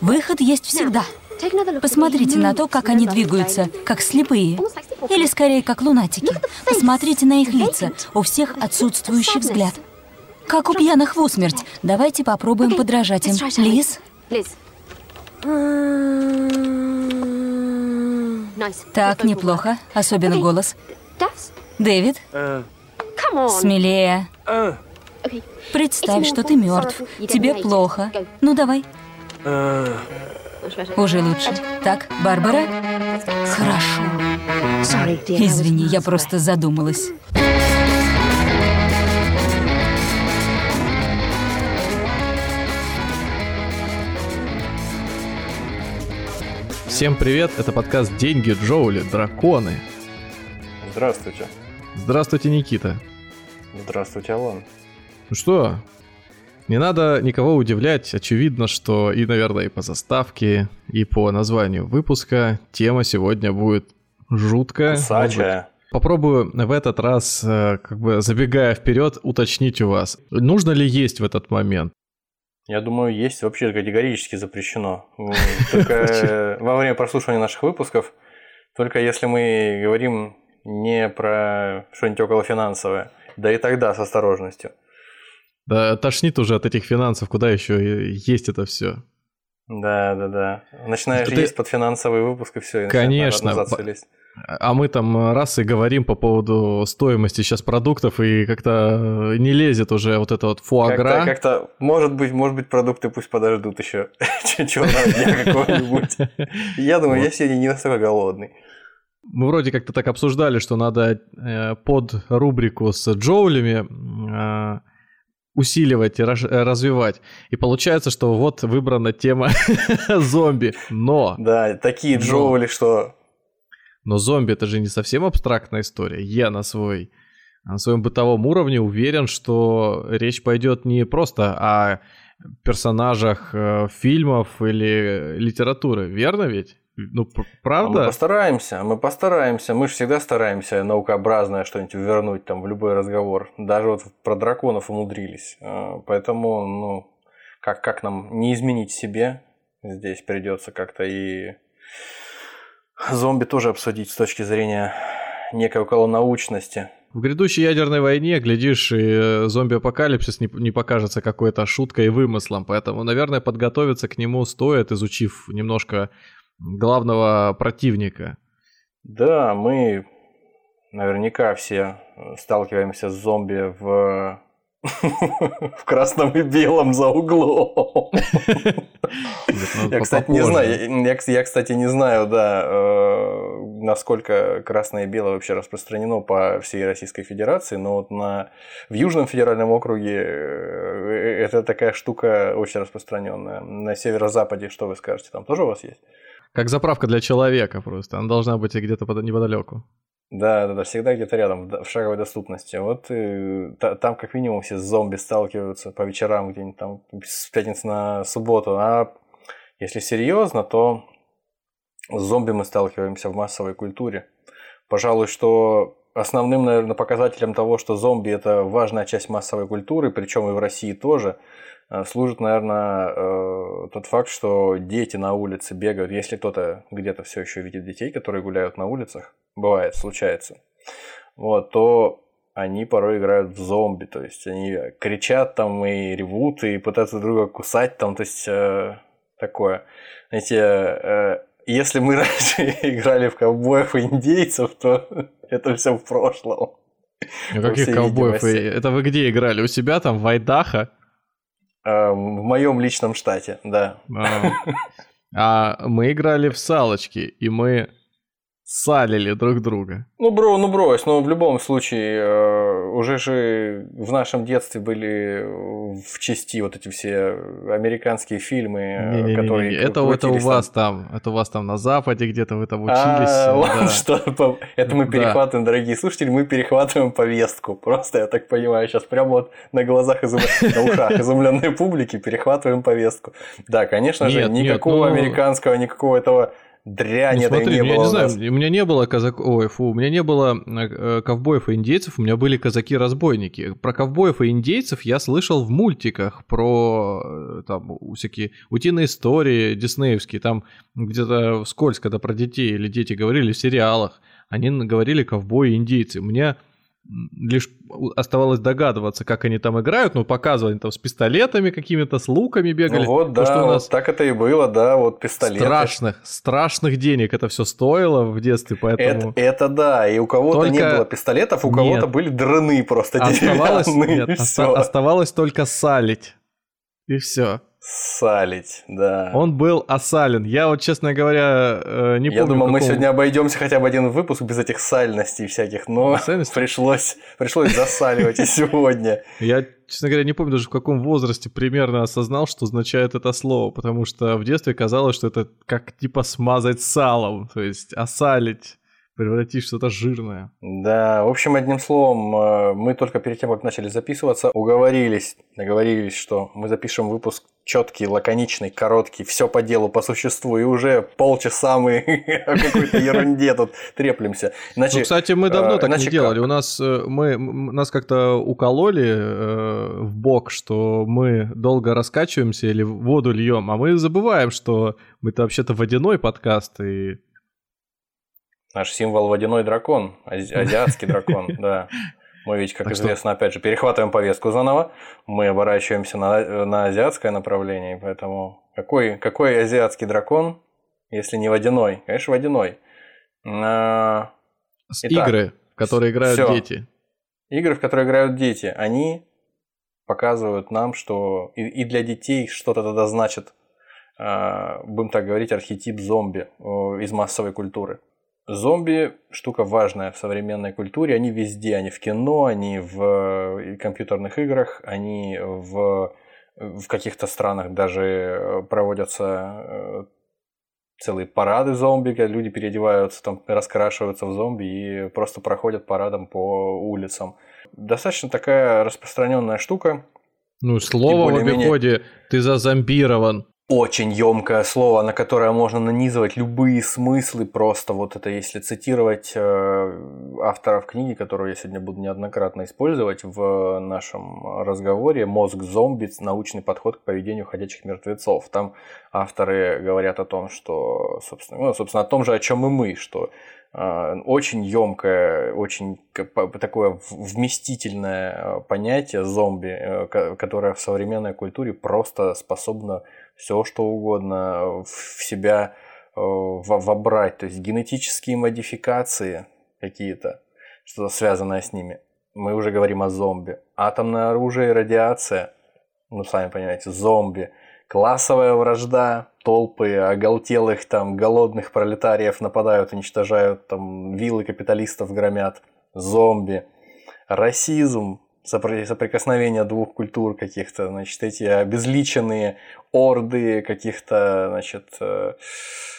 Выход есть всегда. Посмотрите на то, как они двигаются, как слепые. Или скорее, как лунатики. Посмотрите на их лица. У всех отсутствующий взгляд. Как у пьяных в усмерть. Давайте попробуем подражать им. Лиз? Так, неплохо. Особенно голос. Дэвид? Смелее. Представь, что ты мертв. Тебе плохо. Ну давай. Уже лучше. Так, Барбара? Хорошо. Извини, я просто задумалась. Всем привет, это подкаст «Деньги, Джоули, драконы». Здравствуйте. Здравствуйте, Никита. Здравствуйте, Алан. Ну что, не надо никого удивлять, очевидно, что и, наверное, и по заставке, и по названию выпуска тема сегодня будет жуткая. Кусачая. Попробую в этот раз, э, как бы забегая вперед, уточнить у вас, нужно ли есть в этот момент? Я думаю, есть вообще категорически запрещено. Только во время прослушивания наших выпусков, только если мы говорим не про что-нибудь около финансовое, да и тогда с осторожностью. Да, тошнит уже от этих финансов, куда еще есть это все. Да, да, да. Начинаешь есть под финансовый выпуск и все. Конечно. А мы там раз и говорим по поводу стоимости сейчас продуктов, и как-то не лезет уже вот это вот фуагра. Как-то, как-то может быть, может быть, продукты пусть подождут еще черного дня какого-нибудь. Я думаю, я сегодня не настолько голодный. Мы вроде как-то так обсуждали, что надо э, под рубрику с джоулями э, усиливать и развивать. И получается, что вот выбрана тема зомби. Но... Да, такие джоули, что но зомби это же не совсем абстрактная история. Я на свой на своем бытовом уровне уверен, что речь пойдет не просто о персонажах э, фильмов или литературы, верно ведь? Ну, правда? А мы постараемся, мы постараемся. Мы же всегда стараемся наукообразное что-нибудь вернуть там в любой разговор. Даже вот про драконов умудрились. А, поэтому, ну, как, как нам не изменить себе, здесь придется как-то и зомби тоже обсудить с точки зрения некой околонаучности. В грядущей ядерной войне, глядишь, и э, зомби-апокалипсис не, не покажется какой-то шуткой и вымыслом, поэтому, наверное, подготовиться к нему стоит, изучив немножко главного противника. Да, мы наверняка все сталкиваемся с зомби в в красном и белом за углом. Я, кстати, не знаю. Я, кстати, не знаю, да, э, насколько красное и белое вообще распространено по всей Российской Федерации, но вот на в Южном федеральном округе э, это такая штука очень распространенная. На северо-западе, что вы скажете, там тоже у вас есть? Как заправка для человека просто. Она должна быть где-то неподалеку. Да, да, да, всегда где-то рядом, в шаговой доступности. Вот и, та, там как минимум все с зомби сталкиваются по вечерам где-нибудь там с пятницы на субботу. А если серьезно, то с зомби мы сталкиваемся в массовой культуре. Пожалуй, что основным, наверное, показателем того, что зомби это важная часть массовой культуры, причем и в России тоже, э, служит, наверное, э, тот факт, что дети на улице бегают. Если кто-то где-то все еще видит детей, которые гуляют на улицах, бывает, случается, вот, то они порой играют в зомби, то есть они кричат там и ревут, и пытаются друга кусать там, то есть э, такое. Знаете, э, если мы раньше играли в ковбоев и индейцев, то это все в прошлом. Ну, каких ковбоев? Это вы где играли? У себя там, в Айдаха? Э, в моем личном штате, да. А, а мы играли в салочки, и мы салили друг друга. Ну, бро, ну брось, но в любом случае, э, уже же в нашем детстве были в части вот эти все американские фильмы, не, не, которые... Не, не, не. Это, это у вас там. там, это у вас там на Западе где-то вы там учились. А, да. что, это мы перехватываем, да. дорогие слушатели, мы перехватываем повестку. Просто, я так понимаю, сейчас прямо вот на глазах, изум... на ушах изумленной публики перехватываем повестку. Да, конечно же, никакого нет, ну... американского, никакого этого дрянь ну, смотри, не было. Я не знаю, у меня не было казак... Ой, фу, у меня не было э, ковбоев и индейцев, у меня были казаки-разбойники. Про ковбоев и индейцев я слышал в мультиках, про э, там всякие утиные истории диснеевские, там где-то вскользь, когда про детей или дети говорили в сериалах, они говорили ковбои и индейцы. Мне лишь оставалось догадываться, как они там играют, ну, показывали там с пистолетами какими-то, с луками бегали. Ну, вот, да, что у нас вот так это и было, да, вот пистолеты. Страшных, страшных денег это все стоило в детстве, поэтому... Это, это да, и у кого-то только... не было пистолетов, у кого-то были дрыны просто оставалось, нет, оста- оставалось только салить, и все. Салить, да. Он был осален. Я вот, честно говоря, э, не Я помню. Я думал, какого... мы сегодня обойдемся хотя бы один выпуск без этих сальностей всяких, но пришлось, пришлось засаливать и сегодня. Я, честно говоря, не помню даже в каком возрасте примерно осознал, что означает это слово, потому что в детстве казалось, что это как типа смазать салом, то есть осалить превратить что-то жирное. Да, в общем, одним словом, э, мы только перед тем, как начали записываться, уговорились, договорились, что мы запишем выпуск четкий, лаконичный, короткий, все по делу, по существу, и уже полчаса мы о какой-то ерунде тут треплемся. Иначе, ну, кстати, мы давно э, так не делали. У нас э, мы нас как-то укололи в бок, что мы долго раскачиваемся или воду льем, а мы забываем, что мы-то вообще-то водяной подкаст и Наш символ водяной дракон, ази- азиатский дракон, да. Мы ведь, как так известно, что... опять же, перехватываем повестку заново, мы оборачиваемся на, на азиатское направление, поэтому какой, какой азиатский дракон, если не водяной? Конечно, водяной. А... Итак, игры, в которые играют всё. дети. Игры, в которые играют дети, они показывают нам, что и, и для детей что-то тогда значит, э, будем так говорить, архетип зомби из массовой культуры. Зомби штука важная в современной культуре. Они везде. Они в кино, они в компьютерных играх, они в, в каких-то странах даже э, проводятся э, целые парады зомби, когда люди переодеваются, там, раскрашиваются в зомби и просто проходят парадом по улицам. Достаточно такая распространенная штука. Ну, слово в обиходе, ты зазомбирован очень емкое слово, на которое можно нанизывать любые смыслы. Просто вот это, если цитировать э, авторов книги, которую я сегодня буду неоднократно использовать в нашем разговоре, «Мозг зомби. Научный подход к поведению ходячих мертвецов». Там авторы говорят о том, что, собственно, ну, собственно, о том же, о чем и мы, что э, очень емкое, очень такое вместительное э, понятие зомби, которое в современной культуре просто способно все что угодно в себя э, вобрать, то есть генетические модификации какие-то, что-то связанное с ними. Мы уже говорим о зомби. Атомное оружие и радиация, ну, сами понимаете, зомби. Классовая вражда, толпы оголтелых там голодных пролетариев нападают, уничтожают, там виллы капиталистов громят, зомби. Расизм, соприкосновения двух культур каких-то, значит, эти обезличенные орды каких-то, значит, э,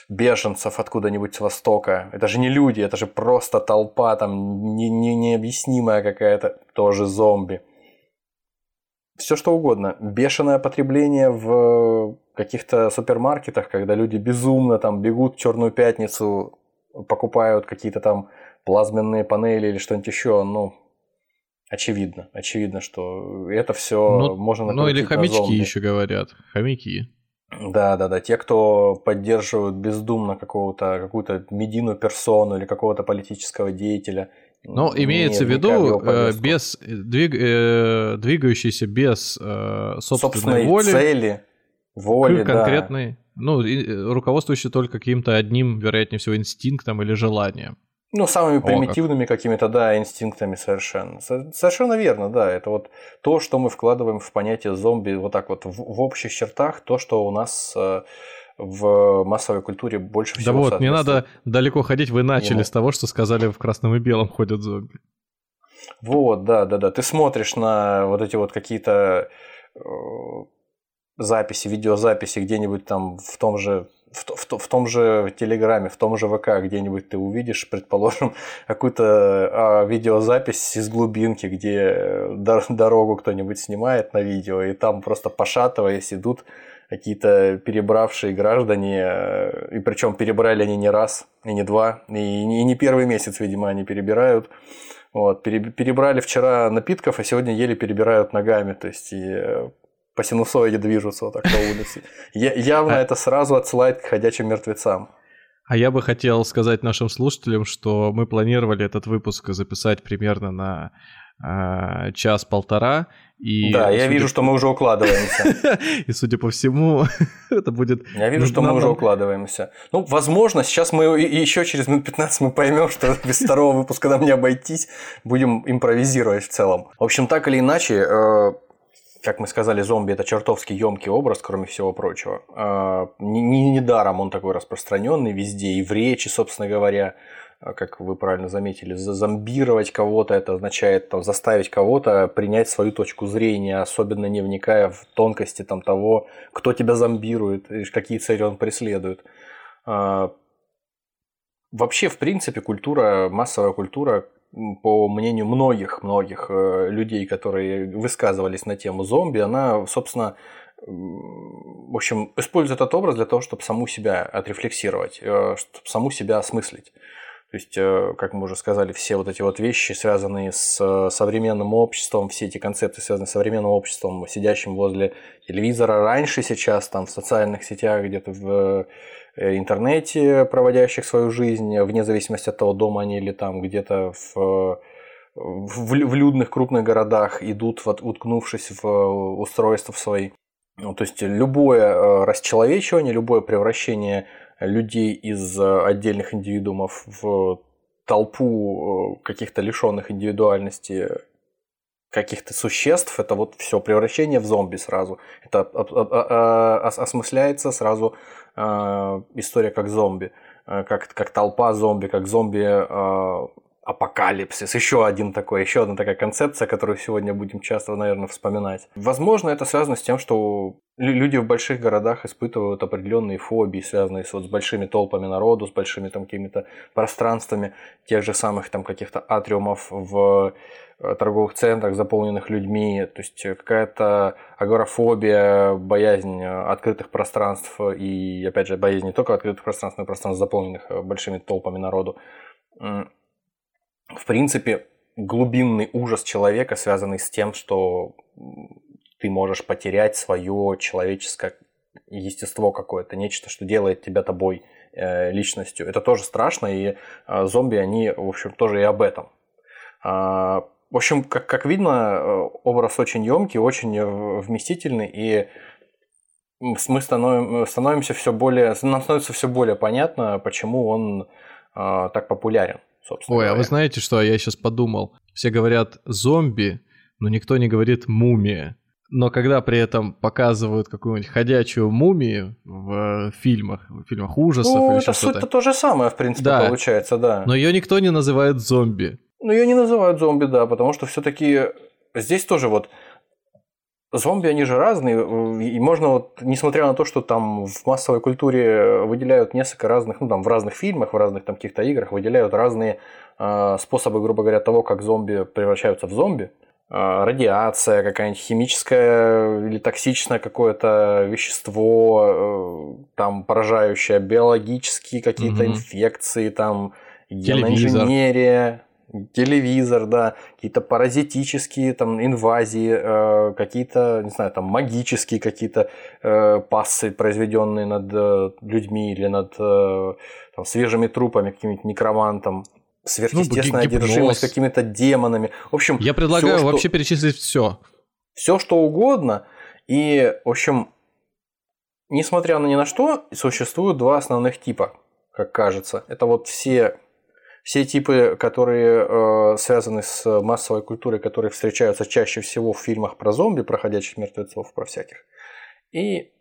беженцев откуда-нибудь с востока. Это же не люди, это же просто толпа, там не, не, необъяснимая какая-то, тоже зомби. Все что угодно. Бешеное потребление в каких-то супермаркетах, когда люди безумно там бегут в Черную пятницу, покупают какие-то там плазменные панели или что-нибудь еще. Ну, Очевидно, очевидно, что это все ну, можно Ну или хомячки еще говорят, хомяки. Да, да, да. Те, кто поддерживают бездумно какого-то, какую-то медийную персону или какого-то политического деятеля. Ну, имеется в виду э, без двиг, э, двигающийся без э, собственной, собственной воли. цели, воли, конкретной, да. ну, и, руководствующий только каким-то одним, вероятнее всего, инстинктом или желанием. Ну, самыми примитивными как. какими-то, да, инстинктами совершенно. Совершенно верно, да. Это вот то, что мы вкладываем в понятие зомби вот так вот в, в общих чертах, то, что у нас э, в массовой культуре больше всего Да вот, не надо далеко ходить, вы начали Ему. с того, что сказали в красном и белом ходят зомби. Вот, да, да, да. Ты смотришь на вот эти вот какие-то э, записи, видеозаписи где-нибудь там в том же в, в, в том же Телеграме, в том же ВК где-нибудь ты увидишь, предположим, какую-то а, видеозапись из глубинки, где дорогу кто-нибудь снимает на видео, и там просто пошатываясь идут какие-то перебравшие граждане, э, и причем перебрали они не раз, и не два, и не первый месяц, видимо, они перебирают. Вот, перебрали вчера напитков, а сегодня еле перебирают ногами, то есть и э, по синусоиде движутся вот так по улице. Явно а это сразу отсылает к ходячим мертвецам. А я бы хотел сказать нашим слушателям, что мы планировали этот выпуск записать примерно на э, час-полтора. И, да, я судя... вижу, что мы уже укладываемся. И судя по всему, это будет... Я вижу, что мы уже укладываемся. Ну, возможно, сейчас мы еще через минут 15 мы поймем, что без второго выпуска нам не обойтись. Будем импровизировать в целом. В общем, так или иначе, э, как мы сказали, зомби это чертовски емкий образ, кроме всего прочего. А, недаром не он такой распространенный везде, и в речи, собственно говоря, а, как вы правильно заметили, зомбировать кого-то, это означает там, заставить кого-то принять свою точку зрения, особенно не вникая в тонкости там, того, кто тебя зомбирует и какие цели он преследует. А, вообще, в принципе, культура, массовая культура по мнению многих-многих э, людей, которые высказывались на тему зомби, она, собственно, в общем, использует этот образ для того, чтобы саму себя отрефлексировать, э, чтобы саму себя осмыслить. То есть, э, как мы уже сказали, все вот эти вот вещи, связанные с современным обществом, все эти концепты, связанные с современным обществом, сидящим возле телевизора раньше, сейчас, там, в социальных сетях, где-то в интернете, проводящих свою жизнь, вне зависимости от того, дома они или там где-то в, в, в людных крупных городах идут, вот, уткнувшись в устройство свои. Ну, то есть любое э, расчеловечивание, любое превращение людей из отдельных индивидуумов в толпу э, каких-то лишенных индивидуальности каких-то существ, это вот все превращение в зомби сразу. Это осмысляется сразу э, история как зомби, как, как толпа зомби, как зомби апокалипсис, еще один такой, еще одна такая концепция, которую сегодня будем часто, наверное, вспоминать. Возможно, это связано с тем, что люди в больших городах испытывают определенные фобии, связанные с, вот, с большими толпами народу, с большими там какими-то пространствами тех же самых там каких-то атриумов в торговых центрах, заполненных людьми, то есть какая-то агорафобия, боязнь открытых пространств и, опять же, боязнь не только открытых пространств, но и пространств, заполненных э, большими толпами народу в принципе, глубинный ужас человека, связанный с тем, что ты можешь потерять свое человеческое естество какое-то, нечто, что делает тебя тобой э, личностью. Это тоже страшно, и э, зомби, они, в общем, тоже и об этом. Э, в общем, как, как видно, э, образ очень емкий, очень э, вместительный, и мы становим, становимся все более, нам становится все более понятно, почему он э, так популярен собственно Ой, говоря. а вы знаете, что я сейчас подумал? Все говорят зомби, но никто не говорит мумия. Но когда при этом показывают какую-нибудь ходячую мумию в фильмах, в фильмах ужасов ну, или это суть-то то же самое, в принципе, да. получается, да. Но ее никто не называет зомби. Ну, ее не называют зомби, да, потому что все-таки здесь тоже вот Зомби, они же разные, и можно вот, несмотря на то, что там в массовой культуре выделяют несколько разных, ну там в разных фильмах, в разных там каких-то играх выделяют разные э, способы, грубо говоря, того, как зомби превращаются в зомби. Э, радиация, какая-нибудь химическое или токсичное какое-то вещество, э, там поражающее, биологические какие-то угу. инфекции, там геноинженерия телевизор, да, какие-то паразитические там инвазии, э, какие-то, не знаю, там магические какие-то э, пассы, произведенные над э, людьми или над э, там, свежими трупами, каким-нибудь некромантом, сверхъестественная ну, одержимость какими-то демонами. В общем, я предлагаю всё, вообще что... перечислить все. Все, что угодно. И, в общем, несмотря на ни на что, существуют два основных типа, как кажется. Это вот все все типы, которые э, связаны с массовой культурой, которые встречаются чаще всего в фильмах про зомби, проходящих мертвецов, про всяких. И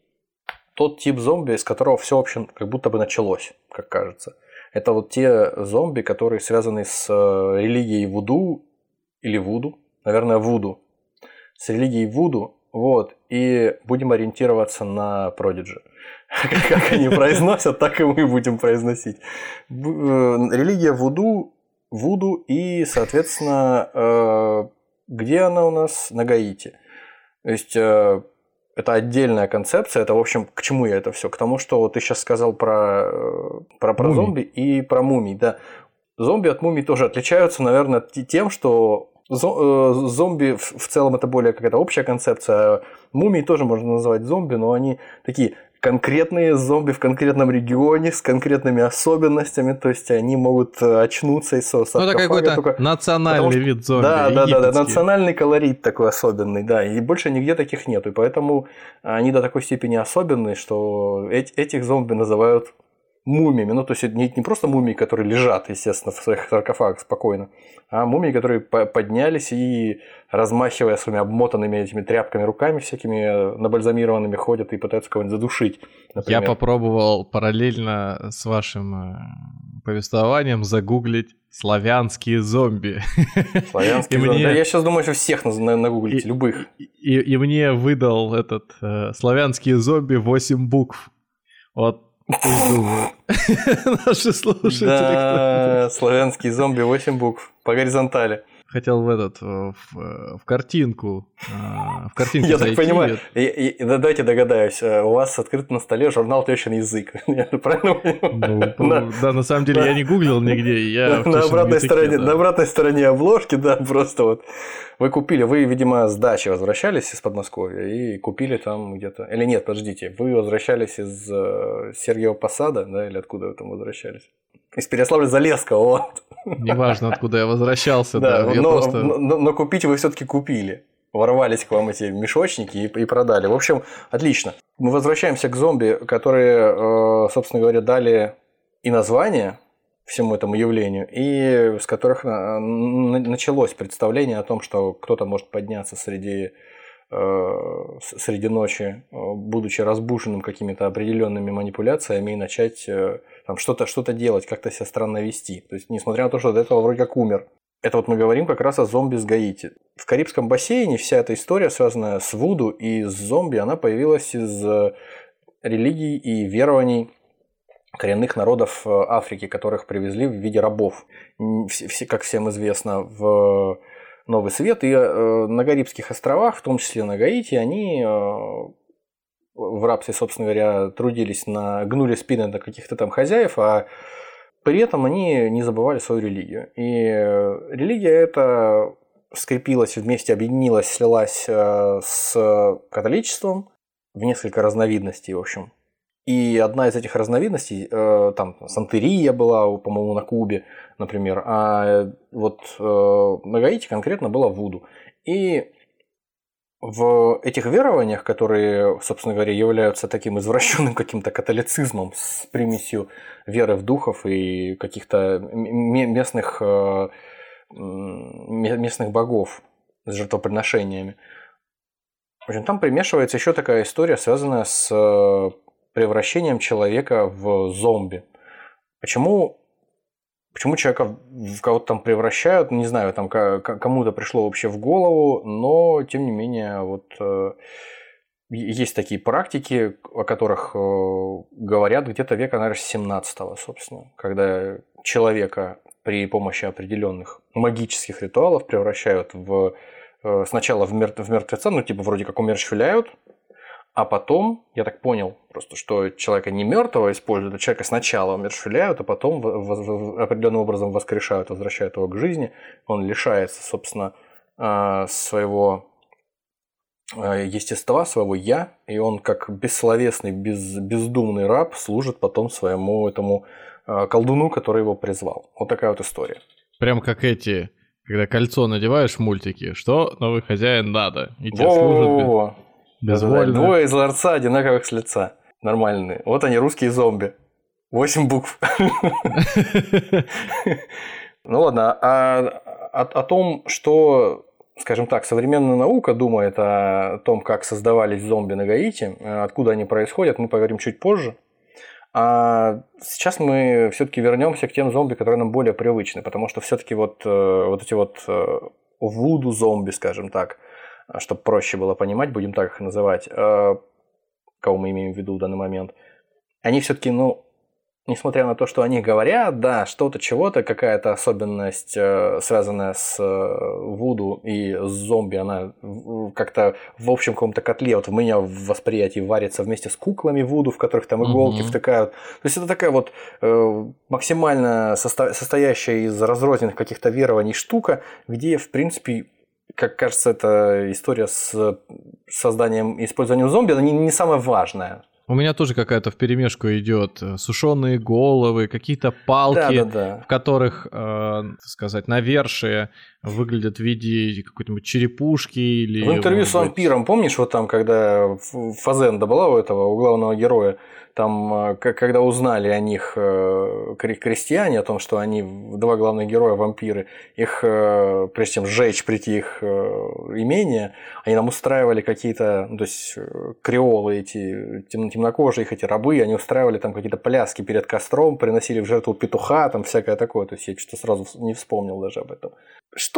тот тип зомби, из которого все, общем, как будто бы началось, как кажется. Это вот те зомби, которые связаны с э, религией Вуду или Вуду, наверное, Вуду. С религией Вуду, вот, и будем ориентироваться на Продиджи. Как они произносят, так и мы будем произносить. Э, религия Вуду, Вуду и, соответственно, э, где она у нас? На Гаити. То есть, э, это отдельная концепция. Это, в общем, к чему я это все? К тому, что вот ты сейчас сказал про, про, про зомби и про мумий. Да. Зомби от мумий тоже отличаются, наверное, тем, что зомби в целом это более какая-то общая концепция. Мумии тоже можно назвать зомби, но они такие конкретные зомби в конкретном регионе с конкретными особенностями, то есть они могут э, очнуться из Ну, это какой-то только... национальный что... вид зомби. Да, да, да, да, национальный колорит такой особенный, да, и больше нигде таких нет, и поэтому они до такой степени особенные, что этих зомби называют мумиями. Ну, то есть не, не просто мумии, которые лежат, естественно, в своих саркофагах спокойно, а мумии, которые поднялись и, размахивая своими обмотанными этими тряпками руками всякими э, набальзамированными, ходят и пытаются кого-нибудь задушить. Например. Я попробовал параллельно с вашим э, повествованием загуглить славянские зомби. Славянские зомби. Мне... Да я сейчас думаю, что всех нагуглить, и, любых. И, и, и мне выдал этот э, славянские зомби 8 букв. Вот Наши слушатели. Да, славянский зомби 8 букв по горизонтали хотел в этот, в, в картинку, а, в картинку Я так понимаю, и, и, да, дайте догадаюсь, э, у вас открыт на столе журнал «Тещин язык», я правильно понимаю? Ну, да, на самом деле я не гуглил нигде, я на, обратной стороне, на обратной стороне обложки, да, просто вот вы купили, вы, видимо, с дачи возвращались из Подмосковья и купили там где-то, или нет, подождите, вы возвращались из э, Сергиева Посада, да, или откуда вы там возвращались? Из Переславля-Залесского, вот. Неважно, откуда я возвращался, да. да. Но, просто... но, но купить вы все-таки купили. Ворвались к вам эти мешочники и, и продали. В общем, отлично. Мы возвращаемся к зомби, которые, э, собственно говоря, дали и название всему этому явлению, и с которых э, началось представление о том, что кто-то может подняться среди среди ночи, э, будучи разбуженным какими-то определенными манипуляциями, и начать э, там что-то что делать, как-то себя странно вести. То есть, несмотря на то, что до этого вроде как умер. Это вот мы говорим как раз о зомби с Гаити. В Карибском бассейне вся эта история, связанная с Вуду и с зомби, она появилась из религий и верований коренных народов Африки, которых привезли в виде рабов. Как всем известно, в Новый Свет. И э, на Карибских островах, в том числе на Гаити, они э, в рабстве, собственно говоря, трудились на, гнули спины на каких-то там хозяев, а при этом они не забывали свою религию. И религия эта скрепилась вместе, объединилась, слилась э, с католичеством в несколько разновидностей, в общем. И одна из этих разновидностей, э, там сантерия была, по-моему, на Кубе, например, а вот э, на Гаити конкретно была Вуду. И в этих верованиях, которые, собственно говоря, являются таким извращенным каким-то католицизмом с примесью веры в духов и каких-то местных, э, местных богов с жертвоприношениями. В общем, там примешивается еще такая история, связанная с превращением человека в зомби. Почему, почему человека в кого-то там превращают, не знаю, там кому-то пришло вообще в голову, но тем не менее вот э, есть такие практики, о которых э, говорят где-то века, наверное, 17 собственно, когда человека при помощи определенных магических ритуалов превращают в э, сначала в, мертвеца, ну типа вроде как умерщвляют, а потом, я так понял, просто что человека не мертвого используют, а человека сначала умершвляют, а потом определенным образом воскрешают, возвращают его к жизни. Он лишается, собственно, а, своего а, естества, своего я, и он как бессловесный, без, бездумный раб служит потом своему этому а, колдуну, который его призвал. Вот такая вот история. Прям как эти, когда кольцо надеваешь в мультике, что новый хозяин надо, и тебя служат... Безвольно. Двое из ларца одинаковых с лица. Нормальные. Вот они, русские зомби. Восемь букв. Ну ладно, а о, о том, что, скажем так, современная наука думает о том, как создавались зомби на Гаити, откуда они происходят, мы поговорим чуть позже. А сейчас мы все-таки вернемся к тем зомби, которые нам более привычны, потому что все-таки вот, э, вот эти вот э, вуду зомби, скажем так, чтобы проще было понимать, будем так их называть, э, кого мы имеем в виду в данный момент, они все-таки, ну, несмотря на то, что они говорят, да, что-то, чего-то, какая-то особенность, э, связанная с э, Вуду и с зомби, она как-то в общем каком-то котле, вот в меня в восприятии варится вместе с куклами Вуду, в которых там иголки mm-hmm. втыкают. То есть это такая вот максимально состо- состоящая из разрозненных каких-то верований штука, где, в принципе, как кажется, эта история с созданием и использованием зомби, она не, не самая важная. У меня тоже какая-то в перемешку идет сушеные головы, какие-то палки, да, да, да. в которых, э, сказать, навершие выглядят в виде какой-то черепушки или. В интервью с вампиром, помнишь, вот там, когда Фазенда была у этого, у главного героя, там, э, когда узнали о них э, крестьяне, о том, что они два главных героя вампиры, их, э, прежде чем сжечь, прийти их имение, они нам устраивали какие-то, ну, то есть креолы эти, темнокожие, их эти рабы, они устраивали там какие-то пляски перед костром, приносили в жертву петуха, там всякое такое, то есть я что-то сразу не вспомнил даже об этом.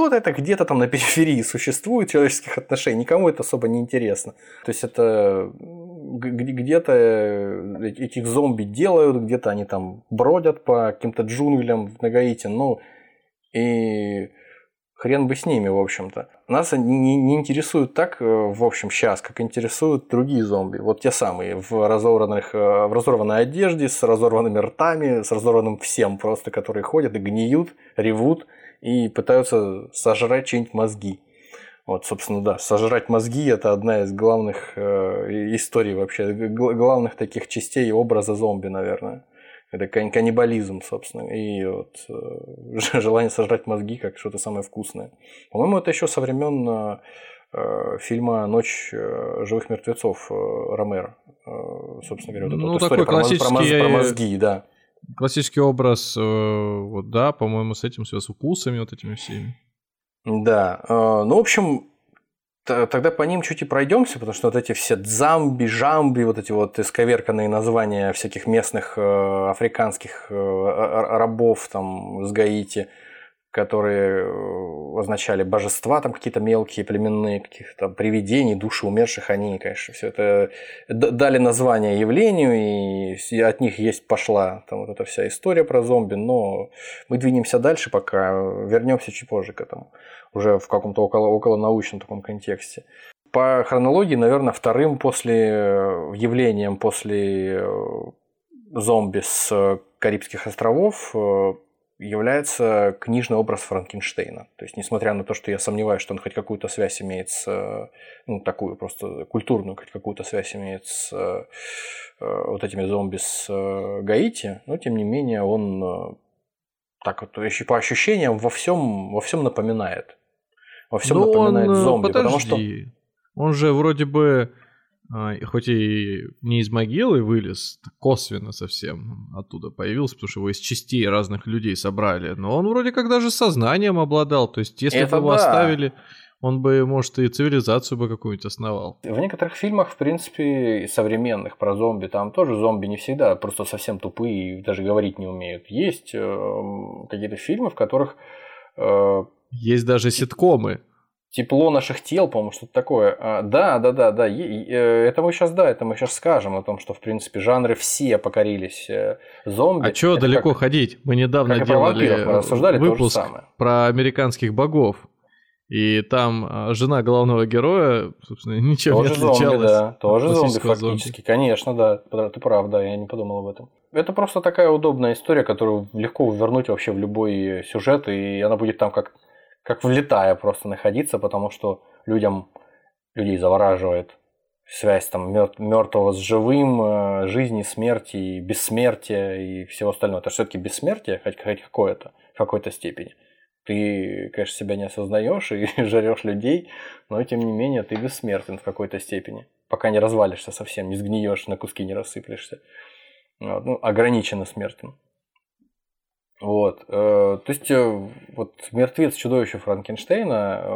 Что-то это где-то там на периферии существует человеческих отношений, никому это особо не интересно. То есть это где-то э, этих зомби делают, где-то они там бродят по каким-то джунглям в Нагаите, ну и хрен бы с ними, в общем-то. Нас не, не интересуют так, э, в общем, сейчас, как интересуют другие зомби. Вот те самые, в, разорванных, э, в разорванной одежде, с разорванными ртами, с разорванным всем просто, которые ходят и гниют, ревут и пытаются сожрать чьи-нибудь мозги. Вот, собственно, да, сожрать мозги – это одна из главных э, историй вообще, главных таких частей образа зомби, наверное. Это каннибализм, собственно, и вот э, желание сожрать мозги как что-то самое вкусное. По-моему, это еще со времен э, э фильма «Ночь э, живых мертвецов» э, Ромеро. Э, собственно говоря, вот ну, эта такой классический... про, мозги, про мозги, да. Классический образ, э, вот да, по-моему, с этим с укусами вот этими всеми. Да, э, ну, в общем, тогда по ним чуть и пройдемся, потому что вот эти все дзамби, жамби, вот эти вот исковерканные названия всяких местных э, африканских рабов там с Гаити – которые э, означали божества, там какие-то мелкие племенные, каких-то привидений, души умерших, они, конечно, все это дали название явлению, и от них есть пошла там вот эта вся история про зомби, но мы двинемся дальше, пока вернемся чуть позже к этому, уже в каком-то около, около научном таком контексте. По хронологии, наверное, вторым после э, явлением после э, зомби с Карибских островов является книжный образ Франкенштейна. То есть, несмотря на то, что я сомневаюсь, что он хоть какую-то связь имеет с, ну, такую просто культурную, хоть какую-то связь имеет с э, вот этими зомби с э, Гаити, но тем не менее он э, так вот, по ощущениям во всем, во всем напоминает. Во всем но напоминает он, зомби, подожди. потому что... Он же вроде бы хоть и не из могилы вылез, косвенно совсем оттуда появился, потому что его из частей разных людей собрали, но он вроде как даже сознанием обладал, то есть если Это бы его да. оставили, он бы, может, и цивилизацию бы какую-нибудь основал. В некоторых фильмах, в принципе, современных про зомби, там тоже зомби не всегда просто совсем тупые и даже говорить не умеют. Есть э, какие-то фильмы, в которых... Э, Есть даже ситкомы, Тепло наших тел, по-моему, что-то такое. А, да, да, да, да. И, э, это мы сейчас, да, это мы сейчас скажем о том, что, в принципе, жанры все покорились э, зомби. А что далеко как, ходить? Мы недавно как делали мы рассуждали выпуск про американских богов. И там а, жена главного героя, собственно, ничем тоже не отличалась. Зомби, да. Тоже зомби фактически, зомби. конечно, да. Ты прав, да, я не подумал об этом. Это просто такая удобная история, которую легко вернуть вообще в любой сюжет, и она будет там как как влетая просто находиться, потому что людям, людей завораживает связь там мертвого с живым, э, жизни, смерти, и бессмертия и всего остального. Это все-таки бессмертие, хоть, хоть какое-то, в какой-то степени. Ты, конечно, себя не осознаешь и жарешь людей, но тем не менее ты бессмертен в какой-то степени. Пока не развалишься совсем, не сгниешь, на куски не рассыплешься. Ну, ограниченно смертен. Вот. Э, то есть, э, вот мертвец чудовище Франкенштейна, э,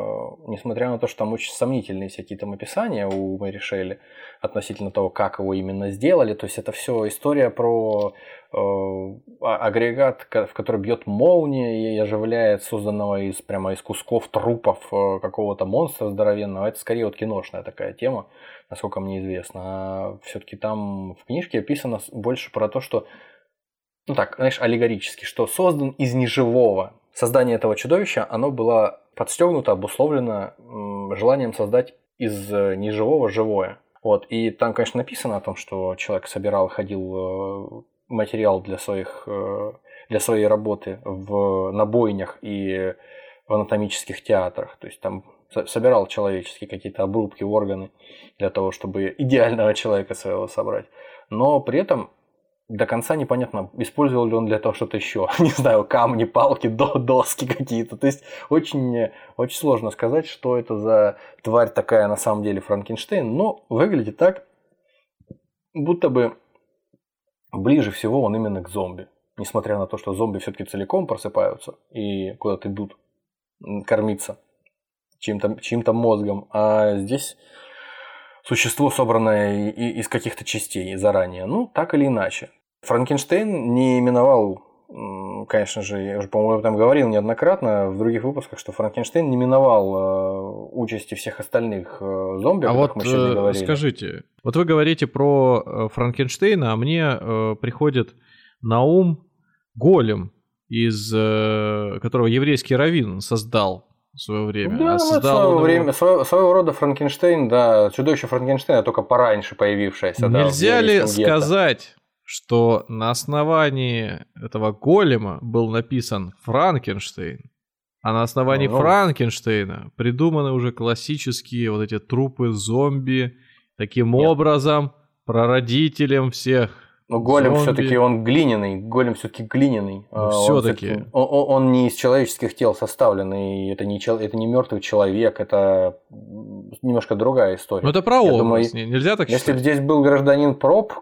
несмотря на то, что там очень сомнительные всякие там описания у Мэри Шелли относительно того, как его именно сделали, то есть это все история про а, агрегат, в который бьет молния и оживляет созданного из прямо из кусков трупов какого-то монстра здоровенного. Это скорее вот киношная такая тема, насколько мне известно. А все-таки там в книжке описано больше про то, что ну так, знаешь, аллегорически, что создан из неживого. Создание этого чудовища, оно было подстегнуто, обусловлено желанием создать из э, неживого живое. Вот. И там, конечно, написано о том, что человек собирал, ходил э, материал для, своих, э, для своей работы в, на бойнях и в анатомических театрах. То есть там собирал человеческие какие-то обрубки, органы для того, чтобы идеального человека своего собрать. Но при этом до конца непонятно, использовал ли он для того что-то еще. Не знаю, камни, палки, доски какие-то. То есть очень, очень сложно сказать, что это за тварь такая на самом деле Франкенштейн. Но выглядит так, будто бы ближе всего он именно к зомби. Несмотря на то, что зомби все-таки целиком просыпаются и куда-то идут кормиться чьим-то чьим мозгом. А здесь существо, собранное из каких-то частей заранее. Ну, так или иначе. Франкенштейн не именовал, конечно же, я уже, по-моему, об этом говорил неоднократно в других выпусках, что Франкенштейн не миновал э, участи всех остальных э, зомби, а вот мы сегодня э, говорили. скажите, вот вы говорите про Франкенштейна, а мне приходит на ум голем, из которого еврейский раввин создал в свое время. Да, а ну, создал свое время, своего, своего рода Франкенштейн, да, чудовище Франкенштейна, только пораньше появившееся. Нельзя да, ли сказать, что на основании этого голема был написан Франкенштейн, а на основании ну, Франкенштейна придуманы уже классические вот эти трупы зомби, таким нет. образом прародителем всех но голем все-таки он глиняный, голем все-таки глиняный. Ну, все-таки. Он, он, он не из человеческих тел составлен, и это не, это не мертвый человек, это немножко другая история. Ну это про образ, думаю, нельзя так Если бы здесь был гражданин проб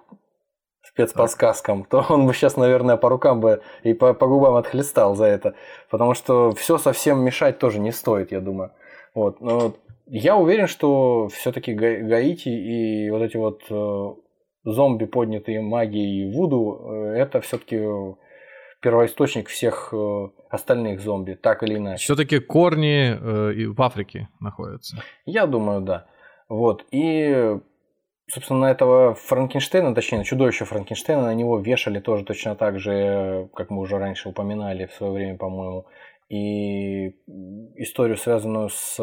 спецподсказкам, то он бы сейчас, наверное, по рукам бы и по, по губам отхлестал за это. Потому что все совсем мешать тоже не стоит, я думаю. Вот. Но я уверен, что все-таки Гаити и вот эти вот э, зомби, поднятые магией и Вуду, э, это все-таки первоисточник всех э, остальных зомби, так или иначе. Все-таки корни э, в Африке находятся. Я думаю, да. Вот. И, собственно, на этого Франкенштейна, точнее, на чудовище Франкенштейна, на него вешали тоже точно так же, как мы уже раньше упоминали в свое время, по-моему, и историю, связанную с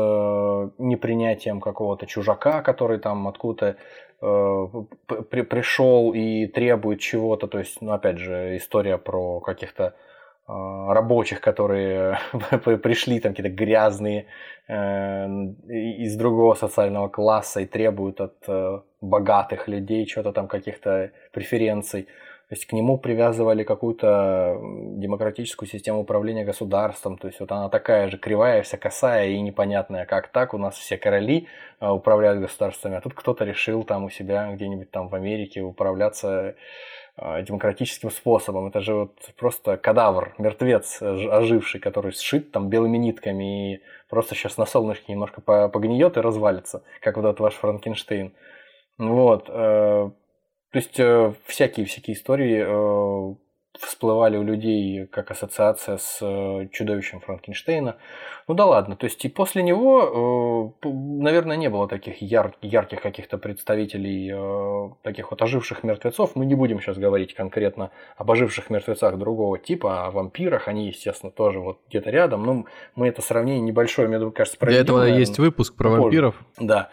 непринятием какого-то чужака, который там откуда-то Э, при, пришел и требует чего-то, то есть, ну, опять же, история про каких-то э, рабочих, которые пришли там какие-то грязные э, из другого социального класса и требуют от богатых людей что-то там каких-то преференций. То есть к нему привязывали какую-то демократическую систему управления государством. То есть вот она такая же кривая, вся косая и непонятная, как так у нас все короли а, управляют государствами, а тут кто-то решил там у себя где-нибудь там в Америке управляться а, демократическим способом. Это же вот просто кадавр, мертвец оживший, который сшит там белыми нитками и просто сейчас на солнышке немножко погниет и развалится, как вот этот ваш Франкенштейн. Вот. Э, то есть всякие-всякие э, истории э, всплывали у людей как ассоциация с э, чудовищем Франкенштейна. Ну да ладно, то есть и после него, наверное, не было таких яр- ярких каких-то представителей таких вот оживших мертвецов. Мы не будем сейчас говорить конкретно об оживших мертвецах другого типа, о вампирах. Они, естественно, тоже вот где-то рядом. Но мы это сравнение небольшое, мне кажется. Для этого есть выпуск про позже. вампиров. Да.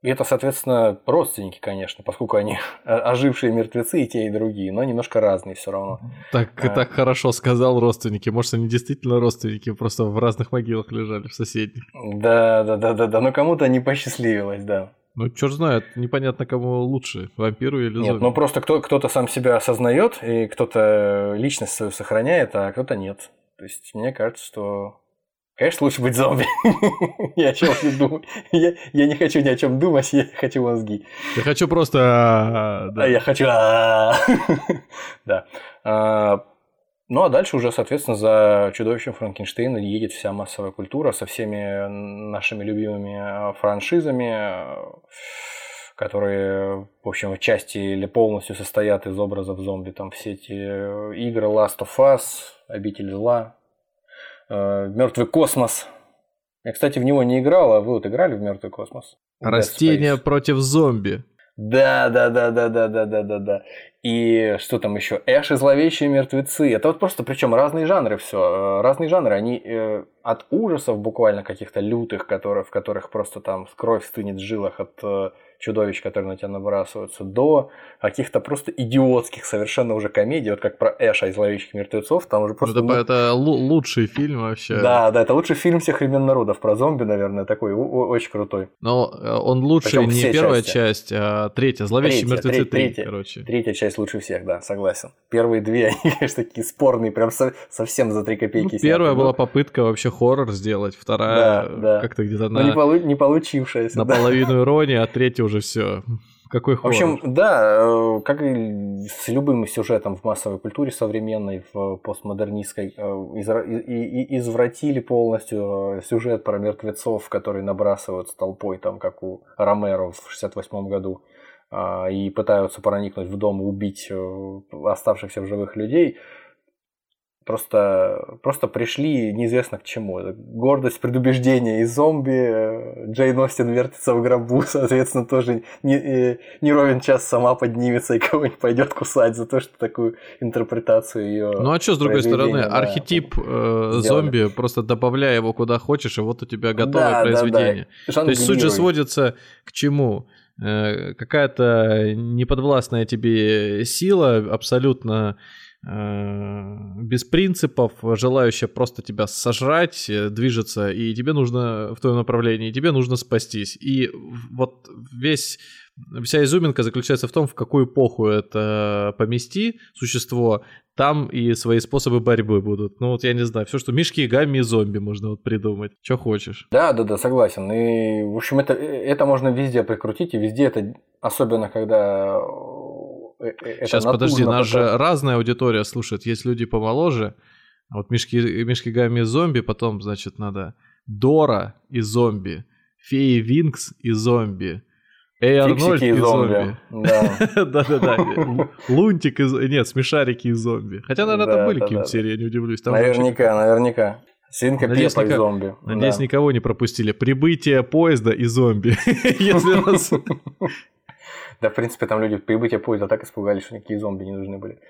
И это, соответственно, родственники, конечно, поскольку они ожившие мертвецы и те, и другие, но немножко разные все равно. Так, а... так хорошо сказал родственники. Может, они действительно родственники, просто в разных могилах лежали, в соседних. Да, да, да, да, да. Но кому-то не посчастливилось, да. Ну, черт знает, непонятно, кому лучше, вампиру или зомби. Нет, ну просто кто- кто-то сам себя осознает, и кто-то личность свою сохраняет, а кто-то нет. То есть мне кажется, что Конечно, лучше быть зомби. я о чем не думаю. Я, я не хочу ни о чем думать, я хочу мозги. Я хочу просто... А, да. Я хочу... да. А, ну а дальше уже, соответственно, за чудовищем Франкенштейна едет вся массовая культура со всеми нашими любимыми а, франшизами, которые, в общем, в части или полностью состоят из образов зомби. Там все эти игры Last of Us, Обитель зла, Э, Мертвый космос. Я, кстати, в него не играл, а вы вот играли в Мертвый космос? Растения против зомби. Да, да, да, да, да, да, да, да, да. И что там еще? Эш и зловещие мертвецы. Это вот просто, причем разные жанры все. Разные жанры, они э, от ужасов буквально каких-то лютых, которые, в которых просто там кровь стынет в жилах от э, чудовищ, которые на тебя набрасываются, до каких-то просто идиотских совершенно уже комедий, вот как про Эша из «Зловещих мертвецов», там уже просто... Ну, это, это лучший фильм вообще. Да, да, это лучший фильм всех времен народов, про зомби, наверное, такой очень крутой. Но э, он лучший Причем не первая части. часть, а третья, «Зловещие третья, мертвецы третья, 3», короче. Третья часть лучше всех, да, согласен. Первые две, они, конечно, такие спорные, прям со, совсем за три копейки. Ну, первая была попытка вообще хоррор сделать, вторая да, да. как-то где-то на... не, полу... не получившаяся. Наполовину да. иронии, а третья уже все какой хоррор? В общем, да, э, как и с любым сюжетом в массовой культуре современной, в постмодернистской, э, извратили полностью э, сюжет про мертвецов, которые набрасываются толпой, там, как у Ромеро в 68 году, и пытаются проникнуть в дом и убить оставшихся в живых людей – просто, просто пришли неизвестно к чему. Гордость, предубеждение и зомби. Джейн Остин вертится в гробу, соответственно, тоже не, не ровен час сама поднимется и кого-нибудь пойдет кусать за то, что такую интерпретацию ее. Ну а что, с другой стороны, да, архетип э, зомби, просто добавляя его куда хочешь, и вот у тебя готовое да, произведение. Да, да. То есть суть же сводится к чему? Э, какая-то неподвластная тебе сила абсолютно Э, без принципов, желающая просто тебя сожрать, э, движется, и тебе нужно в твоем направлении, тебе нужно спастись. И вот весь вся изюминка заключается в том, в какую эпоху это помести существо, там и свои способы борьбы будут. Ну вот я не знаю, все, что Мишки Гамми и зомби можно вот придумать. Что хочешь. Да, да, да, согласен. И, в общем, это, это можно везде прикрутить, и везде это, особенно когда Э, э, это Сейчас, подожди, нас же разная аудитория слушает. Есть люди помоложе. А вот Мишки, Мишки Гамми зомби, потом, значит, надо Дора и зомби, Феи Винкс и зомби, Эй Арнольд и зомби. Да-да-да. Лунтик и... Нет, смешарики и зомби. Хотя, наверное, там были какие-нибудь серии, я не удивлюсь. Наверняка, наверняка. Свинка надеюсь, Пеппа и зомби. Надеюсь, никого не пропустили. Прибытие поезда и зомби. Если нас... Да, в принципе, там люди прибытия поезда так испугались, что никакие зомби не нужны были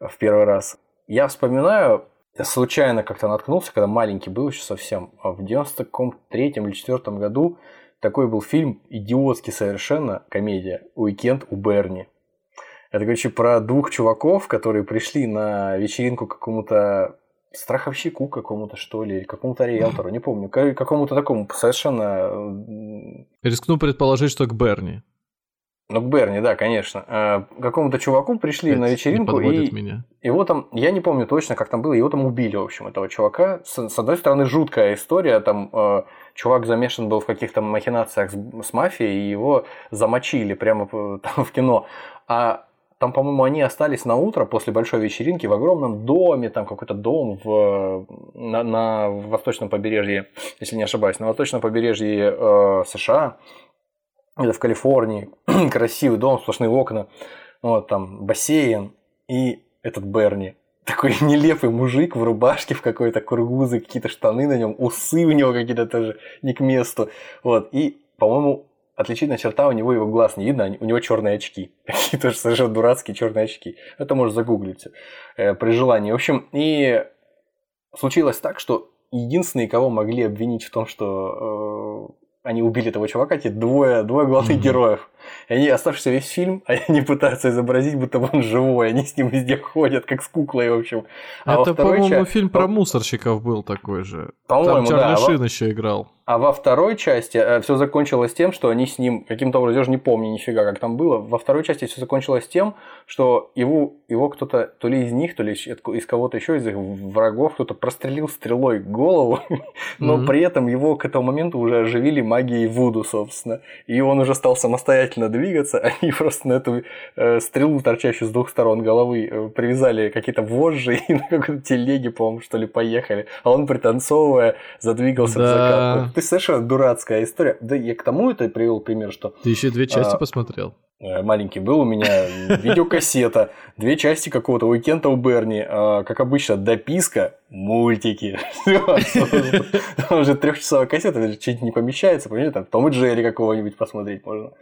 в первый раз. Я вспоминаю, я случайно как-то наткнулся, когда маленький был еще совсем, а в 93 или 4 году такой был фильм, идиотский совершенно, комедия «Уикенд у Берни». Это, короче, про двух чуваков, которые пришли на вечеринку какому-то страховщику какому-то, что ли, какому-то риэлтору, не помню, какому-то такому совершенно... Рискну предположить, что к Берни. Ну, к Берни, да, конечно. Э, какому-то чуваку пришли Опять на вечеринку, и меня. его там, я не помню точно, как там было, его там убили, в общем, этого чувака. С, с одной стороны, жуткая история, там э, чувак замешан был в каких-то махинациях с, с мафией, и его замочили прямо там в кино. А там, по-моему, они остались на утро после большой вечеринки в огромном доме, там какой-то дом в, на, на восточном побережье, если не ошибаюсь, на восточном побережье э, США это в Калифорнии, красивый дом, сплошные окна, вот там бассейн, и этот Берни, такой нелепый мужик в рубашке, в какой-то кургузы, какие-то штаны на нем, усы у него какие-то тоже не к месту, вот, и, по-моему, отличительная черта у него его глаз не видно, у него черные очки, такие тоже совершенно дурацкие черные очки, это можно загуглить э, при желании, в общем, и случилось так, что единственные, кого могли обвинить в том, что э, они убили этого чувака, те двое, двое главных mm-hmm. героев. И они, оставшийся весь фильм, они пытаются изобразить, будто он живой, они с ним везде ходят, как с куклой, в общем. А Это, по-моему, часть... фильм про мусорщиков был такой же. По-моему, Там Чарли да. Шин еще играл. А во второй части э, все закончилось тем, что они с ним каким-то образом, я же не помню нифига, как там было. Во второй части все закончилось тем, что его, его кто-то, то ли из них, то ли из кого-то еще из их врагов, кто-то прострелил стрелой голову, но mm-hmm. при этом его к этому моменту уже оживили магией Вуду, собственно. И он уже стал самостоятельно двигаться. Они просто на эту э, стрелу, торчащую с двух сторон головы, э, привязали какие-то вожжи и на какой-то телеге, по-моему, что ли, поехали. А он, пританцовывая, задвигался да. в закат ты совершенно дурацкая история. Да я к тому это привел пример, что... Ты еще две части а, посмотрел? Э, маленький был у меня видеокассета, две части какого-то уикенда у Берни, а, как обычно, дописка, мультики. Там уже трехчасовая кассета, чуть не помещается, понимаете, там Том и Джерри какого-нибудь посмотреть можно.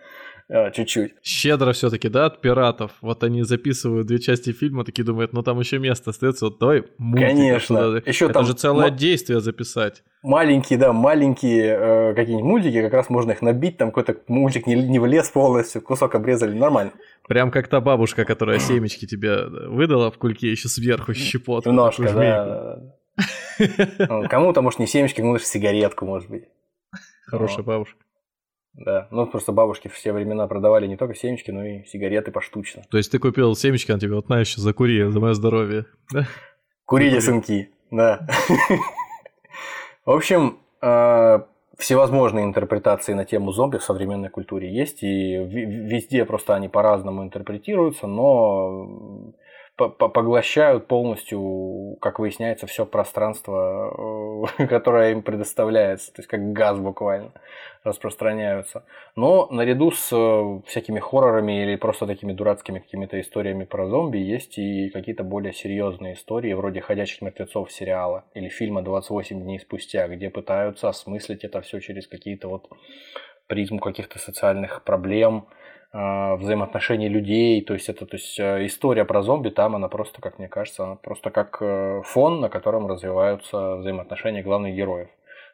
А, чуть-чуть. Щедро все-таки, да, от пиратов. Вот они записывают две части фильма, такие думают, ну там еще место остается, вот давай мультик. Конечно. Еще Это там же целое м- действие записать. Маленькие, да, маленькие э, какие-нибудь мультики, как раз можно их набить, там какой-то мультик не, не влез полностью, кусок обрезали, нормально. Прям как та бабушка, которая семечки тебе выдала в кульке, еще сверху щепотку. Немножко, да. Ну, кому-то, может, не семечки, кому-то сигаретку, может быть. Хорошая бабушка. Да, ну просто бабушки все времена продавали не только семечки, но и сигареты поштучно. То есть ты купил семечки, он тебе вот на еще закури, за мое здоровье, да? Курите, сынки, да. В общем, э, всевозможные интерпретации на тему зомби в современной культуре есть, и везде просто они по-разному интерпретируются, но поглощают полностью, как выясняется, все пространство, э, которое им предоставляется, то есть как газ буквально распространяются. Но наряду с э, всякими хоррорами или просто такими дурацкими какими-то историями про зомби есть и какие-то более серьезные истории, вроде «Ходячих мертвецов» сериала или фильма «28 дней спустя», где пытаются осмыслить это все через какие-то вот призму каких-то социальных проблем, взаимоотношений людей, то есть это то есть э, история про зомби там она просто, как мне кажется, она просто как э, фон, на котором развиваются взаимоотношения главных героев.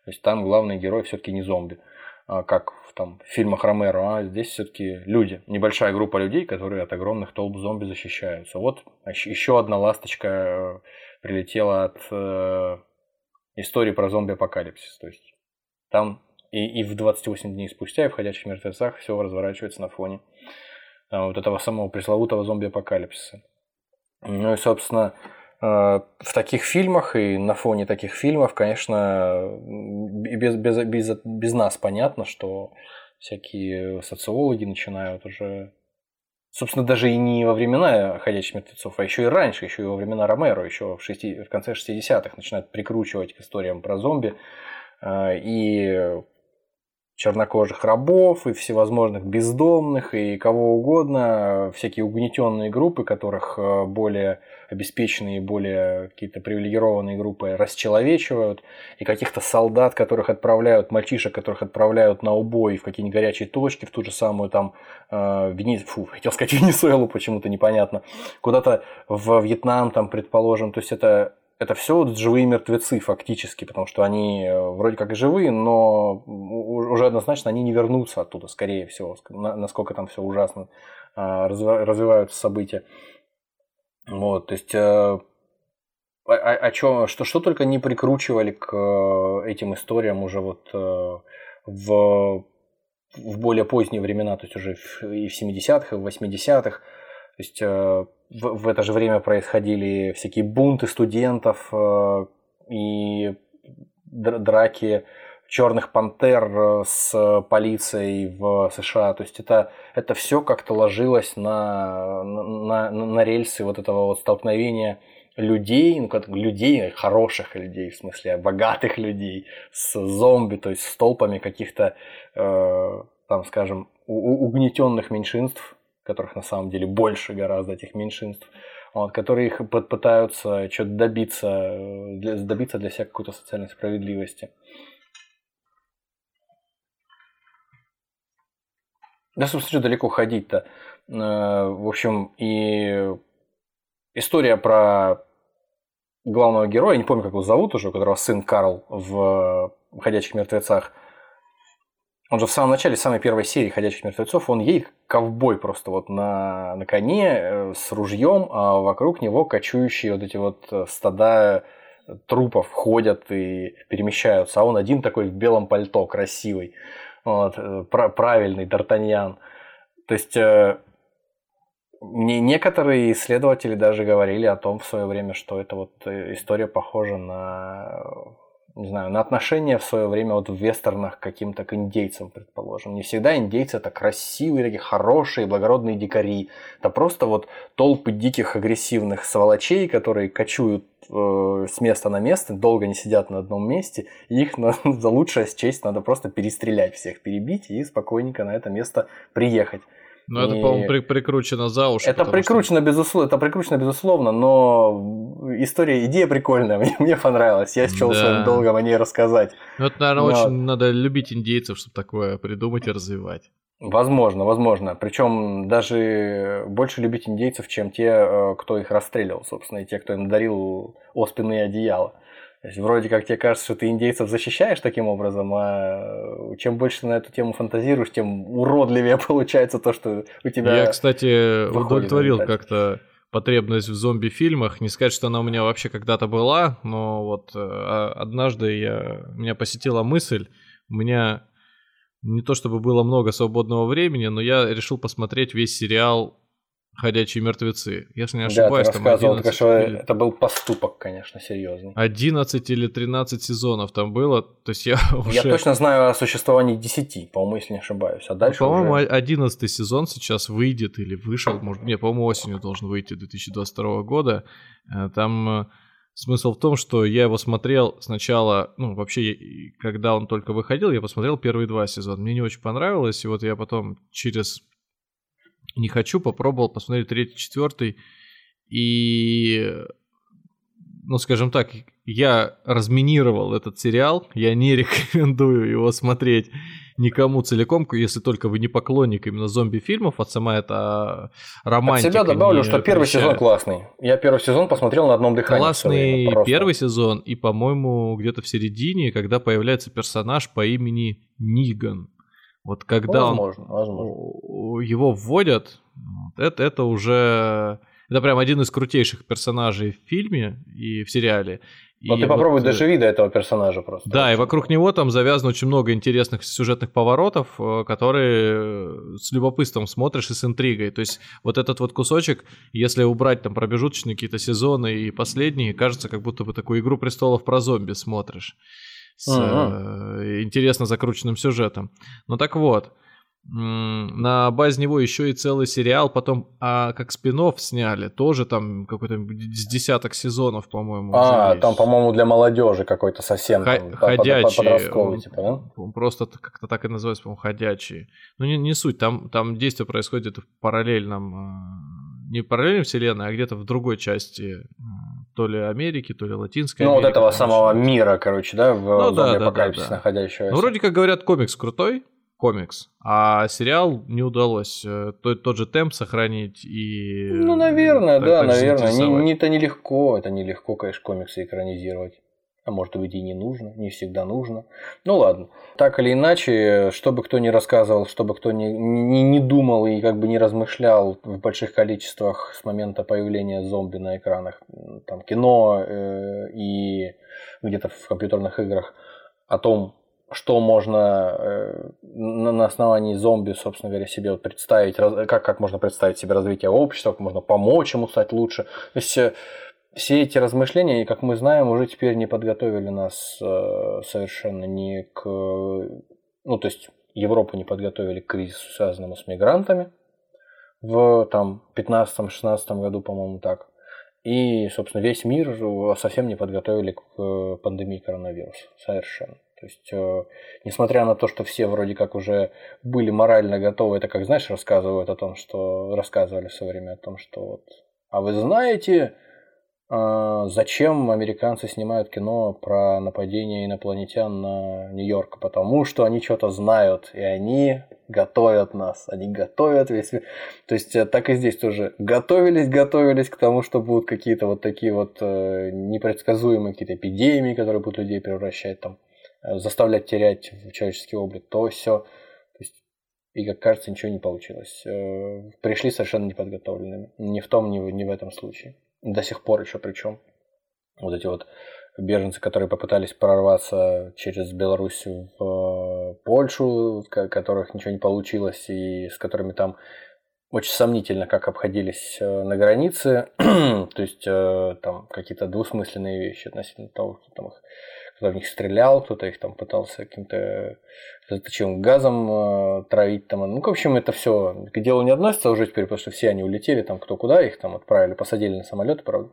То есть там главный герой все-таки не зомби, а как в, там, фильмах Ромеро, а здесь все-таки люди, небольшая группа людей, которые от огромных толп зомби защищаются. Вот еще одна ласточка э, прилетела от э, истории про зомби-апокалипсис. То есть там и, и в 28 дней спустя, и в «Ходячих мертвецах» все разворачивается на фоне а, вот этого самого пресловутого зомби-апокалипсиса. Ну и, собственно, а, в таких фильмах и на фоне таких фильмов, конечно, без, без, без, без нас понятно, что всякие социологи начинают уже Собственно, даже и не во времена «Ходячих мертвецов», а еще и раньше, еще и во времена Ромеро, еще в, 60, в конце 60-х начинают прикручивать к историям про зомби. А, и чернокожих рабов и всевозможных бездомных и кого угодно, всякие угнетенные группы, которых э, более обеспеченные, более какие-то привилегированные группы расчеловечивают, и каких-то солдат, которых отправляют, мальчишек, которых отправляют на убой в какие-нибудь горячие точки, в ту же самую там, э, Вени... Фу, хотел сказать Венесуэлу, почему-то непонятно, куда-то в Вьетнам, там, предположим, то есть это это все вот живые мертвецы фактически, потому что они э, вроде как и живые, но уже однозначно они не вернутся оттуда, скорее всего, насколько там все ужасно а, развиваются события. Вот, то есть э, о, о чем, что, что только не прикручивали к э, этим историям уже вот в, в более поздние времена, то есть уже и в 70-х, и в 80-х. То есть в, в это же время происходили всякие бунты студентов э, и драки черных пантер э, с полицией в США. То есть это, это все как-то ложилось на, на, на рельсы вот этого вот столкновения людей, ну как людей, хороших людей, в смысле богатых людей, с зомби, то есть с толпами каких-то, э, там, скажем, угнетенных меньшинств, которых на самом деле больше гораздо этих меньшинств, вот, которые их пытаются что-то добиться, для, добиться для себя какой-то социальной справедливости. Да, собственно, что далеко ходить-то. Э, в общем, и история про главного героя, я не помню, как его зовут уже, у которого сын Карл в «Ходячих мертвецах», он же в самом начале самой первой серии «Ходячих мертвецов», он едет ковбой просто вот на, на коне э, с ружьем, а вокруг него кочующие вот эти вот э, стада трупов ходят и перемещаются, а он один такой в белом пальто, красивый, вот, э, правильный Д'Артаньян. То есть некоторые исследователи даже говорили о том в свое время, что эта вот история похожа на не знаю, на отношения в свое время вот в вестернах к каким-то к индейцам, предположим. Не всегда индейцы это красивые, такие хорошие, благородные дикари. Это просто вот толпы диких агрессивных сволочей, которые кочуют э, с места на место, долго не сидят на одном месте. И их на, за лучшее счесть надо просто перестрелять всех, перебить и спокойненько на это место приехать. Ну, это, по-моему, при- прикручено за уши. Это прикручено, что... безусловно, это прикручено, безусловно, но история, идея прикольная, мне, мне понравилась. Я счел да. своим долгом о ней рассказать. Ну, это, наверное, но... очень надо любить индейцев, чтобы такое придумать и развивать. Возможно, возможно. Причем даже больше любить индейцев, чем те, э, кто их расстреливал, собственно, и те, кто им дарил оспенные одеяла. То есть, вроде как тебе кажется, что ты индейцев защищаешь таким образом, а чем больше на эту тему фантазируешь, тем уродливее получается то, что у тебя. Я, кстати, удовлетворил как-то потребность в зомби-фильмах. Не сказать, что она у меня вообще когда-то была, но вот э, однажды я, меня посетила мысль, у меня не то чтобы было много свободного времени, но я решил посмотреть весь сериал «Ходячие мертвецы». Если не ошибаюсь, да, ты там 11... только что или... это был поступок, конечно, серьезный. 11 или 13 сезонов там было, то есть я уже... Я точно знаю о существовании 10, по-моему, если не ошибаюсь, а дальше По-моему, уже... 11 сезон сейчас выйдет или вышел, может, не, по-моему, осенью должен выйти 2022 года. Э, там э, Смысл в том, что я его смотрел сначала, ну, вообще, когда он только выходил, я посмотрел первые два сезона. Мне не очень понравилось, и вот я потом через «Не хочу» попробовал посмотреть третий, четвертый, и, ну, скажем так, я разминировал этот сериал, я не рекомендую его смотреть никому целиком, если только вы не поклонник именно зомби-фильмов, вот сама эта романтика. От себя добавлю, что первый прещает. сезон классный. Я первый сезон посмотрел на одном дыхании. Классный первый сезон, и, по-моему, где-то в середине, когда появляется персонаж по имени Ниган. Вот когда возможно, он, возможно. его вводят, это, это уже... Это прям один из крутейших персонажей в фильме и в сериале. Но и ты попробуй вот, э, доживи до этого персонажа просто. Да, и вокруг него там завязано очень много интересных сюжетных поворотов, э, которые с любопытством смотришь и с интригой. То есть вот этот вот кусочек, если убрать там промежуточные какие-то сезоны и последние, кажется, как будто бы такую «Игру престолов» про зомби смотришь. С uh-huh. интересно закрученным сюжетом. Ну так вот, на базе него еще и целый сериал, потом а, как спин сняли, тоже там какой-то с десяток сезонов, по-моему. А, там, по-моему, для молодежи какой-то совсем Х- там, ходячий. Он, типа, да? Просто как-то так и называется, по-моему, ходячий. Ну, не, не суть, там, там действие происходит в параллельном, а, не в параллельной вселенной, а где-то в другой части а, то ли Америки, то ли Латинской ну, Америки. Вот этого самого мира, короче, да, в ну, да, да, да, да. находящегося. Ну, вроде как говорят, комикс крутой, комикс. А сериал не удалось э, тот, тот же темп сохранить и... Ну, наверное, так, да, наверное. Не, не, это нелегко, это нелегко, конечно, комиксы экранизировать. А может быть и не нужно, не всегда нужно. Ну ладно. Так или иначе, что бы кто ни рассказывал, что бы кто ни, ни, не думал и как бы не размышлял в больших количествах с момента появления зомби на экранах, там кино э, и где-то в компьютерных играх, о том, что можно э, на основании зомби, собственно говоря, себе вот представить, как, как можно представить себе развитие общества, как можно помочь ему стать лучше. То есть э, все эти размышления, как мы знаем, уже теперь не подготовили нас э, совершенно ни к... Ну, то есть Европу не подготовили к кризису, связанному с мигрантами в там 15-16 году, по-моему, так. И, собственно, весь мир совсем не подготовили к пандемии коронавируса. Совершенно. То есть, э, несмотря на то, что все вроде как уже были морально готовы, это как, знаешь, рассказывают о том, что рассказывали все время о том, что вот, а вы знаете, э, зачем американцы снимают кино про нападение инопланетян на Нью-Йорк? Потому что они что-то знают, и они готовят нас, они готовят весь мир. То есть э, так и здесь тоже готовились, готовились к тому, что будут какие-то вот такие вот э, непредсказуемые какие-то эпидемии, которые будут людей превращать там Э, заставлять терять человеческий облик, то все. То есть, и как кажется, ничего не получилось. Пришли совершенно неподготовленными. Ни в том, ни в, ни в этом случае. До сих пор еще причем. Вот эти вот беженцы, которые попытались прорваться через Белоруссию в э, Польшу, которых ничего не получилось, и с которыми там очень сомнительно, как обходились на границе. То есть там какие-то двусмысленные вещи относительно того, что там их кто-то в них стрелял, кто-то их там пытался каким-то заточивым газом э, травить. Там. Ну, в общем, это все к делу не относится уже теперь, потому что все они улетели там кто куда, их там отправили, посадили на самолеты, правда,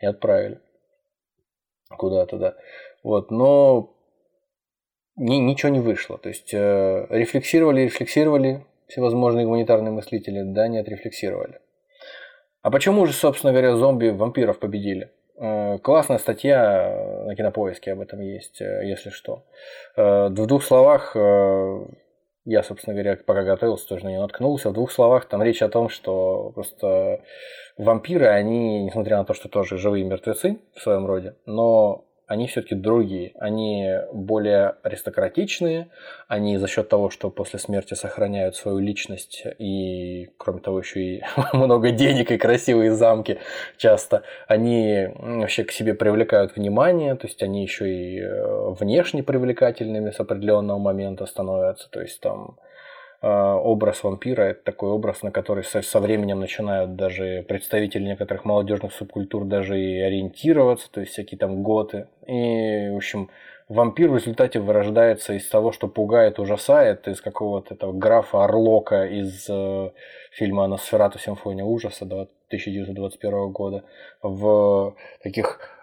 и отправили куда-то, да. Вот, но ни, ничего не вышло. То есть э, рефлексировали, рефлексировали всевозможные гуманитарные мыслители, да, не отрефлексировали. А почему же, собственно говоря, зомби вампиров победили? Э, классная статья на кинопоиске об этом есть, э, если что. Э, в двух словах, я, собственно говоря, пока готовился, тоже на нее наткнулся. В двух словах там речь о том, что просто вампиры, они, несмотря на то, что тоже живые мертвецы в своем роде, но они все-таки другие. Они более аристократичные, они за счет того, что после смерти сохраняют свою личность и, кроме того, еще и много денег и красивые замки часто, они вообще к себе привлекают внимание, то есть они еще и э, внешне привлекательными с определенного момента становятся, то есть там образ вампира это такой образ, на который со, со временем начинают даже представители некоторых молодежных субкультур даже и ориентироваться, то есть всякие там готы. И, в общем, вампир в результате вырождается из того, что пугает, ужасает, из какого-то этого графа Орлока из э, фильма «Носферату. Симфония ужаса» 1921 года в таких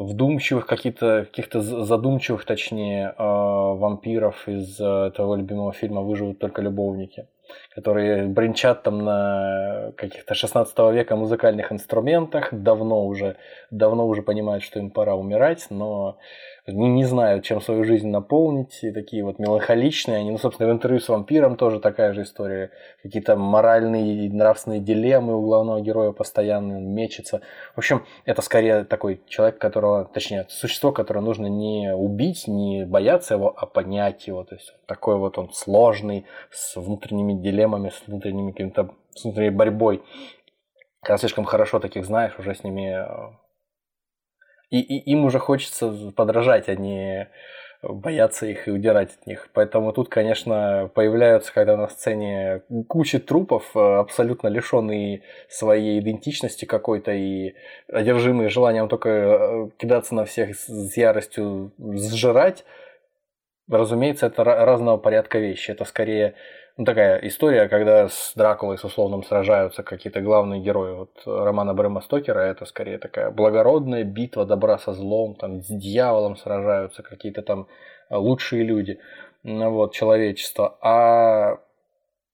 вдумчивых, каких-то каких-то задумчивых, точнее, э, вампиров из э, того любимого фильма «Выживут только любовники», которые бренчат там на каких-то 16 века музыкальных инструментах, давно уже, давно уже понимают, что им пора умирать, но не, не знают, чем свою жизнь наполнить, и такие вот меланхоличные они. Ну, собственно, в интервью с вампиром тоже такая же история. Какие-то моральные и нравственные дилеммы у главного героя постоянно мечется. В общем, это скорее такой человек, которого, точнее, существо, которое нужно не убить, не бояться его, а понять его. То есть такой вот он сложный, с внутренними дилеммами, с внутренними каким-то с внутренней борьбой. Когда слишком хорошо таких знаешь, уже с ними э, и, и им уже хочется подражать, а не бояться их и удирать от них. Поэтому тут, конечно, появляются, когда на сцене куча трупов, э, абсолютно лишенные своей идентичности какой-то и одержимые желанием только э, кидаться на всех с яростью, сжирать. Разумеется, это разного порядка вещи. Это скорее ну, такая история, когда с Дракулой с условным сражаются какие-то главные герои. Вот романа Брэма Стокера это скорее такая благородная битва добра со злом, там с дьяволом сражаются какие-то там лучшие люди, ну, вот, человечество. А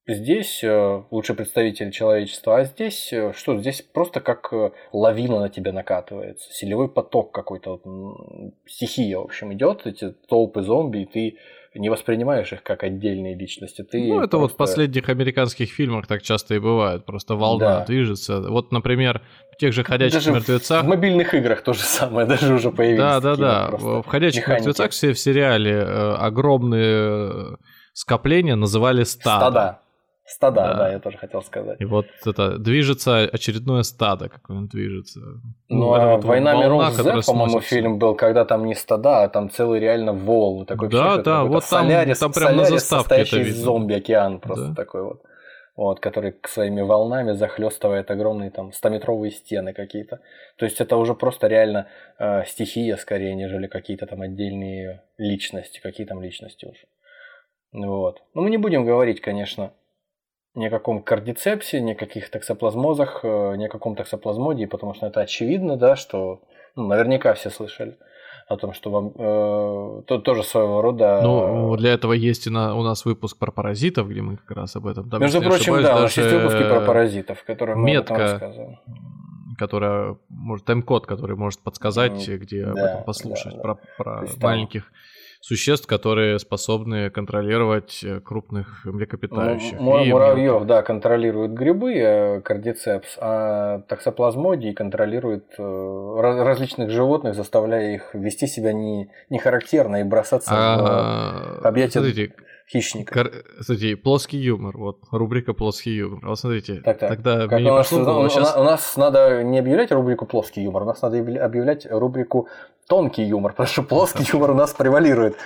здесь э, лучший представитель человечества, а здесь э, что? Здесь просто как э, лавина на тебя накатывается, силевой поток какой-то, вот, стихия, в общем, идет, эти толпы зомби, и ты не воспринимаешь их как отдельные личности. Ты ну, это просто... вот в последних американских фильмах так часто и бывает. Просто волна да. движется. Вот, например, в тех же «Ходячих даже мертвецах». В мобильных играх то же самое, даже уже появились. Да, да, да. В «Ходячих механики. мертвецах» все в сериале э, огромные скопления называли стадо. Стада. Стада, да. да, я тоже хотел сказать. И вот это движется очередное стадо, как он движется. Ну, ну а вот «Война миров Z», по-моему, фильм был, когда там не стада, а там целый реально волны. Такой да, да, вот там, Солярис, там прям Солярис, на заставке это видно. зомби-океан просто да. такой вот. Вот, который своими волнами захлестывает огромные там 100-метровые стены какие-то. То есть это уже просто реально э, стихия скорее, нежели какие-то там отдельные личности. Какие там личности уже. Вот. Но мы не будем говорить, конечно, ни о каком кардицепсе, ни о каких токсоплазмозах, э, ни о каком токсоплазмодии, потому что это очевидно, да, что ну, наверняка все слышали о том, что вам э, то, тоже своего рода. Ну, для этого есть и на, у нас выпуск про паразитов, где мы как раз об этом. Там, Между прочим, ошибаюсь, да, у нас есть выпуски про паразитов, которые мы метка, которая может тайм-код, который может подсказать, где да, об этом послушать да, да. про, про маленьких. Там существ, которые способны контролировать э, крупных млекопитающих. М- и муравьев, да, контролируют грибы, э, кардицепс, а таксоплазмодий контролирует э, различных животных, заставляя их вести себя не, не характерно и бросаться а, в объятия смотрите, хищника. Кар... Смотрите, плоский юмор, вот, рубрика плоский юмор. Вот смотрите, так, так. тогда как у, нас, пошло, у, сейчас... у нас надо не объявлять рубрику плоский юмор, у нас надо объявлять рубрику тонкий юмор, потому что плоский юмор у нас превалирует.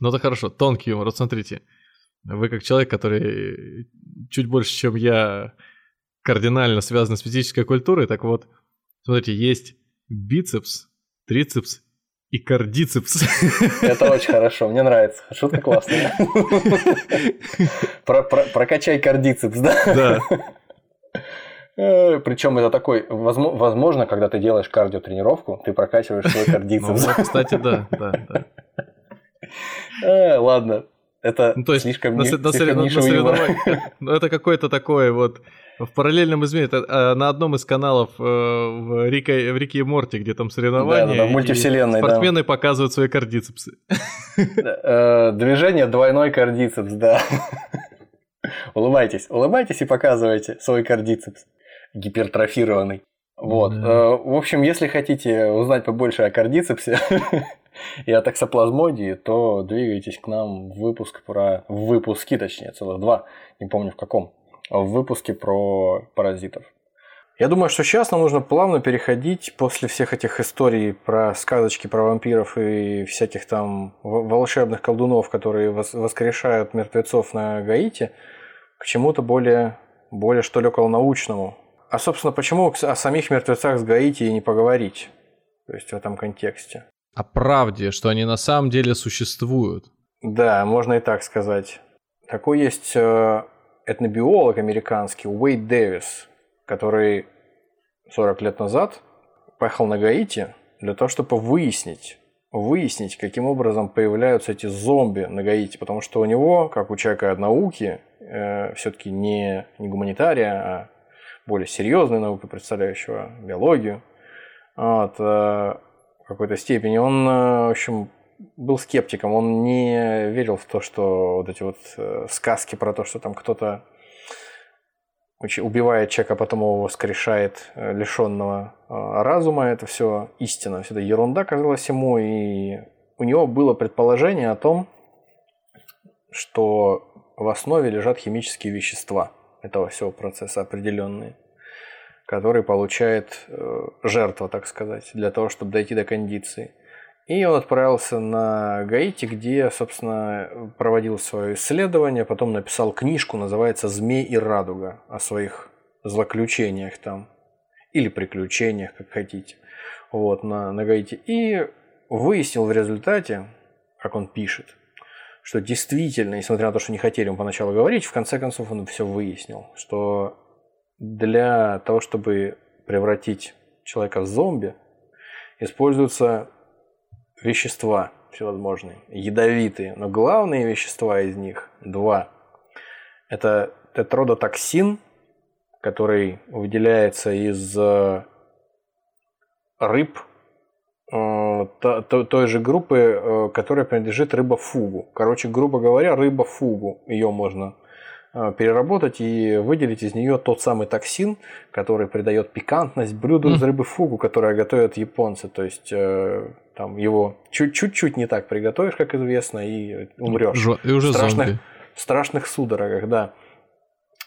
Ну это хорошо, тонкий юмор. Вот смотрите, вы как человек, который чуть больше, чем я, кардинально связан с физической культурой, так вот, смотрите, есть бицепс, трицепс и кардицепс. Это очень хорошо, мне нравится. Шутка классная. Про, про, прокачай кардицепс, да? Да. Э, Причем это такой, возможно, когда ты делаешь кардиотренировку, ты прокачиваешь свой кардицепс. Ну, кстати, да, да, да. Э, ладно, Это ну, то есть слишком, на, ни, на, слишком на, соревновании. Ну, это какой-то такой вот в параллельном измере. Это, а, на одном из каналов э, в, Рике, в Рике и Морти, где там соревнования. Да, да, да, мультивселенной, спортсмены да. показывают свои кардицепсы. Э, движение двойной кардицепс, да. Улыбайтесь, улыбайтесь и показывайте свой кардицепс гипертрофированный. Вот. Да. В общем, если хотите узнать побольше о кардицепсе и о токсоплазмодии, то двигайтесь к нам в выпуск про... В выпуски, точнее, целых два, не помню в каком, в выпуске про паразитов. Я думаю, что сейчас нам нужно плавно переходить после всех этих историй про сказочки про вампиров и всяких там волшебных колдунов, которые воскрешают мертвецов на Гаити, к чему-то более, более что ли, около научному. А, собственно, почему о самих мертвецах с Гаити и не поговорить? То есть в этом контексте. О правде, что они на самом деле существуют. Да, можно и так сказать. Такой есть э, этнобиолог американский Уэйд Дэвис, который 40 лет назад поехал на Гаити для того, чтобы выяснить, выяснить, каким образом появляются эти зомби на Гаити, потому что у него, как у человека науки, э, все-таки не, не гуманитария, а более серьезной наукой, представляющего биологию, вот, э, какой-то степени, он, э, в общем, был скептиком, он не верил в то, что вот эти вот э, сказки про то, что там кто-то убивает человека, а потом его воскрешает лишенного разума, это все истина, все это ерунда казалась ему, и у него было предположение о том, что в основе лежат химические вещества этого всего процесса определенные, которые получает э, жертва, так сказать, для того, чтобы дойти до кондиции. И он отправился на Гаити, где, собственно, проводил свое исследование, потом написал книжку, называется «Змей и радуга», о своих злоключениях там, или приключениях, как хотите, вот, на, на Гаити. И выяснил в результате, как он пишет, что действительно, несмотря на то, что не хотели ему поначалу говорить, в конце концов он все выяснил, что для того, чтобы превратить человека в зомби, используются вещества всевозможные, ядовитые, но главные вещества из них два. Это тетродотоксин, который выделяется из э, рыб Э, той же группы, э, которая принадлежит рыба-фугу. Короче, грубо говоря, рыба-фугу. Ее можно переработать и выделить из нее тот самый токсин, который придает пикантность блюду из рыбы-фугу, которое готовят японцы. То есть там его чуть-чуть не так приготовишь, как известно, и умрешь. И уже страшных, зомби. страшных судорогах, да.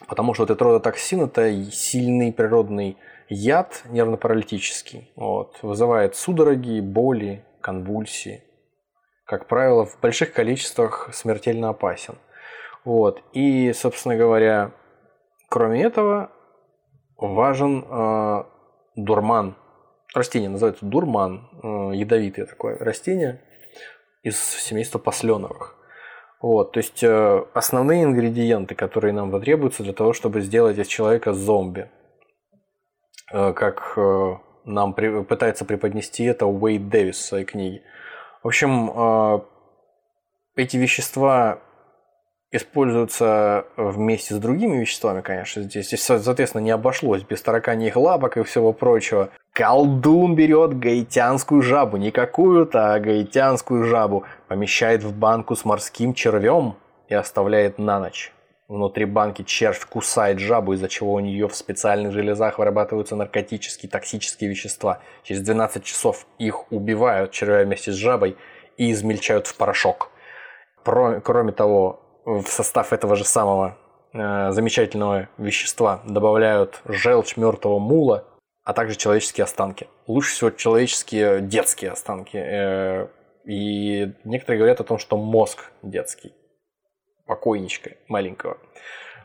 Потому что тетродотоксин это сильный природный яд нервно-паралитический. Вот, вызывает судороги, боли, конвульсии. Как правило, в больших количествах смертельно опасен. Вот. И, собственно говоря, кроме этого, важен э, дурман. Растение называется дурман, э, ядовитое такое растение из семейства посленовых. Вот, то есть э, основные ингредиенты, которые нам потребуются для того, чтобы сделать из человека зомби. Э, как э, нам пытается преподнести это Уэйд Дэвис в своей книге. В общем, э, эти вещества используются вместе с другими веществами, конечно, здесь. Здесь, соответственно, не обошлось без тараканьих лапок и всего прочего. Колдун берет гаитянскую жабу, не какую-то, а гаитянскую жабу, помещает в банку с морским червем и оставляет на ночь. Внутри банки червь кусает жабу, из-за чего у нее в специальных железах вырабатываются наркотические, токсические вещества. Через 12 часов их убивают червя вместе с жабой и измельчают в порошок. Кроме того, в состав этого же самого э, замечательного вещества добавляют желчь мертвого мула, а также человеческие останки. Лучше всего человеческие детские останки. Э, и некоторые говорят о том, что мозг детский покойничка маленького.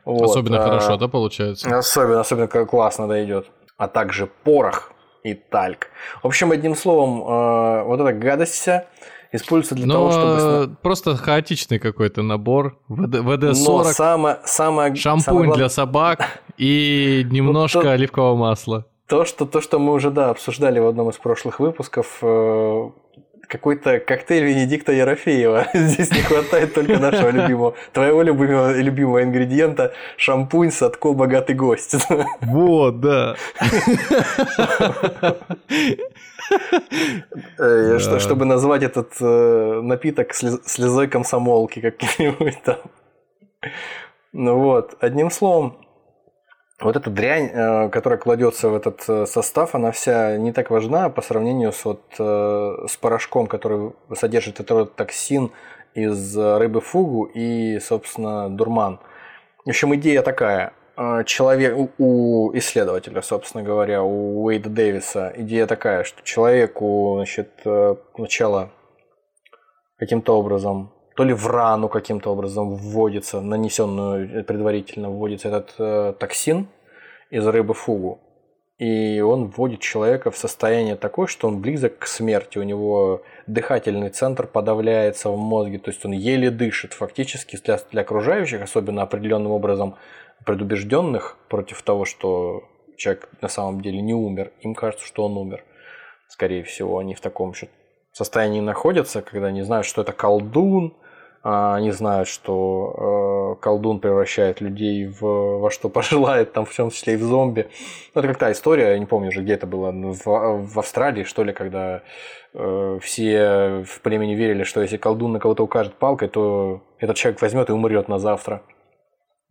Вот. Особенно а, хорошо, да, получается? Особенно, особенно классно дойдет. А также порох и тальк. В общем, одним словом, э, вот эта гадость вся используется для Но того, чтобы... Просто хаотичный какой-то набор. ВД, ВД-40, самое, самое, шампунь самое главное... для собак и немножко ну, то, оливкового масла. То что, то, что мы уже, да, обсуждали в одном из прошлых выпусков, э, какой-то коктейль Венедикта Ерофеева. Здесь не хватает только нашего любимого, твоего любимого, любимого ингредиента шампунь Садко богатый гость. Вот, да. Э, чтобы назвать этот э, напиток слезой комсомолки каким-нибудь там. Ну вот, одним словом, вот эта дрянь, э, которая кладется в этот э, состав, она вся не так важна по сравнению с, вот, э, с порошком, который содержит этот токсин из рыбы фугу и, собственно, дурман. В общем, идея такая. Человек, у исследователя, собственно говоря, у Уэйда Дэвиса, идея такая, что человеку, значит, сначала каким-то образом то ли в рану каким-то образом вводится, нанесенную предварительно вводится этот э, токсин из рыбы фугу. И он вводит человека в состояние такое, что он близок к смерти. У него дыхательный центр подавляется в мозге, то есть он еле дышит. Фактически для, для окружающих, особенно определенным образом предубежденных против того, что человек на самом деле не умер, им кажется, что он умер. Скорее всего, они в таком состоянии находятся, когда не знают, что это колдун, они знают, что э, колдун превращает людей в, во что пожелает, там в том числе и в зомби. Ну, это как та история, я не помню уже, где это было, в, в Австралии, что ли, когда э, все в племени верили, что если колдун на кого-то укажет палкой, то этот человек возьмет и умрет на завтра.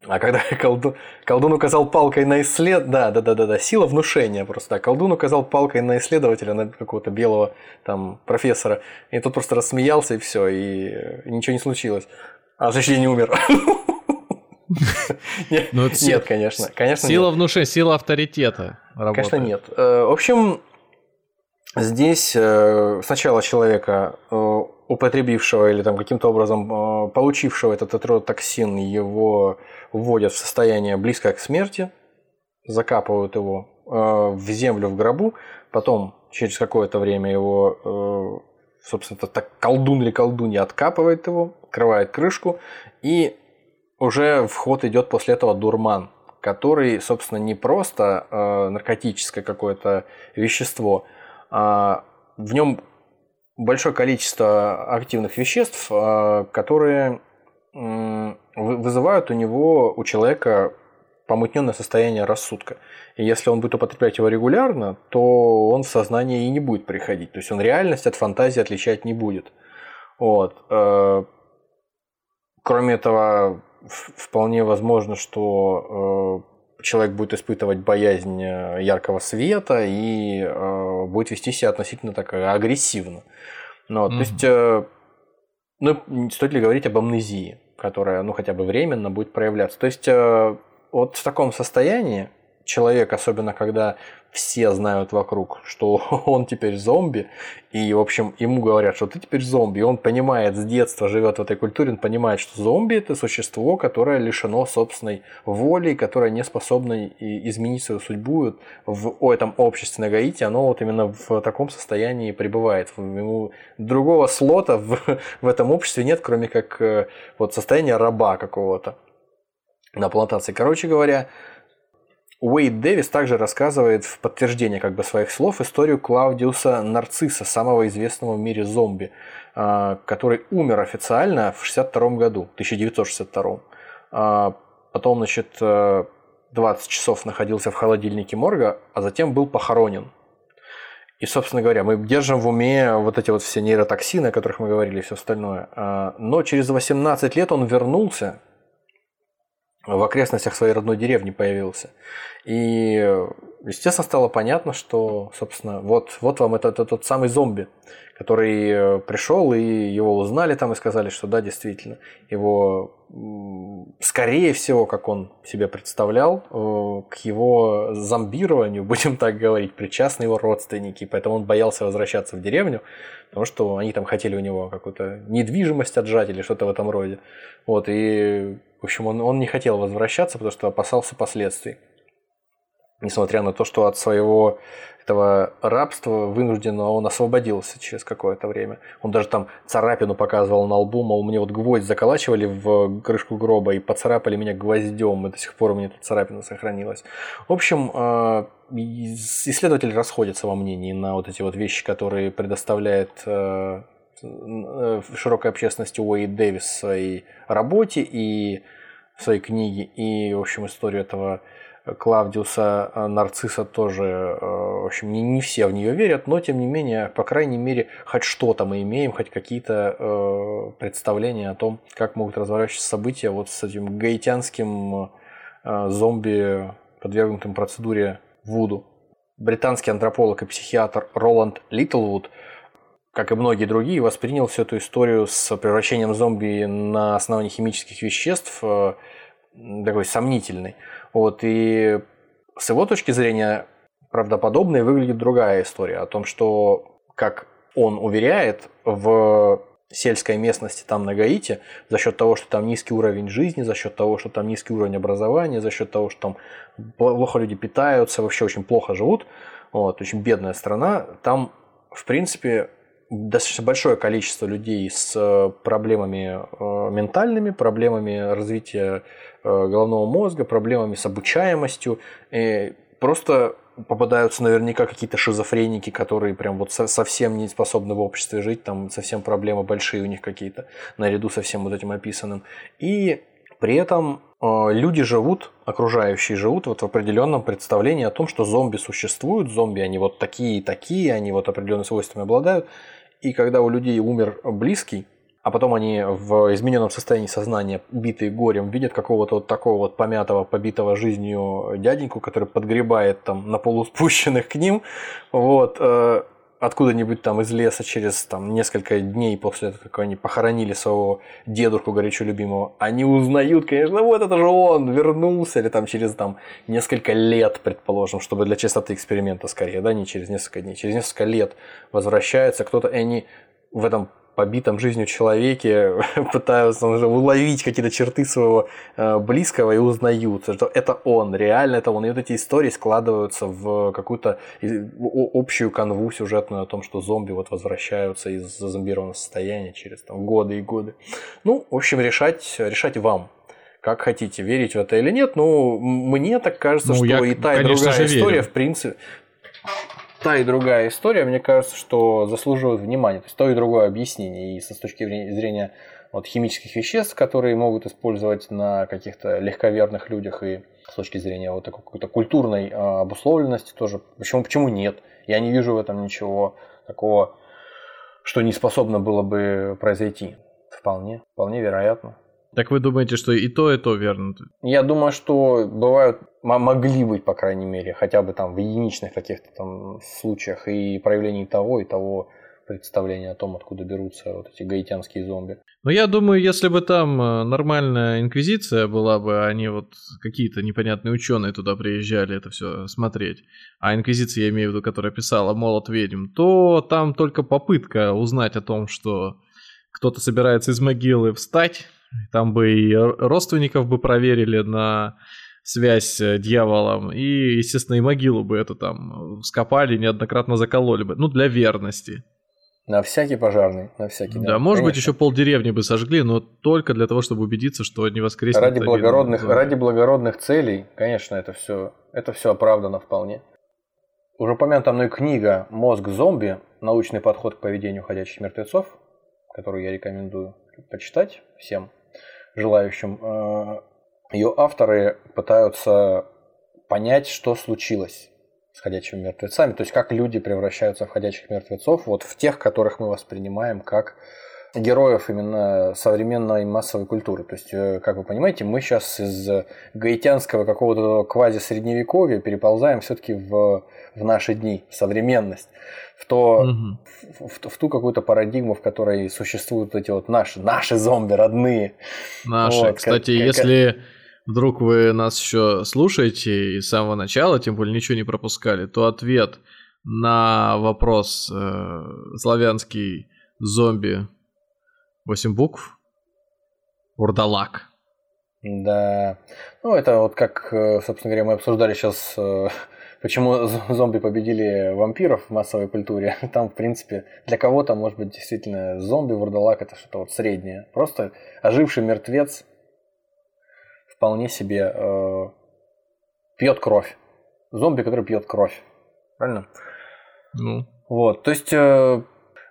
А когда колдун, колдун указал палкой на исслед... Да, да, да, да, да, сила внушения просто. Колдун указал палкой на исследователя, на какого-то белого там профессора, и тот просто рассмеялся, и все, и ничего не случилось. А следующий не умер. Ну, нет, конечно. конечно сила внушения, сила авторитета. Конечно, нет. Э, в общем, здесь э, сначала человека э, употребившего или там каким-то образом получившего этот токсин, его вводят в состояние близкое к смерти, закапывают его э, в землю в гробу, потом через какое-то время его, э, собственно, так колдун или колдунья откапывает его, открывает крышку, и уже в ход идет после этого дурман, который, собственно, не просто э, наркотическое какое-то вещество, а в нем большое количество активных веществ, которые вызывают у него, у человека помутненное состояние рассудка. И если он будет употреблять его регулярно, то он в сознание и не будет приходить. То есть он реальность от фантазии отличать не будет. Вот. Э, кроме этого, вполне возможно, что э, человек будет испытывать боязнь э, яркого света и будет вести себя относительно так агрессивно. Ну, mm-hmm. То есть, ну, стоит ли говорить об амнезии? которая, ну, хотя бы временно будет проявляться. То есть э, вот в таком состоянии человек, особенно когда все знают вокруг, что он теперь зомби, и, в общем, ему говорят, что ты теперь зомби, и он понимает с детства, живет в этой культуре, он понимает, что зомби – это существо, которое лишено собственной воли, которое не способно изменить свою судьбу в этом обществе на Гаити, оно вот именно в таком состоянии пребывает. Ему другого слота в, в этом обществе нет, кроме как э, вот состояния раба какого-то на плантации. Короче говоря, Уэйд Дэвис также рассказывает в подтверждение как бы своих слов историю Клаудиуса Нарцисса, самого известного в мире зомби, а, который умер официально в 62 году, 1962. А, потом, значит, 20 э, часов находился в холодильнике морга, а затем был похоронен. И, собственно говоря, мы держим в уме вот эти вот все нейротоксины, о которых мы говорили, и все остальное. А, но через 18 лет он вернулся в окрестностях своей родной деревни появился. И, естественно, стало понятно, что, собственно, вот, вот вам этот, этот тот самый зомби, который э, пришел, и его узнали там и сказали, что да, действительно, его, скорее всего, как он себе представлял, э, к его зомбированию, будем так говорить, причастны его родственники, поэтому он боялся возвращаться в деревню, потому что они там хотели у него какую-то недвижимость отжать или что-то в этом роде. Вот, и в общем, он, он не хотел возвращаться, потому что опасался последствий. Несмотря на то, что от своего этого рабства вынужденно он освободился через какое-то время. Он даже там царапину показывал на лбу, мол, мне вот гвоздь заколачивали в крышку гроба и поцарапали меня гвоздем, и до сих пор у меня эта царапина сохранилась. В общем, э, исследователи расходятся во мнении на вот эти вот вещи, которые предоставляет э, э, широкой общественности Уэйд Дэвис в своей работе и в своей книге, и, в общем, историю этого Клавдиуса э, Нарцисса тоже, э, в общем, не, не все в нее верят, но тем не менее, по крайней мере, хоть что-то мы имеем, хоть какие-то э, представления о том, как могут разворачиваться события вот с этим гаитянским э, зомби, подвергнутым процедуре Вуду. Британский антрополог и психиатр Роланд Литлвуд, как и многие другие, воспринял всю эту историю с превращением зомби на основании химических веществ э, такой сомнительной. Вот, и с его точки зрения правдоподобной выглядит другая история о том, что, как он уверяет, в сельской местности там на Гаити за счет того, что там низкий уровень жизни, за счет того, что там низкий уровень образования, за счет того, что там плохо люди питаются, вообще очень плохо живут, вот, очень бедная страна, там, в принципе, достаточно большое количество людей с э, проблемами э, ментальными, проблемами развития э, головного мозга, проблемами с обучаемостью. И просто попадаются наверняка какие-то шизофреники, которые прям вот совсем не способны в обществе жить, там совсем проблемы большие у них какие-то, наряду со всем вот этим описанным. И при этом люди живут, окружающие живут вот в определенном представлении о том, что зомби существуют, зомби они вот такие и такие, они вот определенными свойствами обладают, и когда у людей умер близкий, а потом они в измененном состоянии сознания, битые горем, видят какого-то вот такого вот помятого, побитого жизнью дяденьку, который подгребает там на полуспущенных к ним, вот, э, откуда-нибудь там из леса через там, несколько дней после того, как они похоронили своего дедушку горячо любимого, они узнают, конечно, вот это же он вернулся, или там через там, несколько лет, предположим, чтобы для чистоты эксперимента скорее, да, не через несколько дней, через несколько лет возвращается кто-то, и они в этом побитом жизнью человеке пытаются уже уловить какие-то черты своего э, близкого и узнают, что это он, реально это он. И вот эти истории складываются в какую-то общую канву сюжетную о том, что зомби вот возвращаются из зомбированного состояния через там, годы и годы. Ну, в общем, решать, решать вам как хотите, верить в это или нет. Ну, мне так кажется, ну, что я, и та, и другая история, верю. в принципе, та и другая история, мне кажется, что заслуживают внимания. То есть то и другое объяснение. И со точки зрения вот, химических веществ, которые могут использовать на каких-то легковерных людях, и с точки зрения вот такой какой-то культурной э, обусловленности тоже. Почему, почему нет? Я не вижу в этом ничего такого, что не способно было бы произойти. Вполне, вполне вероятно. Так вы думаете, что и то, и то верно? Я думаю, что бывают, могли быть, по крайней мере, хотя бы там в единичных каких-то там случаях и проявлений того, и того представления о том, откуда берутся вот эти гаитянские зомби. Но я думаю, если бы там э, нормальная инквизиция была бы, они вот какие-то непонятные ученые туда приезжали это все смотреть, а инквизиция, я имею в виду, которая писала «Молот ведьм», то там только попытка узнать о том, что кто-то собирается из могилы встать, там бы и родственников бы проверили на связь с дьяволом, и, естественно, и могилу бы эту там скопали, неоднократно закололи бы, ну, для верности. На всякий пожарный, на всякий. Да, да может конечно. быть, еще полдеревни бы сожгли, но только для того, чтобы убедиться, что не воскреснет. Ради благородных, ради благородных целей, конечно, это все, это все оправдано вполне. Уже упомянутая мной книга «Мозг зомби. Научный подход к поведению ходячих мертвецов», которую я рекомендую почитать всем желающим, э, ее авторы пытаются понять, что случилось с ходячими мертвецами, то есть как люди превращаются в ходячих мертвецов, вот в тех, которых мы воспринимаем как героев именно современной массовой культуры. То есть, э, как вы понимаете, мы сейчас из гаитянского какого-то квази-средневековья переползаем все-таки в, в наши дни, в современность в, то, угу. в, в, в ту какую-то парадигму, в которой существуют эти вот наши, наши зомби родные. Наши. Вот, Кстати, как, если вдруг вы нас еще слушаете и с самого начала, тем более ничего не пропускали, то ответ на вопрос э, славянский зомби 8 букв Урдалак. Да. Ну, это вот как, э, собственно говоря, мы обсуждали сейчас э, почему зомби победили вампиров в массовой культуре. Там, в принципе, для кого-то, может быть, действительно зомби, вурдалак это что-то вот среднее. Просто оживший мертвец вполне себе э, пьет кровь. Зомби, который пьет кровь. Правильно? Ну. Вот, то есть э,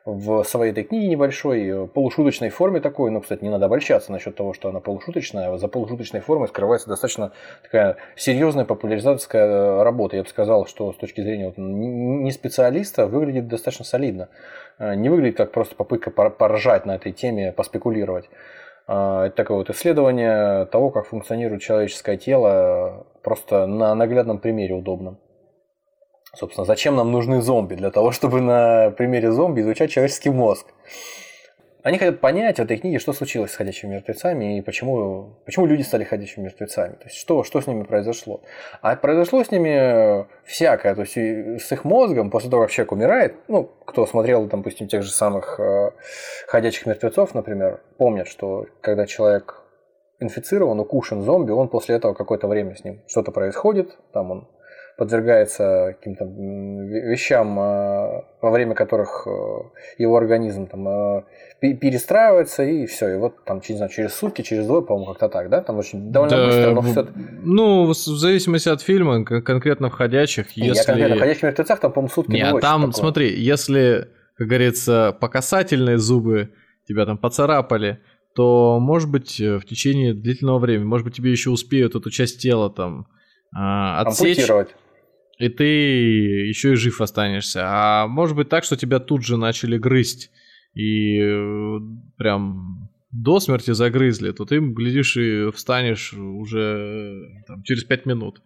в своей этой книге небольшой, э, полушуточной форме такой, ну, кстати, не надо обольщаться насчет того, что она полушуточная, за полушуточной формой скрывается достаточно такая серьезная популяризаторская э, работа. Я бы сказал, что с точки зрения вот, не специалиста выглядит достаточно солидно. Не выглядит как просто попытка поражать на этой теме, поспекулировать. Это такое вот исследование того, как функционирует человеческое тело, просто на наглядном примере удобном. Собственно, зачем нам нужны зомби? Для того, чтобы на примере зомби изучать человеческий мозг. Они хотят понять в этой книге, что случилось с ходячими мертвецами и почему, почему люди стали ходячими мертвецами. То есть, что, что с ними произошло. А произошло с ними всякое. То есть, с их мозгом, после того, как человек умирает, ну, кто смотрел, допустим, тех же самых э, ходячих мертвецов, например, помнят, что когда человек инфицирован, укушен зомби, он после этого какое-то время с ним что-то происходит, там он подвергается каким-то вещам, а, во время которых э, его организм там, а, перестраивается, и все. И вот там, не знаю, через сутки, через двое, по-моему, как-то так, да? Там очень довольно да, быстро, но все... Ну, в зависимости от фильма, конкретно в «Ходячих», если... Я конкретно в «Ходячих мертвецах», там, по-моему, сутки Нет, там, такое. смотри, если, как говорится, по касательной зубы тебя там поцарапали, то, может быть, э, в течение длительного времени, может быть, тебе еще успеют эту часть тела там отсечь. Ампутировать и ты еще и жив останешься. А может быть так, что тебя тут же начали грызть и э, прям до смерти загрызли, то ты, глядишь, и встанешь уже там, через пять минут.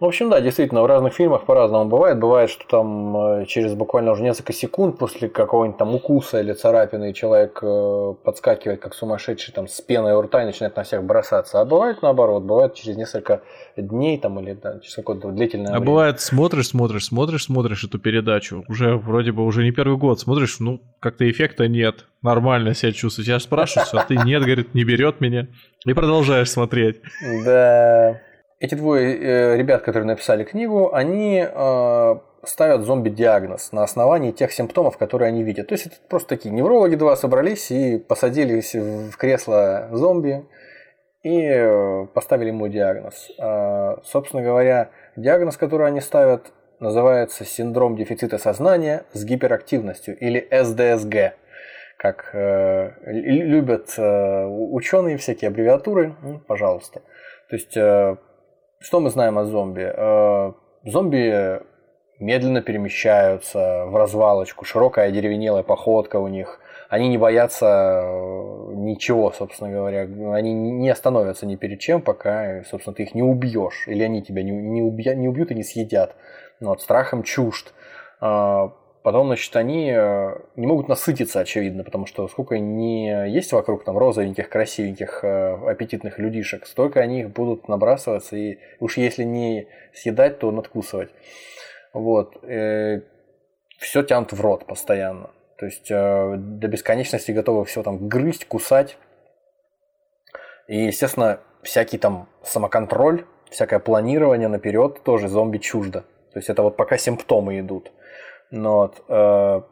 В общем, да, действительно, в разных фильмах по-разному бывает. Бывает, что там э, через буквально уже несколько секунд после какого-нибудь там укуса или царапины человек э, подскакивает как сумасшедший там с пеной у рта и начинает на всех бросаться. А бывает наоборот, бывает через несколько дней там или да, через какое-то длительное а время. А бывает смотришь, смотришь, смотришь, смотришь эту передачу, уже вроде бы уже не первый год смотришь, ну как-то эффекта нет, нормально себя чувствуешь. Я спрашиваю, а ты нет, говорит, не берет меня. И продолжаешь смотреть. Да эти двое э, ребят, которые написали книгу, они э, ставят зомби-диагноз на основании тех симптомов, которые они видят. То есть это просто такие неврологи два собрались и посадились в кресло зомби и э, поставили ему диагноз. А, собственно говоря, диагноз, который они ставят, называется синдром дефицита сознания с гиперактивностью или СДСГ как любят ученые всякие аббревиатуры, ну, пожалуйста. То есть что мы знаем о зомби? Э, зомби медленно перемещаются в развалочку, широкая деревенелая походка у них. Они не боятся э, ничего, собственно говоря. Они не остановятся ни перед чем, пока, собственно, ты их не убьешь. Или они тебя не, не, убья, не убьют и не съедят. Но от страхом чужд. Потом, значит, они э, не могут насытиться, очевидно, потому что сколько не есть вокруг там розовеньких, красивеньких, э, аппетитных людишек, столько они их будут набрасываться, и уж если не съедать, то надкусывать. Вот. Э, все тянут в рот постоянно. То есть до бесконечности готовы все там грызть, кусать. И, естественно, всякий там самоконтроль, всякое планирование наперед тоже зомби чуждо. То есть это вот пока симптомы идут. Но вот, э,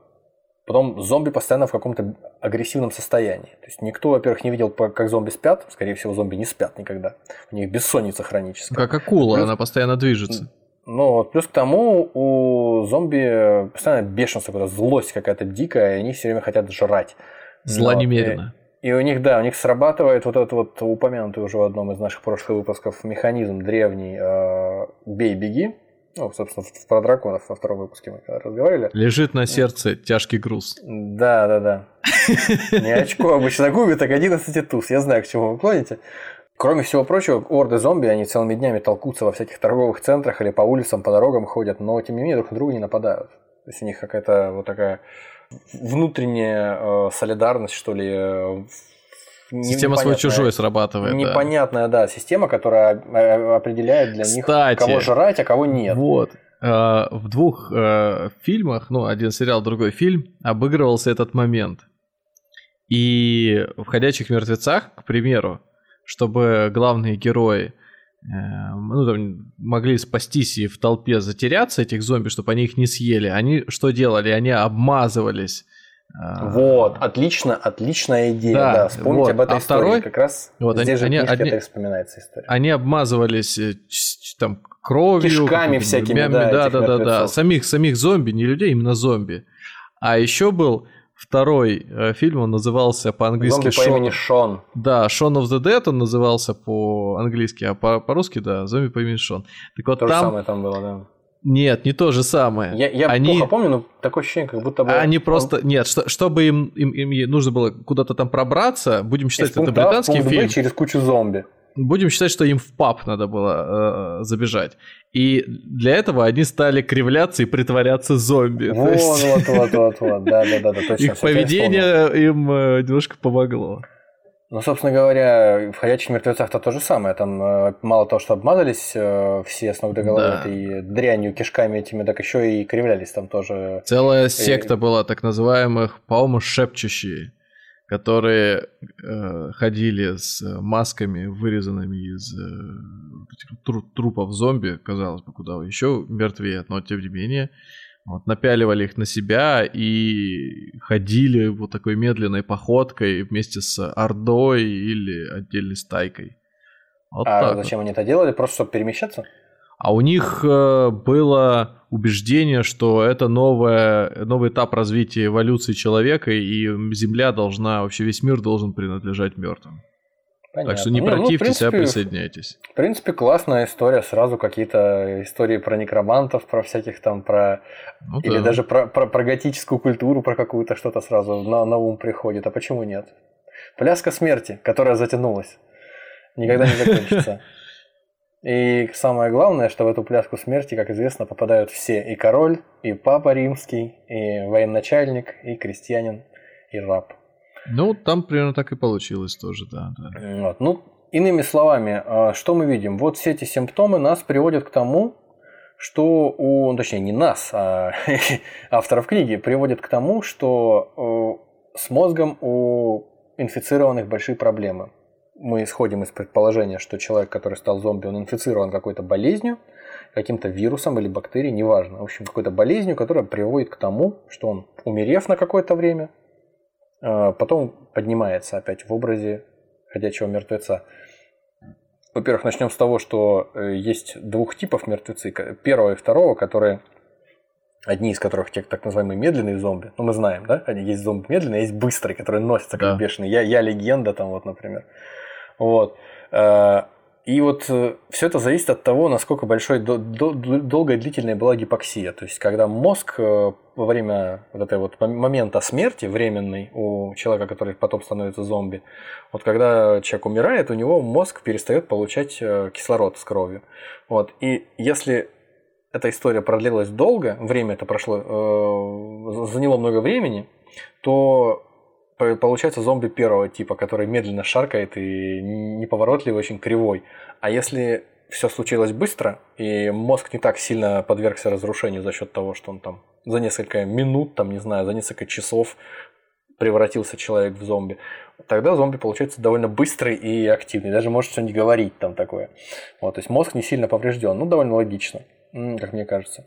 потом зомби постоянно в каком-то агрессивном состоянии. То есть никто, во-первых, не видел, как зомби спят. Скорее всего, зомби не спят никогда. У них бессонница хроническая. Как акула, плюс, она постоянно движется. Ну, вот, плюс к тому, у зомби постоянно бешенство, какая-то злость какая-то дикая, и они все время хотят жрать. Зла Но, немерено. И, и у них, да, у них срабатывает вот этот вот упомянутый уже в одном из наших прошлых выпусков механизм древний э, «бей-беги», ну, собственно, про драконов во втором выпуске мы разговаривали. Лежит на сердце тяжкий груз. Да, да, да. Не очко обычно губит, так 11 туз. Я знаю, к чему вы клоните. Кроме всего прочего, орды зомби, они целыми днями толкутся во всяких торговых центрах или по улицам, по дорогам ходят, но тем не менее друг на друга не нападают. То есть у них какая-то вот такая внутренняя э, солидарность, что ли, э, Система свой-чужой срабатывает. Непонятная, да. да, система, которая э, определяет для Кстати, них, кого жрать, а кого нет. Вот. Э, в двух э, фильмах, ну, один сериал, другой фильм, обыгрывался этот момент. И в «Ходячих мертвецах», к примеру, чтобы главные герои ну, там, могли спастись и в толпе затеряться этих зомби, чтобы они их не съели. Они что делали? Они обмазывались вот, отлично, отличная идея. Да, да вспомните вот. об этой а истории. Второй, как раз вот, здесь они, же они, это вспоминается история. Они обмазывались э, там кровью, кишками всякими, мями, да, да, да, да, да, самих самих зомби, не людей, именно зомби. А еще был второй э, фильм, он назывался по-английски Зомби по имени Шон. Да, Шон of the Dead он назывался по-английски, а по-русски, да, Зомби по имени Шон. Так вот То там... же самое там было, да. Нет, не то же самое. Я, я они... плохо помню, но такое ощущение, как будто бы... Они просто... Нет, что, чтобы им, им, им нужно было куда-то там пробраться, будем считать, это британский фильм. через кучу зомби. Будем считать, что им в паб надо было э, забежать. И для этого они стали кривляться и притворяться зомби. Вот, есть... вот, вот, вот, вот, да, да, да, точно. Их поведение им э, немножко помогло. Ну, собственно говоря, в «Ходячих мертвецах»-то то же самое. Там э, мало того, что обмазались э, все с ног до головы да. этой дрянью, кишками этими, так еще и кривлялись там тоже. Целая секта и... была так называемых, по-моему, шепчущие, которые э, ходили с масками, вырезанными из э, трупов зомби, казалось бы, куда еще мертвее, но тем не менее вот, напяливали их на себя и ходили вот такой медленной походкой вместе с ордой или отдельной стайкой. Вот а зачем вот. они это делали? Просто чтобы перемещаться? А у них э, было убеждение, что это новое, новый этап развития эволюции человека, и Земля должна, вообще весь мир должен принадлежать мертвым. Понятно. Так что не, не противьтесь, ну, принципе, а присоединяйтесь. В принципе, классная история. Сразу какие-то истории про некромантов, про всяких там, про... Ну, Или да. даже про, про, про готическую культуру, про какую-то что-то сразу на, на ум приходит. А почему нет? Пляска смерти, которая затянулась. Никогда не закончится. И самое главное, что в эту пляску смерти, как известно, попадают все. И король, и папа римский, и военачальник, и крестьянин, и раб. Ну, там примерно так и получилось тоже, да. да. Вот. Ну, иными словами, а, что мы видим? Вот все эти симптомы нас приводят к тому, что у, ну, точнее, не нас, а авторов книги, приводят к тому, что э, с мозгом у инфицированных большие проблемы. Мы исходим из предположения, что человек, который стал зомби, он инфицирован какой-то болезнью, каким-то вирусом или бактерией, неважно. В общем, какой-то болезнью, которая приводит к тому, что он, умерев на какое-то время, потом поднимается опять в образе ходячего мертвеца. Во-первых, начнем с того, что э, есть двух типов мертвецы. Первого и второго, которые одни из которых те так называемые медленные зомби. Ну, мы знаем, да? Они есть зомби медленные, есть быстрые, которые носятся как да. бешеные. Я, я легенда там вот, например. Вот. И вот э, все это зависит от того, насколько большой, долгая длительная была гипоксия. То есть, когда мозг э, во время вот этой вот момента смерти временной у человека, который потом становится зомби, вот когда человек умирает, у него мозг перестает получать э, кислород с кровью. Вот. И если эта история продлилась долго, время это прошло, заняло много времени, то получается зомби первого типа, который медленно шаркает и неповоротливый, очень кривой. А если все случилось быстро, и мозг не так сильно подвергся разрушению за счет того, что он там за несколько минут, там, не знаю, за несколько часов превратился человек в зомби, тогда зомби получается довольно быстрый и активный, даже может что-нибудь говорить там такое. Вот, то есть мозг не сильно поврежден, ну, довольно логично, как мне кажется.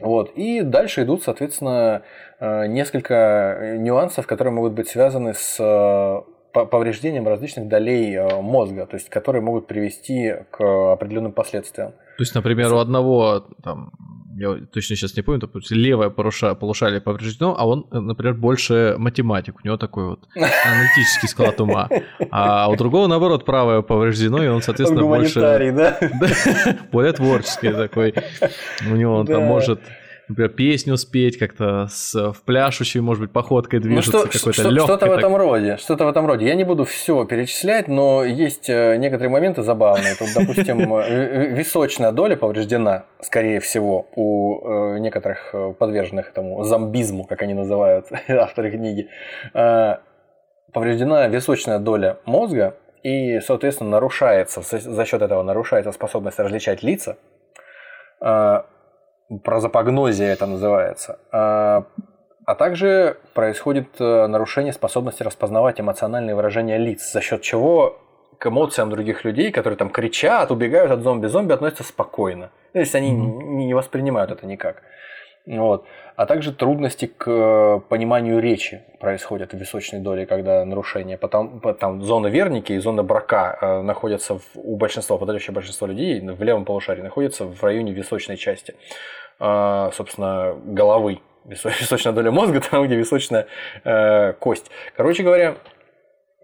Вот. И дальше идут, соответственно, э, несколько нюансов, которые могут быть связаны с э, повреждением различных долей э, мозга, то есть которые могут привести к определенным последствиям. То есть, например, у одного там, я точно сейчас не помню, допустим, левое полуша, полушарие повреждено, а он, например, больше математик, у него такой вот аналитический склад ума. А у другого, наоборот, правое повреждено, и он, соответственно, он больше... да? более творческий такой. У него он там может например, песню спеть, как-то с в пляшущей, может быть, походкой ну, движется, ну, что, какой-то что, легкой. Что-то в этом роде, что-то в этом роде. Я не буду все перечислять, но есть э, некоторые моменты забавные. Тут, допустим, э, височная доля повреждена, скорее всего, у э, некоторых подверженных этому зомбизму, как они называют авторы книги. Повреждена височная доля мозга, и, соответственно, нарушается, за счет этого нарушается способность различать лица, прозапогнозия это называется. А, а также происходит э, нарушение способности распознавать эмоциональные выражения лиц, за счет чего к эмоциям других людей, которые там кричат, убегают от зомби. Зомби относятся спокойно. То есть они mm-hmm. не воспринимают это никак. Вот. А также трудности к э, пониманию речи происходят в височной доле, когда нарушения. Потом, там зона верники и зона брака э, находятся в, у большинства, подавляющего большинства людей в левом полушарии, находятся в районе височной части, собственно, головы. Височная доля мозга, там, где височная э, кость. Короче говоря,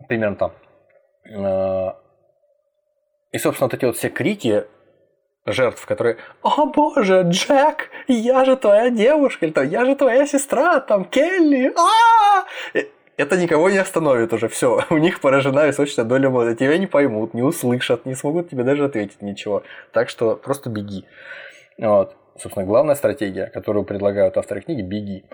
примерно там. Э, и, собственно, вот эти вот все крики жертв, которые «О боже, Джек, я же твоя девушка!» или там «Я же твоя сестра!» там «Келли! а Это никого не остановит уже, все. У них поражена височная доля мозга. Тебя не поймут, не услышат, не смогут тебе даже ответить ничего. Так что просто беги. Вот. Собственно, главная стратегия, которую предлагают авторы книги – беги.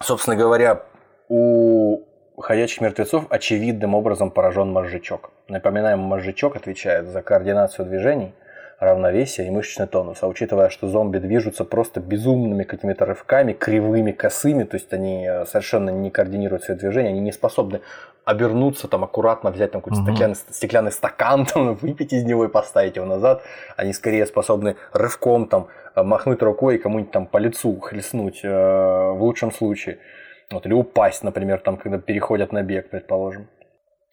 Собственно говоря, у ходячих мертвецов очевидным образом поражен мозжечок. Напоминаем, мозжечок отвечает за координацию движений – равновесие и мышечный тонус. А учитывая, что зомби движутся просто безумными какими-то рывками, кривыми, косыми, то есть они э, совершенно не координируют свои движения, они не способны обернуться, там аккуратно взять там какой-то угу. стеклянный, стеклянный стакан, там, выпить из него и поставить его назад. Они скорее способны рывком там э, махнуть рукой и кому-нибудь там по лицу хлестнуть э, в лучшем случае. Вот, или упасть, например, там, когда переходят на бег, предположим.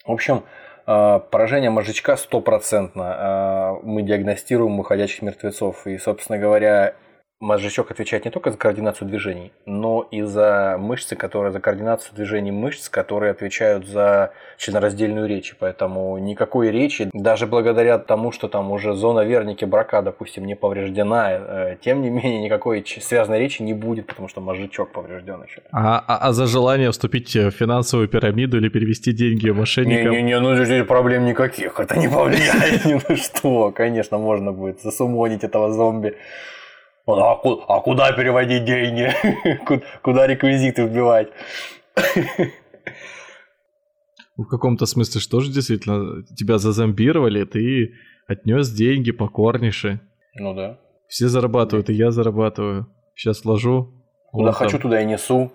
В общем, поражение мозжечка стопроцентно. А, мы диагностируем уходящих мертвецов. И, собственно говоря, Мозжечок отвечает не только за координацию движений, но и за мышцы, которые за координацию движений мышц, которые отвечают за членораздельную речь. Поэтому никакой речи, даже благодаря тому, что там уже зона верники брака, допустим, не повреждена, э, тем не менее никакой связанной речи не будет, потому что мозжечок поврежден еще. А, а, а за желание вступить в финансовую пирамиду или перевести деньги мошенникам? Не-не-не, ну здесь проблем никаких, это не повлияет ни на что. Конечно, можно будет засумонить этого зомби. А, а куда переводить деньги? Куда реквизиты вбивать? В каком-то смысле что же действительно тебя зазомбировали, ты отнес деньги покорнейше. Ну да. Все зарабатывают, и я зарабатываю. Сейчас вложу. Куда хочу, там. туда и несу.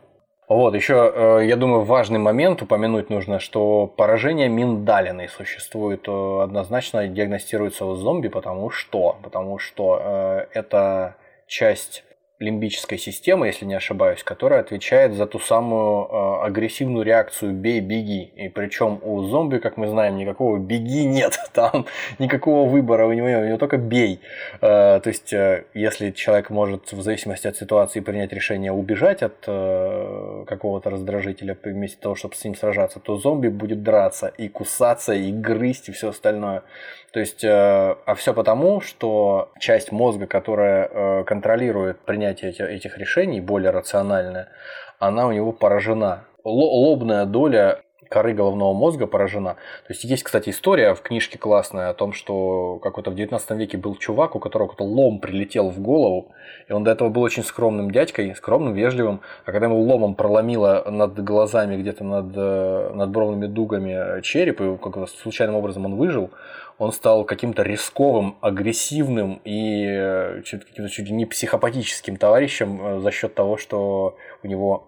Вот, еще, э, я думаю, важный момент упомянуть нужно, что поражение миндалиной существует э, однозначно, диагностируется у зомби, потому что, потому что э, это часть лимбической системы, если не ошибаюсь, которая отвечает за ту самую э, агрессивную реакцию «бей, беги». И причем у зомби, как мы знаем, никакого «беги» нет, там никакого выбора у него у него только «бей». Э, то есть, э, если человек может в зависимости от ситуации принять решение убежать от э, какого-то раздражителя вместо того, чтобы с ним сражаться, то зомби будет драться и кусаться, и грызть, и все остальное. То есть, э, а все потому, что часть мозга, которая э, контролирует принятие этих решений, более рациональная, она у него поражена. Лобная доля коры головного мозга поражена. То есть есть, кстати, история в книжке классная о том, что какой-то в 19 веке был чувак, у которого какой-то лом прилетел в голову, и он до этого был очень скромным дядькой, скромным, вежливым, а когда ему ломом проломило над глазами, где-то над, э, над бровными дугами череп, и как случайным образом он выжил, он стал каким-то рисковым, агрессивным и э, каким-то чуть ли не психопатическим товарищем э, за счет того, что у него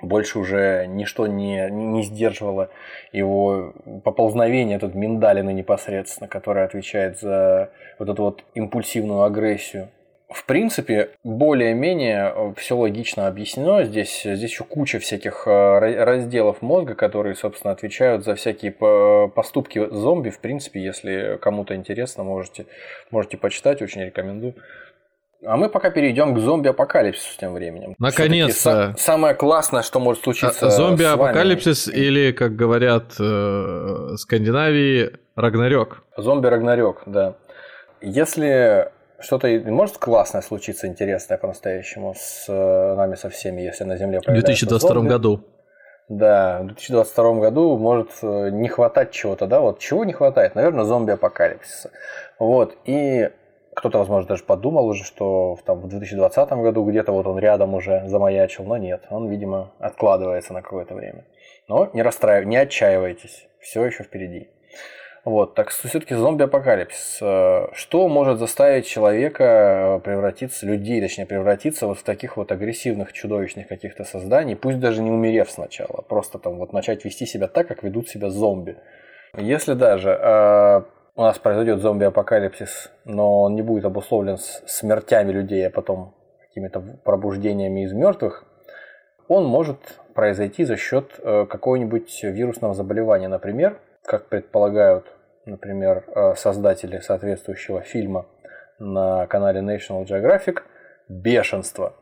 больше уже ничто не, не сдерживало его поползновение, тут миндалины непосредственно, которая отвечает за вот эту вот импульсивную агрессию. В принципе, более-менее э, все логично объяснено. Здесь, здесь еще куча всяких э, разделов мозга, которые, собственно, отвечают за всякие поступки зомби. В принципе, если кому-то интересно, можете, можете почитать, очень рекомендую. А мы пока перейдем к зомби-апокалипсису тем временем. Наконец-то. Самое классное, что может случиться. А, зомби-апокалипсис или, как говорят э, Скандинавии, Рагнарёк. Зомби-Рагнарёк, да. Если что-то может классное случиться, интересное по-настоящему с э, нами со всеми, если на Земле В 2022 зомби. году. Да, в 2022 году может э, не хватать чего-то, да, вот чего не хватает? Наверное, зомби-апокалипсиса. Вот, и кто-то, возможно, даже подумал уже, что там, в 2020 году где-то вот он рядом уже замаячил, но нет, он, видимо, откладывается на какое-то время. Но не расстраивайтесь, не отчаивайтесь, все еще впереди. Вот, так все-таки зомби-апокалипсис. Э, что может заставить человека э, превратиться, людей, точнее, превратиться вот в таких вот агрессивных, чудовищных каких-то созданий, пусть даже не умерев сначала, просто там вот начать вести себя так, как ведут себя зомби. Если даже э, у нас произойдет зомби-апокалипсис, но он не будет обусловлен смертями людей, а потом какими-то пробуждениями из мертвых, он может произойти за счет э, какого-нибудь вирусного заболевания. Например, как предполагают, например, э, создатели соответствующего фильма на канале National Geographic, бешенство.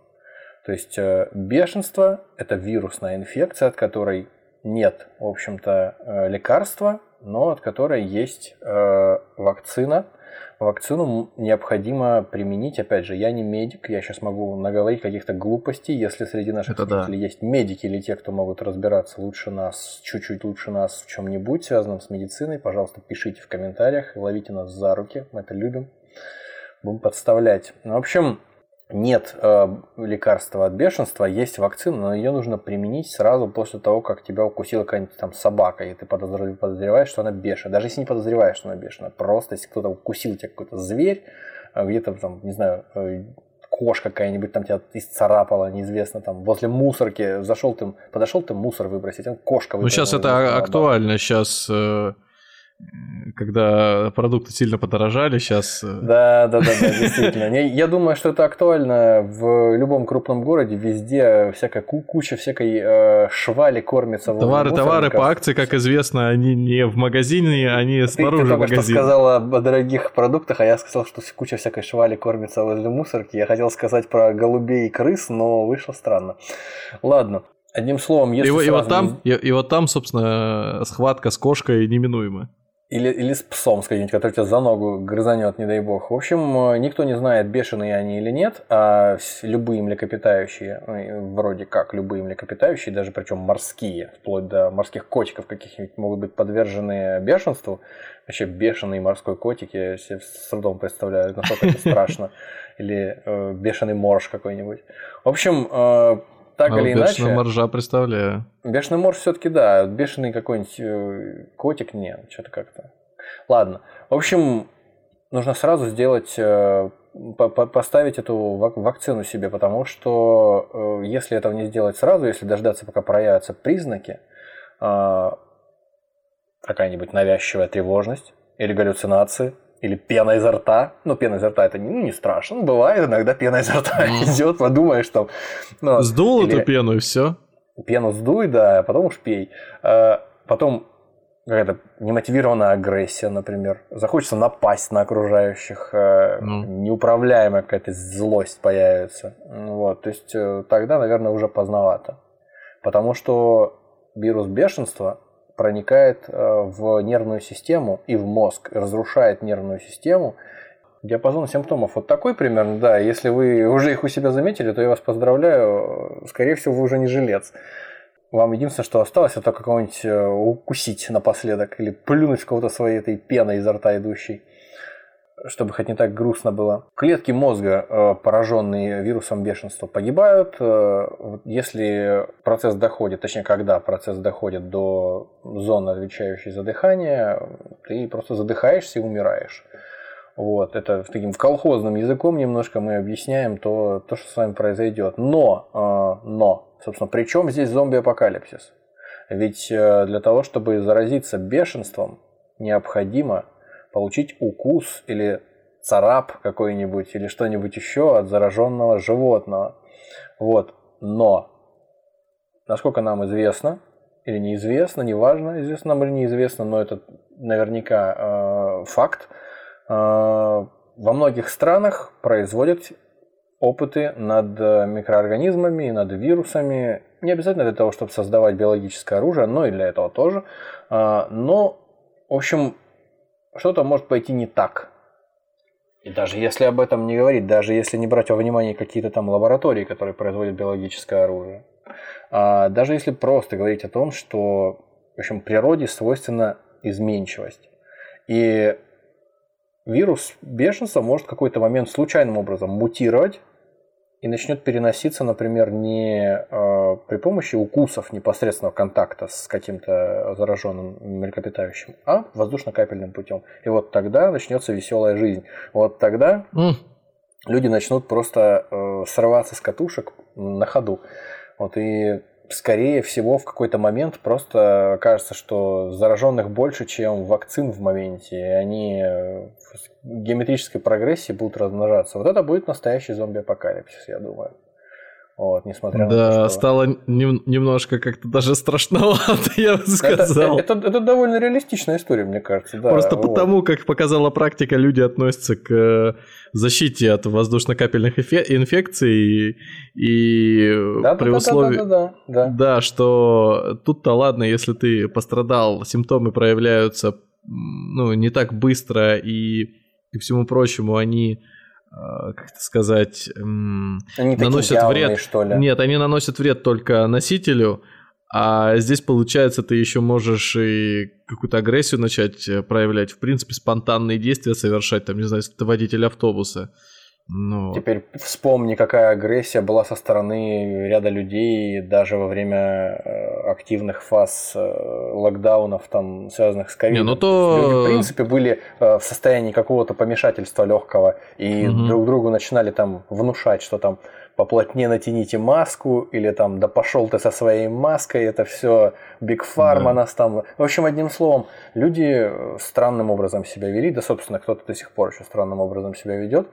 То есть э, бешенство – это вирусная инфекция, от которой нет, в общем-то, лекарства, но от которой есть вакцина – Вакцину необходимо применить, опять же, я не медик, я сейчас могу наговорить каких-то глупостей, если среди наших Это слушателей да. есть медики или те, кто могут разбираться лучше нас, чуть-чуть лучше нас в чем-нибудь связанном с медициной, пожалуйста, пишите в комментариях, ловите нас за руки, мы это любим, будем подставлять. Ну, в общем, нет э, лекарства от бешенства, есть вакцина, но ее нужно применить сразу после того, как тебя укусила какая-нибудь там собака, и ты подозреваешь, что она бешеная. Даже если не подозреваешь, что она бешеная, просто если кто-то укусил тебя какой-то зверь, э, где-то там, не знаю, э, кошка какая-нибудь там тебя исцарапала, неизвестно, там, возле мусорки, зашел ты, подошел ты мусор выбросить, там кошка Ну, сейчас это актуально, сейчас э, когда продукты сильно подорожали, сейчас... Э, да, да, да, да, действительно. Я думаю, что это актуально в любом крупном городе, везде всякая куча всякой э, швали кормится. Товары, товары по акции, как известно, они не в магазине, они снаружи ты, ты магазина. Ты сказала о дорогих продуктах, а я сказал, что куча всякой швали кормится возле мусорки. Я хотел сказать про голубей и крыс, но вышло странно. Ладно. Одним словом, если и, и, вот там, и, и вот там, собственно, схватка с кошкой неминуема. Или, или с псом с каким-нибудь, который тебя за ногу грызанет, не дай бог. В общем, э, никто не знает, бешеные они или нет, а любые млекопитающие, ну, вроде как любые млекопитающие, даже причем морские, вплоть до морских котиков каких-нибудь могут быть подвержены бешенству. Вообще бешеный морской котик, я себе с трудом представляю, насколько это страшно. Или э, бешеный морж какой-нибудь. В общем, э, так а или иначе. Бешеный моржа представляю. Бешеный морж все-таки да, бешеный какой-нибудь э, котик нет, что-то как-то. Ладно. В общем, нужно сразу сделать, э, поставить эту вакцину себе, потому что э, если этого не сделать сразу, если дождаться, пока проявятся признаки, какая-нибудь навязчивая тревожность или галлюцинации, или пена изо рта. Ну, пена изо рта это ну, не страшно. Ну, бывает иногда пена изо рта идет, подумаешь там. Ну, Сдул или... эту пену и все. Пену сдуй, да, а потом уж пей. А, потом какая-то немотивированная агрессия, например. Захочется напасть на окружающих, mm. неуправляемая какая-то злость появится. Вот, то есть э, тогда, наверное, уже поздновато. Потому что вирус бешенства проникает э, в нервную систему и в мозг, разрушает нервную систему. Диапазон симптомов вот такой примерно, да. Если вы уже их у себя заметили, то я вас поздравляю. Скорее всего, вы уже не жилец. Вам единственное, что осталось, это кого-нибудь э, укусить напоследок или плюнуть кого-то своей этой пеной изо рта идущей чтобы хоть не так грустно было. Клетки мозга, э, пораженные вирусом бешенства, погибают. Э, если процесс доходит, точнее, когда процесс доходит до зоны, отвечающей за дыхание, ты просто задыхаешься и умираешь. Вот, это таким колхозным языком немножко мы объясняем то, то что с вами произойдет. Но, э, но, собственно, при чем здесь зомби-апокалипсис? Ведь для того, чтобы заразиться бешенством, необходимо получить укус или царап какой-нибудь или что-нибудь еще от зараженного животного. Вот. Но, насколько нам известно, или неизвестно, неважно, известно нам или неизвестно, но это наверняка э, факт, э, во многих странах производят опыты над микроорганизмами и над вирусами. Не обязательно для того, чтобы создавать биологическое оружие, но и для этого тоже. Э, но, в общем, что-то может пойти не так. И даже если об этом не говорить, даже если не брать во внимание какие-то там лаборатории, которые производят биологическое оружие, а даже если просто говорить о том, что в общем, природе свойственна изменчивость. И вирус бешенства может в какой-то момент случайным образом мутировать и начнет переноситься, например, не э, при помощи укусов непосредственного контакта с каким-то зараженным млекопитающим, а воздушно-капельным путем. И вот тогда начнется веселая жизнь. Вот тогда mm. люди начнут просто э, срываться с катушек на ходу. Вот и скорее всего, в какой-то момент просто кажется, что зараженных больше, чем вакцин в моменте, и они в геометрической прогрессии будут размножаться. Вот это будет настоящий зомби-апокалипсис, я думаю. Вот, несмотря да, на то, что... стало нем- немножко как-то даже страшновато, я бы сказал. Это, это, это довольно реалистичная история, мне кажется. Да, Просто вот. потому, как показала практика, люди относятся к э, защите от воздушно-капельных инфекций и да, при да, условии, да, да, да, да. да, что тут-то ладно, если ты пострадал, симптомы проявляются ну, не так быстро и, и всему прочему они как это сказать, они наносят явные, вред. Что ли? Нет, они наносят вред только носителю, а здесь, получается, ты еще можешь и какую-то агрессию начать э, проявлять, в принципе, спонтанные действия совершать, там, не знаю, если ты водитель автобуса. Ну... Теперь вспомни, какая агрессия была со стороны ряда людей даже во время э, активных фаз э, локдаунов, там, связанных с ковидом. Не, ну то... Люди, в принципе, были э, в состоянии какого-то помешательства легкого и угу. друг другу начинали там внушать, что там поплотнее натяните маску, или там, да пошел ты со своей маской, это все Биг Фарма да. нас там. В общем, одним словом, люди странным образом себя вели, да, собственно, кто-то до сих пор еще странным образом себя ведет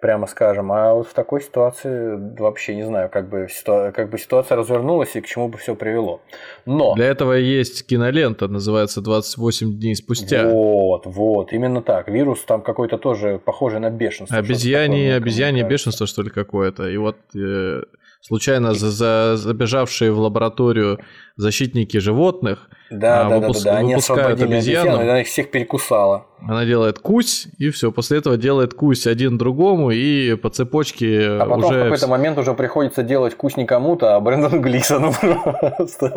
прямо скажем. А вот в такой ситуации вообще не знаю, как бы, ситуа- как бы ситуация развернулась и к чему бы все привело. Но... Для этого есть кинолента, называется «28 дней спустя». Вот, вот, именно так. Вирус там какой-то тоже похожий на бешенство. Обезьяне, обезьяне бешенство, что ли, какое-то. И вот э, случайно за, за, забежавшие в лабораторию защитники животных да, а, да, выпуск, да, да, да. выпускают Они обезьяну. обезьяну, она их всех перекусала. Она делает кусь, и все. После этого делает кусь один другому, и по цепочке А потом уже... в какой-то момент уже приходится делать кусь не кому-то, а Брэндону Глисону просто.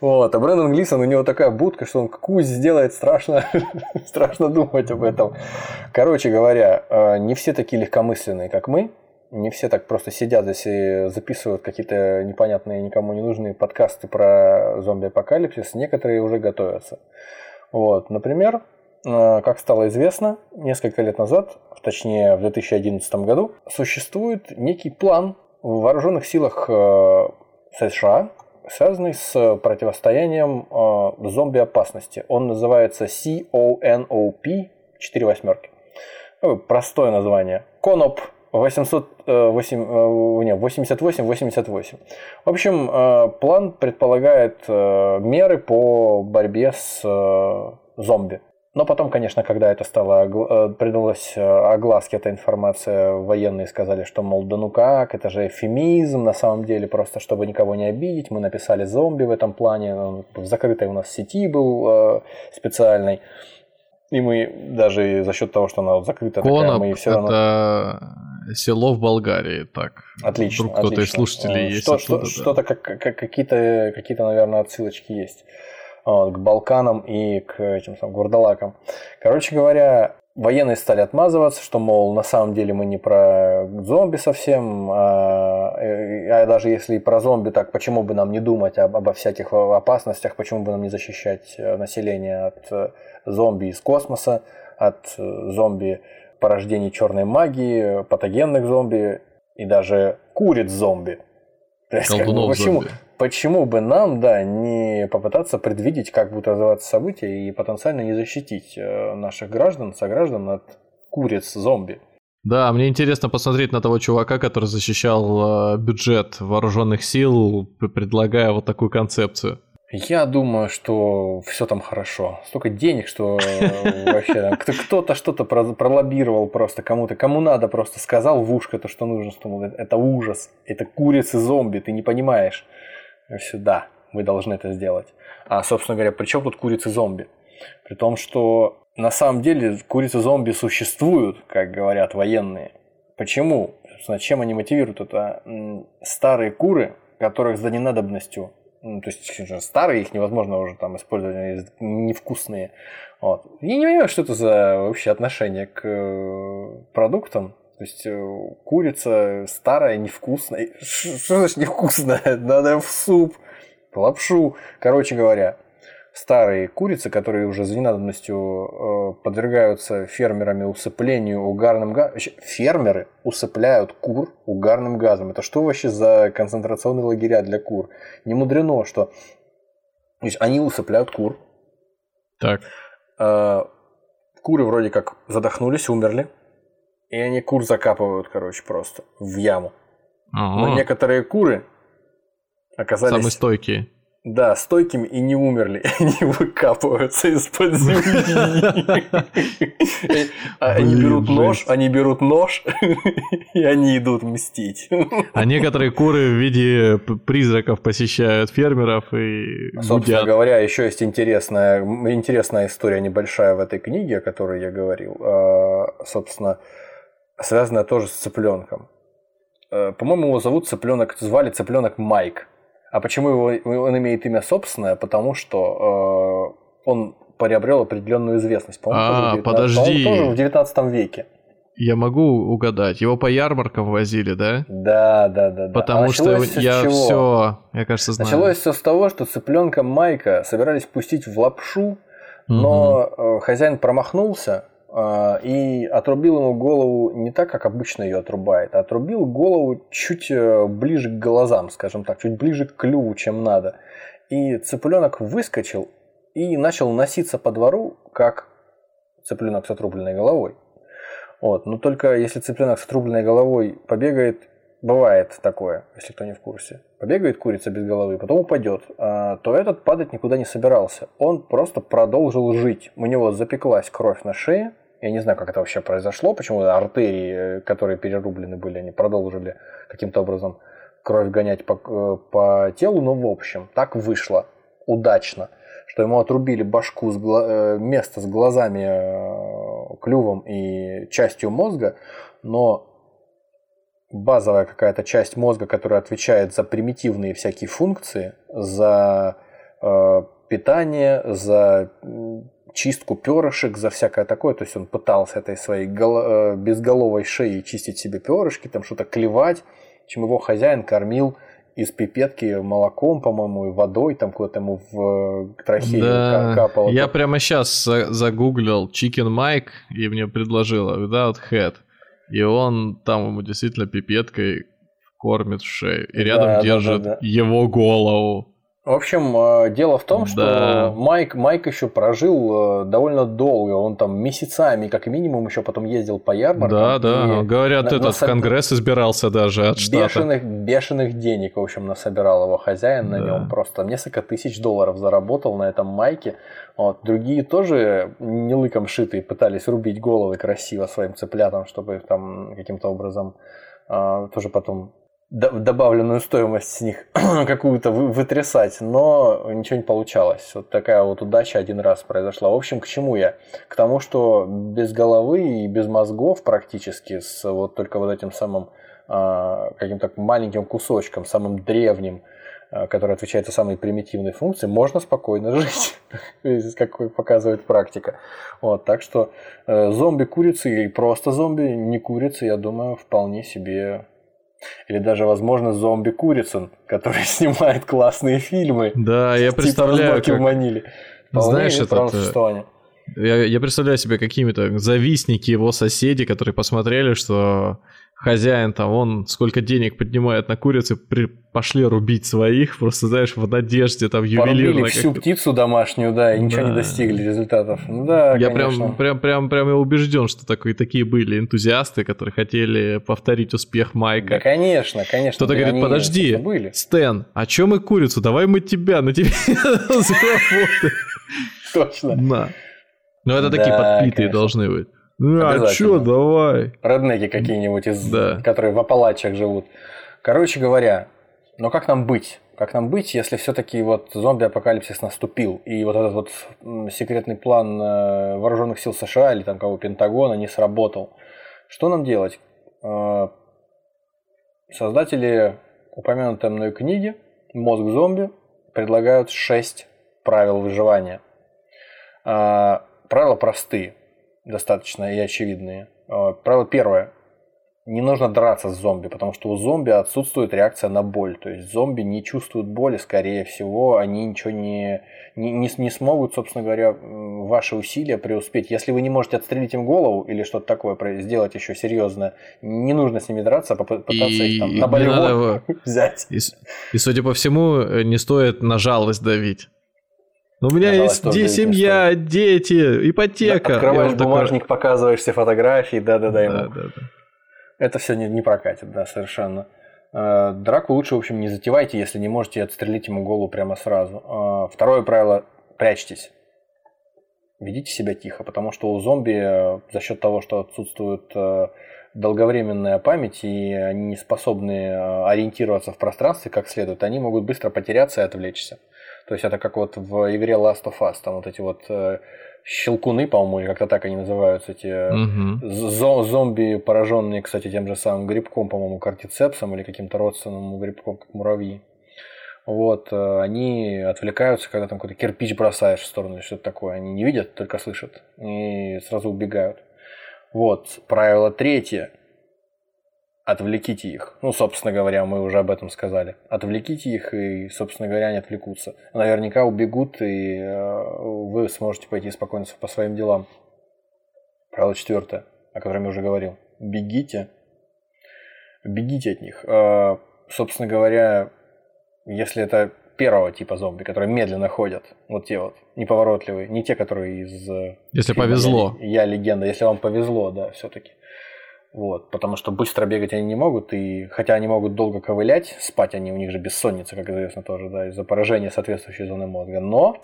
Вот, а Брэндон Глисон, у него такая будка, что он кусь сделает, страшно, страшно думать об этом. Короче говоря, э, не все такие легкомысленные, как мы, не все так просто сидят здесь и записывают какие-то непонятные, никому не нужные подкасты про зомби-апокалипсис. Некоторые уже готовятся. Вот, например, э, как стало известно, несколько лет назад, точнее в 2011 году, существует некий план в вооруженных силах э, США, связанный с противостоянием э, зомби-опасности. Он называется CONOP 4 восьмерки. Простое название. CONOP 88-88. В общем, э, план предполагает э, меры по борьбе с э, зомби. Но потом, конечно, когда это стало, придалось огласке эта информация, военные сказали, что, мол, да ну как, это же эфемизм, на самом деле, просто чтобы никого не обидеть, мы написали зомби в этом плане, он в закрытой у нас сети был специальной. И мы даже за счет того, что она вот закрыта, Конop такая, мы все равно... это село в Болгарии, так. Отлично. Вдруг кто-то из слушателей есть что, оттуда, что, да. Что-то, как, как, какие-то, какие-то, наверное, отсылочки есть к Балканам и к этим самым гурдалакам. Короче говоря, военные стали отмазываться, что, мол, на самом деле мы не про зомби совсем, а, а даже если и про зомби, так почему бы нам не думать об, обо всяких опасностях, почему бы нам не защищать э, население от э, зомби из космоса, от э, зомби порождений черной магии, патогенных зомби и даже куриц зомби. То есть, как бы, почему, зомби. Почему бы нам, да, не попытаться предвидеть, как будут развиваться события и потенциально не защитить э, наших граждан, сограждан от куриц зомби? Да, мне интересно посмотреть на того чувака, который защищал э, бюджет вооруженных сил, предлагая вот такую концепцию. Я думаю, что все там хорошо. Столько денег, что э, вообще кто-то что-то пролоббировал просто кому-то. Кому надо просто сказал в ушко то, что нужно, что это ужас. Это курицы-зомби, ты не понимаешь. Все, да, мы должны это сделать. А, собственно говоря, при чем тут курицы-зомби? При том, что на самом деле курицы-зомби существуют, как говорят военные. Почему? Собственно, чем они мотивируют? Это старые куры, которых за ненадобностью ну, то есть старые, их невозможно уже там использовать, они невкусные. Вот. Я не понимаю, что это за вообще отношение к э, продуктам. То есть э, курица старая, невкусная. Что значит невкусная? Надо в суп, в лапшу. Короче говоря, старые курицы, которые уже за ненадобностью э, подвергаются фермерами усыплению угарным газом. Фермеры усыпляют кур угарным газом. Это что вообще за концентрационные лагеря для кур? Не мудрено, что то есть они усыпляют кур. Так. Э, куры вроде как задохнулись, умерли. И они кур закапывают, короче, просто в яму. Ага. Но некоторые куры оказались... Самые стойкие. Да, стойкими и не умерли. Они выкапываются из-под земли. Они берут нож, они берут нож, и они идут мстить. А некоторые куры в виде призраков посещают фермеров и Собственно говоря, еще есть интересная, интересная история небольшая в этой книге, о которой я говорил. А, собственно, связанная тоже с цыпленком. Э, по-моему, его зовут цыпленок, звали цыпленок Майк. А почему его, он имеет имя собственное? Потому что э, он приобрел определенную известность. А, подожди. Тоже в 19 веке. Я могу угадать. Его по ярмаркам возили, да? Да, да, да. да. Потому а что я все, я кажется, знаю. Началось все с того, что цыпленка Майка собирались пустить в лапшу, но угу. хозяин промахнулся, и отрубил ему голову не так, как обычно ее отрубает, а отрубил голову чуть э, ближе к глазам, скажем так, чуть ближе к клюву, чем надо. И цыпленок выскочил и начал носиться по двору, как цыпленок с отрубленной головой. Вот. Но только если цыпленок с отрубленной головой побегает, бывает такое, если кто не в курсе, побегает курица без головы, потом упадет, а, то этот падать никуда не собирался. Он просто продолжил жить. У него запеклась кровь на шее, я не знаю, как это вообще произошло, почему артерии, которые перерублены были, они продолжили каким-то образом кровь гонять по, э, по телу, но в общем, так вышло удачно, что ему отрубили башку, с гла... Э, место с глазами, э, клювом и частью мозга, но базовая какая-то часть мозга, которая отвечает за примитивные всякие функции, за э, питание, за чистку перышек, за всякое такое. То есть он пытался этой своей голо- э, безголовой шеей чистить себе перышки, там что-то клевать, чем его хозяин кормил из пипетки молоком, по-моему, и водой, там куда-то ему в трахею да. капало. Я прямо сейчас загуглил Chicken Mike, и мне предложила Without Head. И он там ему действительно пипеткой кормит шею. И рядом да, держит да, да, да. его голову. В общем, э, дело в том, что да. Майк, Майк еще прожил э, довольно долго. Он там месяцами, как минимум, еще потом ездил по ярмаркам. Да, да. Говорят, на, этот насоб... Конгресс избирался даже от бешеных, штата. Бешеных денег, в общем, насобирал его хозяин на да. нем. Просто несколько тысяч долларов заработал на этом Майке. Вот. Другие тоже не лыком шитые пытались рубить головы красиво своим цыплятам, чтобы их там каким-то образом э, тоже потом добавленную стоимость с них какую-то вытрясать, но ничего не получалось. Вот такая вот удача один раз произошла. В общем, к чему я? К тому, что без головы и без мозгов практически, с вот только вот этим самым а, каким-то маленьким кусочком, самым древним, а, который отвечает за самые примитивные функции, можно спокойно жить, как показывает практика. Вот, так что э, зомби-курицы и просто зомби, не курицы, я думаю, вполне себе или даже, возможно, зомби Курицын, который снимает классные фильмы. Да, я типа представляю. Как... в Маниле. Знаешь, это... Э, я, я представляю себе какими-то завистники его соседи, которые посмотрели, что хозяин там, он сколько денег поднимает на курицы, при, пошли рубить своих, просто, знаешь, в надежде там ювелирно. Порубили всю птицу домашнюю, да, и ничего да. не достигли результатов. Ну, да, Я конечно. прям, прям, прям, прям я убежден, что такие, такие были энтузиасты, которые хотели повторить успех Майка. Да, конечно, конечно. Кто-то говорит, подожди, Стэн, а чё мы курицу? Давай мы тебя, на тебе заработаем. Точно. На. Ну, это такие подпитые должны быть. Ну, а чё, давай. Роднеки какие-нибудь, из, да. которые в Апалачах живут. Короче говоря, но как нам быть? Как нам быть, если все-таки вот зомби-апокалипсис наступил, и вот этот вот секретный план э, вооруженных сил США или там кого Пентагона не сработал? Что нам делать? Э, создатели упомянутой мной книги «Мозг зомби» предлагают шесть правил выживания. Э, правила простые достаточно и очевидные. А, правило первое. не нужно драться с зомби, потому что у зомби отсутствует реакция на боль. То есть зомби не чувствуют боли, скорее всего, они ничего не, не, не, не смогут, собственно говоря, ваши усилия преуспеть. Если вы не можете отстрелить им голову или что-то такое сделать еще серьезное, не нужно с ними драться, попытаться и их там на болевой взять. И, и, судя по всему, э, не стоит на жалость давить. У меня есть де- семья, дети, ипотека. Открываешь бумажник, такой... показываешь все фотографии, да-да-да. Да, да, да. Это все не, не прокатит, да, совершенно. Э, драку лучше, в общем, не затевайте, если не можете отстрелить ему голову прямо сразу. Э, второе правило – прячьтесь. Ведите себя тихо, потому что у зомби э, за счет того, что отсутствует долговременная память и они не способны ориентироваться в пространстве как следует, они могут быстро потеряться и отвлечься. То есть это как вот в игре Last of Us, там вот эти вот щелкуны, по-моему, или как-то так они называются, эти угу. зомби, пораженные, кстати, тем же самым грибком, по-моему, кортицепсом или каким-то родственным грибком, как муравьи. Вот, э, они отвлекаются, когда там какой-то кирпич бросаешь в сторону или что-то такое. Они не видят, только слышат и сразу убегают. Вот, правило третье отвлеките их. Ну, собственно говоря, мы уже об этом сказали. Отвлеките их, и, собственно говоря, они отвлекутся. Наверняка убегут, и э, вы сможете пойти спокойно по своим делам. Правило четвертое, о котором я уже говорил. Бегите. Бегите от них. Э, собственно говоря, если это первого типа зомби, которые медленно ходят, вот те вот, неповоротливые, не те, которые из... Э, если повезло. Я, я легенда, если вам повезло, да, все-таки. Вот, потому что быстро бегать они не могут, и хотя они могут долго ковылять, спать они, у них же бессонница, как известно тоже, да, из-за поражения соответствующей зоны мозга, но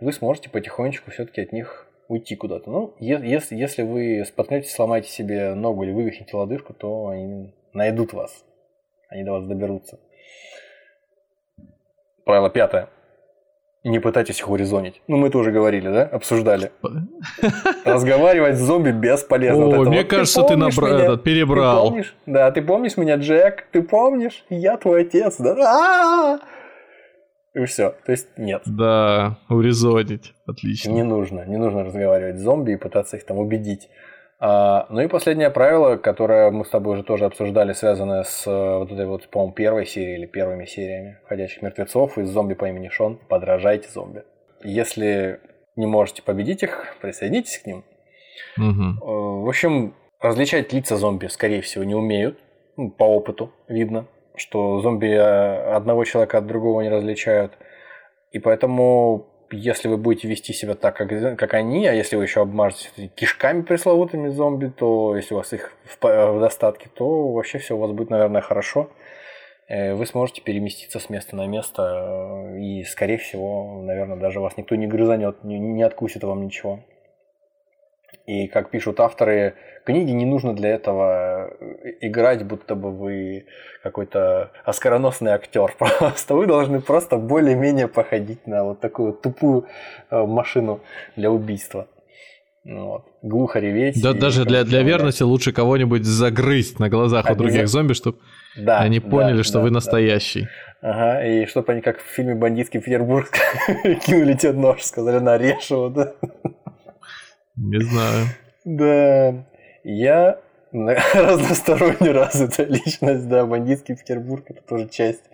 вы сможете потихонечку все-таки от них уйти куда-то. Ну, если, если вы споткнетесь, сломаете себе ногу или вывихнете лодыжку, то они найдут вас, они до вас доберутся. Правило пятое не пытайтесь их урезонить. Ну, мы тоже говорили, да? Обсуждали. Разговаривать с зомби бесполезно. О, мне кажется, ты, набрал, перебрал. Да, ты помнишь меня, Джек? Ты помнишь? Я твой отец, да? А! И все. То есть нет. Да, урезонить. Отлично. Не нужно. Не нужно разговаривать с зомби и пытаться их там убедить. А, ну и последнее правило, которое мы с тобой уже тоже обсуждали, связанное с э, вот этой вот, по-моему, первой серией или первыми сериями «Ходячих мертвецов» из «Зомби по имени Шон». Подражайте зомби. Если не можете победить их, присоединитесь к ним. Угу. В общем, различать лица зомби, скорее всего, не умеют. Ну, по опыту видно, что зомби э, одного человека от другого не различают. И поэтому если вы будете вести себя так, как, как они, а если вы еще обмажете кишками пресловутыми зомби, то если у вас их в, в достатке, то вообще все у вас будет, наверное, хорошо. Э, вы сможете переместиться с места на место, э, и, скорее всего, наверное, даже вас никто не грызанет, не, не откусит вам ничего. И, как пишут авторы книги, не нужно для этого э, играть, будто бы вы какой-то оскароносный актер. Просто вы должны просто более-менее походить на вот такую тупую э, машину для убийства. Ну вот. Глухо реветь. Да, даже для, для верности лучше кого-нибудь загрызть на глазах у других зомби, чтобы да, они поняли, да, что да, вы настоящий. Да. Ага, и чтобы они как в фильме «Бандитский Петербург» кинули тебе нож, сказали, нарежь его, да? Не знаю. Да, я разносторонне развитая личность, да, бандитский Петербург это тоже часть,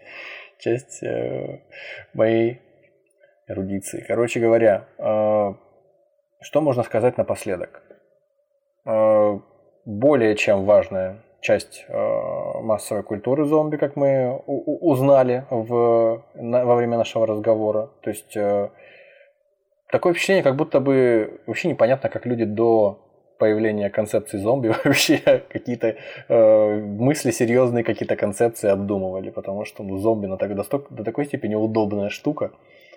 часть э, моей эрудиции. Короче говоря, э, что можно сказать напоследок? Э, более чем важная часть э, массовой культуры зомби, как мы узнали в, на, во время нашего разговора. То есть э, такое впечатление, как будто бы вообще непонятно, как люди до появления концепции зомби вообще какие-то э, мысли серьезные, какие-то концепции обдумывали, потому что ну, зомби на так, до, до такой степени удобная штука,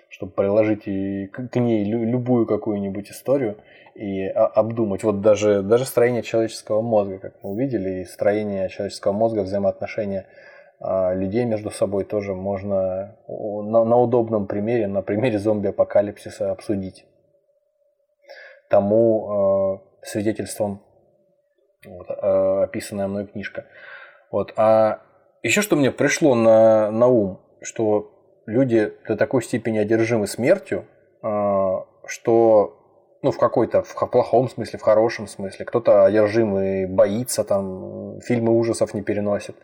чтобы приложить и к, к ней лю, любую какую-нибудь историю и а, обдумать. Вот даже, даже строение человеческого мозга, как мы увидели, и строение человеческого мозга, взаимоотношения людей между собой тоже можно на, на удобном примере, на примере зомби-апокалипсиса обсудить. Тому э, свидетельством вот, э, описанная мной книжка. Вот. А еще что мне пришло на, на ум, что люди до такой степени одержимы смертью, э, что ну, в какой-то, в плохом смысле, в хорошем смысле. Кто-то одержимый боится, там, фильмы ужасов не переносит.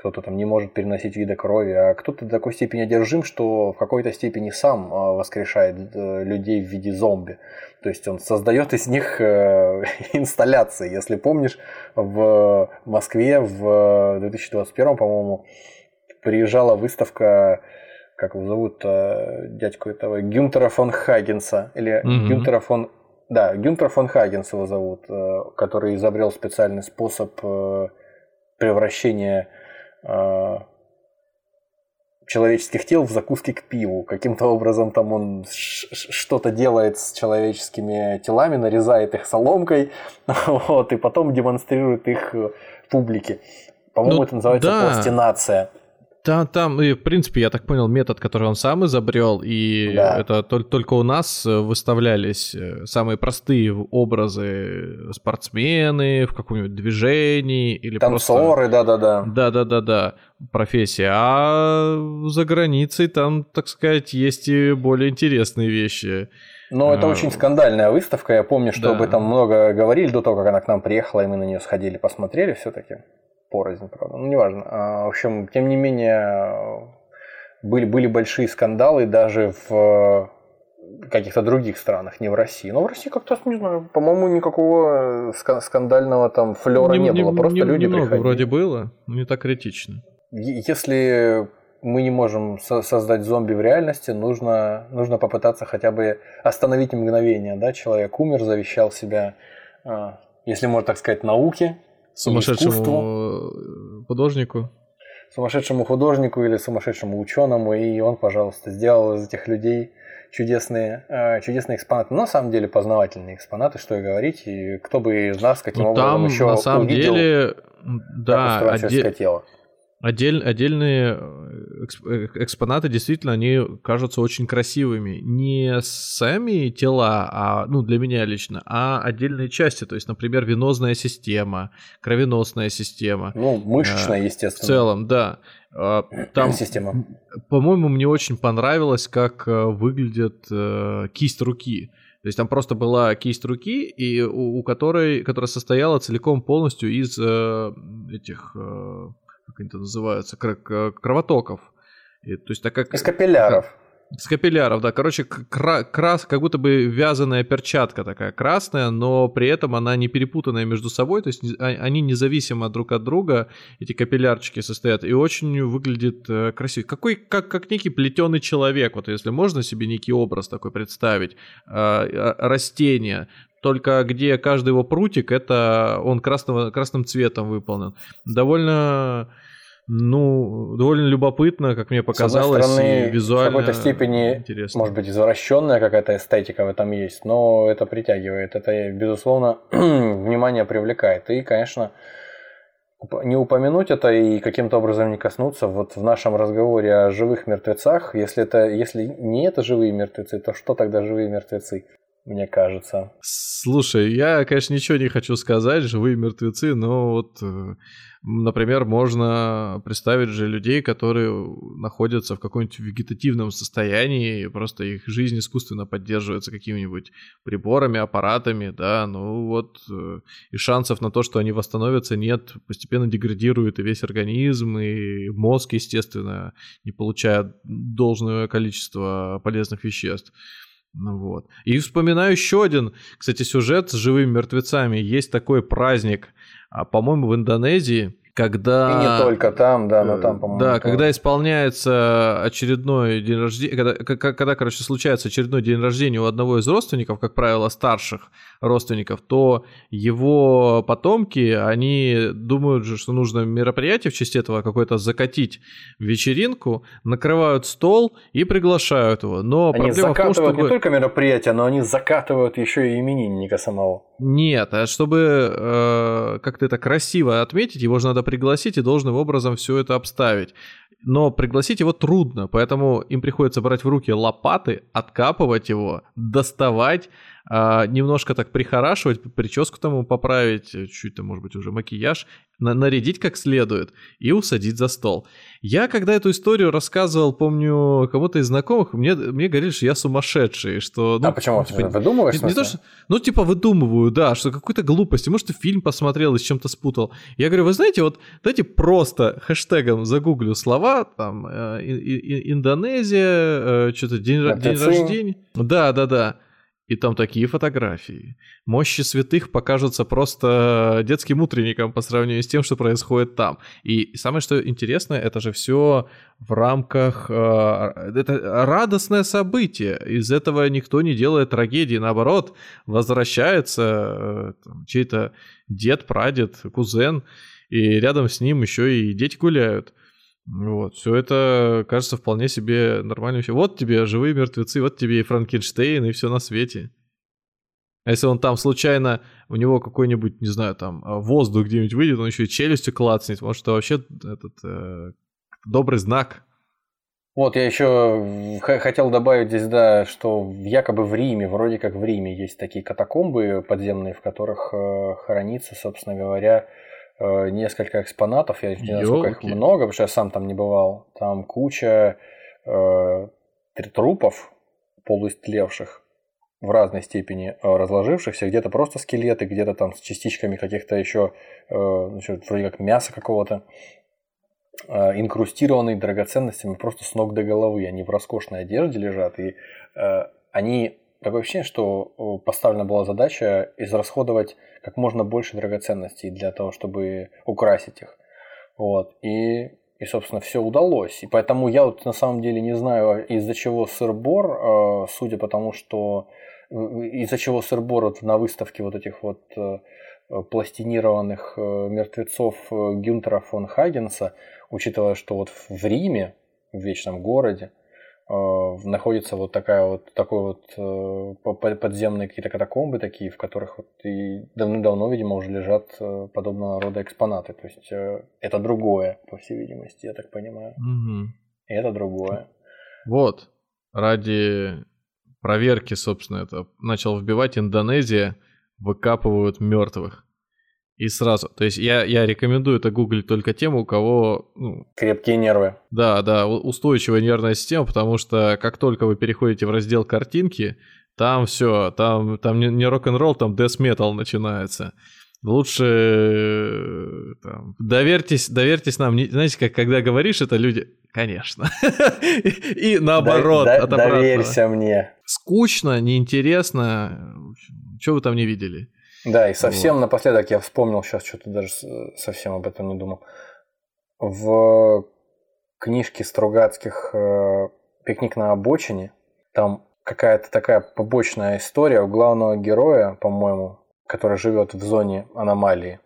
Кто-то там не может переносить вида крови, а кто-то до такой степени одержим, что в какой-то степени сам а, воскрешает э, людей в виде зомби. То есть он создает из них э, инсталляции. Если помнишь, в Москве в 2021, по-моему, приезжала выставка как его зовут, э, дядьку этого, Гюнтера фон Хагенса, или mm-hmm. Гюнтера фон... Да, Гюнтер фон Хагенс его зовут, который изобрел специальный способ превращения человеческих тел в закуски к пиву. Каким-то образом там он что-то делает с человеческими телами, нарезает их соломкой, вот, и потом демонстрирует их публике. По-моему, ну, это называется да. пластинация. Да, там, и, в принципе, я так понял, метод, который он сам изобрел, и да. это только, только у нас э, выставлялись э, самые простые образы спортсмены в каком-нибудь движении или Танцоры, просто... да-да-да. Да-да-да-да, профессия. А за границей там, так сказать, есть и более интересные вещи. Но это а, очень скандальная выставка. Я помню, что да. об этом много говорили до того, как она к нам приехала, и мы на нее сходили, посмотрели все-таки порознь, правда, ну неважно. А, в общем, тем не менее, были, были большие скандалы даже в каких-то других странах, не в России. Но в России как-то, не знаю, по-моему, никакого скандального там флера не, не было. Просто не, люди немного приходили. вроде было, не так критично. Если мы не можем со- создать зомби в реальности, нужно, нужно попытаться хотя бы остановить мгновение. Да? Человек умер, завещал себя, а, если можно так сказать, науке, Сумасшедшему искусству, художнику. Сумасшедшему художнику или сумасшедшему ученому, и он, пожалуйста, сделал из этих людей чудесные, э, чудесные экспонаты. Но на самом деле познавательные экспонаты, что и говорить. И кто бы из нас каким ну, образом там, еще на самом увидел, деле, да, как отдель... тело. Отдель, отдельные э, э, экспонаты действительно, они кажутся очень красивыми. Не сами тела, а, ну, для меня лично, а отдельные части. То есть, например, венозная система, кровеносная система. Ну, мышечная, естественно. В целом, да. А, там, система. По-моему, мне очень понравилось, как э, выглядит кисть руки. То есть там просто была кисть руки, и у, у которой, которая состояла целиком полностью из э, этих э, как они это называются, кровотоков. И, то есть такая... Из капилляров. С капилляров, да. Короче, кра- крас, как будто бы вязаная перчатка такая красная, но при этом она не перепутанная между собой, то есть а, они независимо друг от друга, эти капиллярчики состоят, и очень выглядит э, красиво. Какой, как, как некий плетеный человек, вот если можно себе некий образ такой представить, э, растение, только где каждый его прутик, это он красного, красным цветом выполнен. Довольно ну, довольно любопытно, как мне показалось, С стороны, и визуально в какой-то степени, интересно. может быть, извращенная какая-то эстетика в этом есть, но это притягивает, это, безусловно, внимание привлекает. И, конечно, не упомянуть это и каким-то образом не коснуться вот в нашем разговоре о живых мертвецах, если это, если не это живые мертвецы, то что тогда живые мертвецы? Мне кажется. Слушай, я, конечно, ничего не хочу сказать, живые мертвецы, но вот, э, например, можно представить же людей, которые находятся в каком-нибудь вегетативном состоянии, и просто их жизнь искусственно поддерживается какими-нибудь приборами, аппаратами, да, ну вот, э, и шансов на то, что они восстановятся, нет, постепенно деградирует и весь организм, и мозг, естественно, не получает должное количество полезных веществ. Ну вот. И вспоминаю еще один, кстати, сюжет с живыми мертвецами. Есть такой праздник, а, по-моему, в Индонезии, когда... И не только там, да, но там, по-моему. Да, когда исполняется очередной день рождения, когда, когда, когда, короче, случается очередной день рождения у одного из родственников, как правило, старших родственников, то его потомки, они думают же, что нужно мероприятие в честь этого какое-то закатить вечеринку, накрывают стол и приглашают его. Но они проблема закатывают в том, чтобы... не только мероприятие, но они закатывают еще и именинника самого. Нет, а чтобы э, как-то это красиво отметить, его же надо пригласить и должным образом все это обставить. Но пригласить его трудно, поэтому им приходится брать в руки лопаты, откапывать его, доставать, э, немножко так прихорашивать, прическу тому поправить, чуть-то, может быть, уже макияж, нарядить как следует и усадить за стол. Я, когда эту историю рассказывал, помню, кому-то из знакомых, мне, мне говорили, что я сумасшедший, что... Ну, а почему? Типа, Ты выдумываешь? Не, не то, что, ну, типа, выдумываю, да, что какую-то глупость, может, ты фильм посмотрел и с чем-то спутал. Я говорю, вы знаете, вот давайте просто хэштегом загуглю слова, там, э, и, и, Индонезия, э, что-то день, день рождения. Да, да, да. И там такие фотографии. Мощи святых покажутся просто детским утренником по сравнению с тем, что происходит там. И самое что интересное, это же все в рамках... Э, это радостное событие. Из этого никто не делает трагедии. Наоборот, возвращается э, чей-то дед, прадед, кузен, и рядом с ним еще и дети гуляют. Вот, все это кажется вполне себе нормально. Вот тебе живые мертвецы, вот тебе и Франкенштейн, и все на свете. А если он там случайно, у него какой-нибудь, не знаю, там, а, воздух где-нибудь выйдет, он еще и челюстью клацнет, может, это вообще этот э, добрый знак. Вот, я еще хотел добавить здесь, да, что якобы в Риме, вроде как в Риме есть такие катакомбы подземные, в которых э, хранится, собственно говоря, Э, несколько экспонатов, я не знаю, сколько их много, потому что я сам там не бывал. Там куча э, трупов полуистлевших в разной степени э, разложившихся, где-то просто скелеты, где-то там с частичками каких-то еще, э, вроде как мяса какого-то, э, инкрустированные драгоценностями просто с ног до головы. Они в роскошной одежде лежат, и э, они такое ощущение, что э, поставлена была задача израсходовать как можно больше драгоценностей для того, чтобы украсить их. Вот. И, и собственно, все удалось. И поэтому я вот на самом деле не знаю, из-за чего сыр-бор, э, судя по тому, что э, из-за чего сыр-бор вот на выставке вот этих вот пластинированных мертвецов Гюнтера фон Хагенса, учитывая, что вот в Риме, в Вечном городе, Э, находится вот такая вот такой вот э, подземные какие-то катакомбы такие, в которых вот и давно-давно, видимо, уже лежат э, подобного рода экспонаты. То есть это другое, по всей видимости, я так понимаю. Угу. Это другое. Вот. Ради проверки, собственно, это начал вбивать Индонезия, выкапывают мертвых. И сразу. То есть я, я рекомендую это гуглить только тем, у кого... Ну, Крепкие нервы. Да, да, устойчивая нервная система, потому что как только вы переходите в раздел картинки, там все, там, там не, не рок-н-ролл, там metal начинается. Лучше там, доверьтесь, доверьтесь нам. Не, знаете, как когда говоришь это, люди, конечно. И наоборот, от Доверься мне. Скучно, неинтересно. Что вы там не видели? Да, и совсем вот. напоследок я вспомнил, сейчас что-то даже совсем об этом не думал. В книжке Стругацких э, «Пикник на обочине» там какая-то такая побочная история у главного героя, по-моему, который живет в зоне аномалии,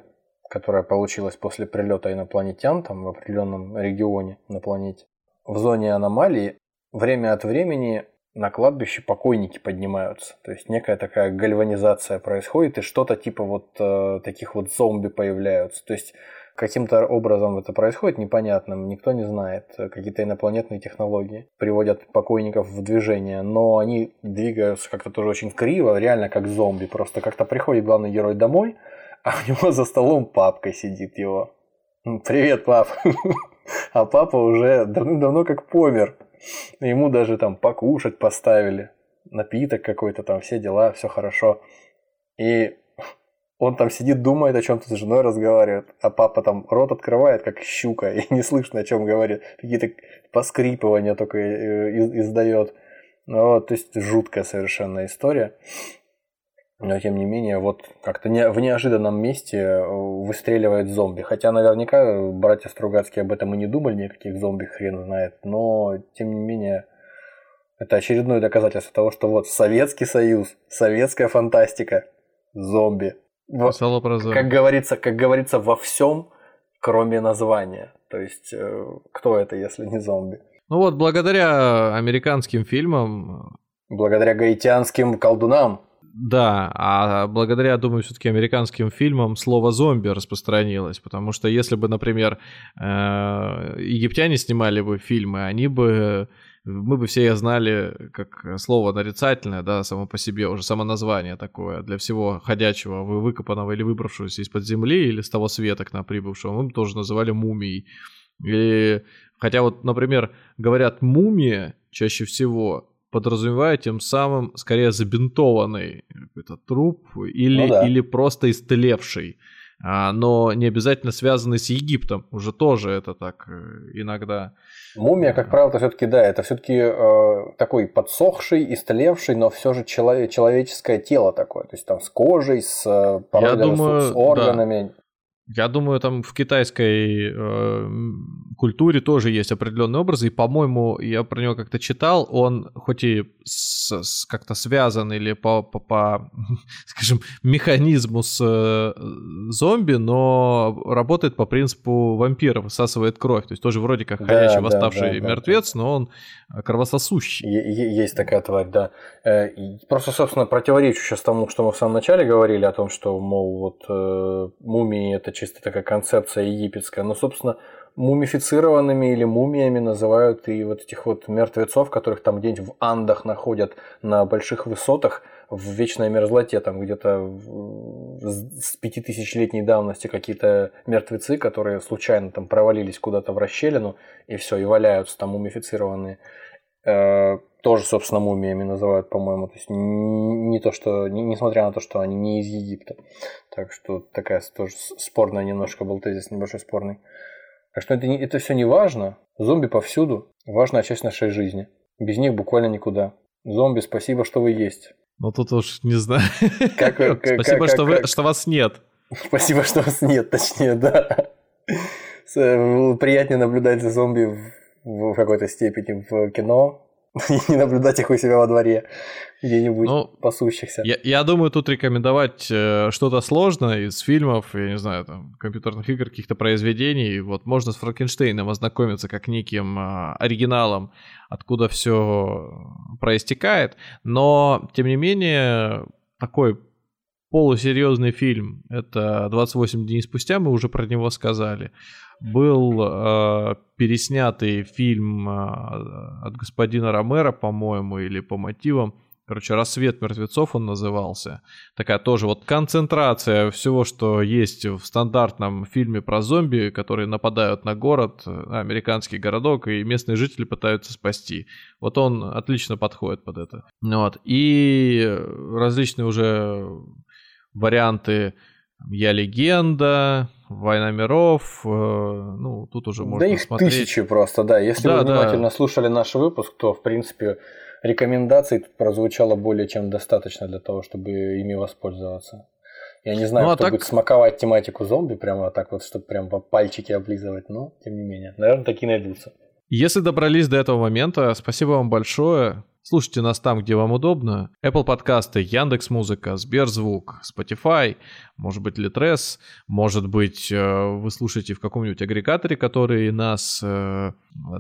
которая получилась после прилета инопланетян там в определенном регионе на планете. В зоне аномалии время от времени на кладбище покойники поднимаются. То есть некая такая гальванизация происходит, и что-то типа вот э, таких вот зомби появляются. То есть каким-то образом это происходит непонятным, никто не знает. Какие-то инопланетные технологии приводят покойников в движение, но они двигаются как-то тоже очень криво, реально как зомби. Просто как-то приходит главный герой домой, а у него за столом папка сидит его. Привет, пап. А папа уже давно как помер. Ему даже там покушать поставили, напиток какой-то там, все дела, все хорошо. И он там сидит, думает о чем-то с женой разговаривает, а папа там рот открывает, как щука, и не слышно, о чем говорит. Какие-то поскрипывания только э, издает. Ну, вот, то есть жуткая совершенно история. Но тем не менее, вот как-то не, в неожиданном месте э, выстреливает зомби. Хотя наверняка братья Стругацкие об этом и не думали, никаких зомби хрен знает. Но тем не менее, это очередное доказательство того, что вот Советский Союз, советская фантастика, зомби. Вот, как говорится, как говорится, во всем, кроме названия. То есть, э, кто это, если не зомби? Ну вот, благодаря американским фильмам... Благодаря гаитянским колдунам. Да, а благодаря, думаю, все-таки американским фильмам слово зомби распространилось, потому что если бы, например, э, египтяне снимали бы фильмы, они бы мы бы все знали как слово нарицательное, да, само по себе, уже само название такое для всего ходячего, выкопанного или выбравшегося из-под земли или с того света к нам прибывшего, мы бы тоже называли мумией. И, хотя вот, например, говорят мумия чаще всего, подразумевая тем самым скорее забинтованный какой-то труп или, ну да. или просто истлевший. А, но не обязательно связанный с Египтом. Уже тоже это так э, иногда. Мумия, как правило, это все-таки, да, это все-таки э, такой подсохший, истлевший, но все же чело- человеческое тело такое. То есть там с кожей, с, э, Я думаю, с органами. Да. Я думаю, там в китайской э, культуре тоже есть определенные образы, и, по-моему, я про него как-то читал, он хоть и с, с, как-то связан или по, по, по, скажем, механизму с э, зомби, но работает по принципу вампира, высасывает кровь, то есть тоже вроде как ходячий да, восставший да, да, мертвец, да. но он кровососущий. Есть такая тварь, да. Э, просто, собственно, противоречу сейчас тому, что мы в самом начале говорили о том, что, мол, вот э, мумии это чисто такая концепция египетская. Но, собственно, мумифицированными или мумиями называют и вот этих вот мертвецов, которых там где-нибудь в Андах находят на больших высотах в вечной мерзлоте, там где-то с пятитысячелетней давности какие-то мертвецы, которые случайно там провалились куда-то в расщелину, и все, и валяются там мумифицированные. Э, тоже, собственно, мумиями называют, по-моему. То есть не то, что, несмотря на то, что они не из Египта. Так что такая тоже спорная немножко был тезис, небольшой спорный. Так что это, это все не важно. Зомби повсюду. Важная часть нашей жизни. Без них буквально никуда. Зомби, спасибо, что вы есть. Ну тут уж не знаю. Как, как, спасибо, как, что, вы, что вас нет. Спасибо, что вас нет, точнее, да. Приятнее наблюдать за зомби в какой-то степени в кино, и не наблюдать их у себя во дворе где-нибудь ну, пасущихся. Я, я думаю, тут рекомендовать э, что-то сложное из фильмов, я не знаю, там, компьютерных игр, каких-то произведений. Вот можно с Франкенштейном ознакомиться как неким э, оригиналом, откуда все проистекает. Но, тем не менее, такой полусерьезный фильм. Это 28 дней спустя, мы уже про него сказали был э, переснятый фильм э, от господина Ромера, по-моему, или по мотивам. Короче, «Рассвет мертвецов» он назывался. Такая тоже вот концентрация всего, что есть в стандартном фильме про зомби, которые нападают на город, на американский городок, и местные жители пытаются спасти. Вот он отлично подходит под это. Вот. И различные уже варианты «Я легенда», Война миров, э, ну, тут уже можно Да их смотреть. тысячи просто, да. Если да, вы внимательно да. слушали наш выпуск, то, в принципе, рекомендаций тут прозвучало более чем достаточно для того, чтобы ими воспользоваться. Я не знаю, ну, а кто так... будет смаковать тематику зомби, прямо так вот, чтобы прям по пальчики облизывать, но тем не менее. Наверное, такие найдутся. Если добрались до этого момента, спасибо вам большое. Слушайте нас там, где вам удобно. Apple подкасты, Яндекс Музыка, Сберзвук, Spotify, может быть Litres, может быть э, вы слушаете в каком-нибудь агрегаторе, который нас э,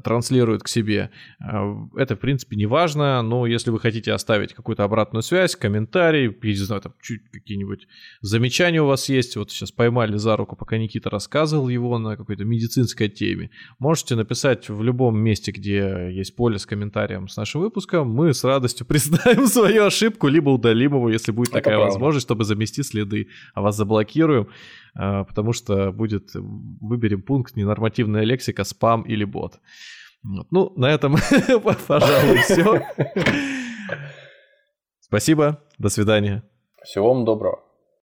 транслирует к себе. Э, это, в принципе, не важно, но если вы хотите оставить какую-то обратную связь, комментарий, я не знаю, там чуть какие-нибудь замечания у вас есть, вот сейчас поймали за руку, пока Никита рассказывал его на какой-то медицинской теме, можете написать в любом месте, где есть поле с комментарием с нашим выпуском, мы с радостью признаем свою ошибку, либо удалим его, если будет Это такая правда. возможность, чтобы замести следы, а вас заблокируем, а, потому что будет, выберем пункт ненормативная лексика, спам или бот. Ну, на этом, пожалуй, все. Спасибо, до свидания. Всего вам доброго.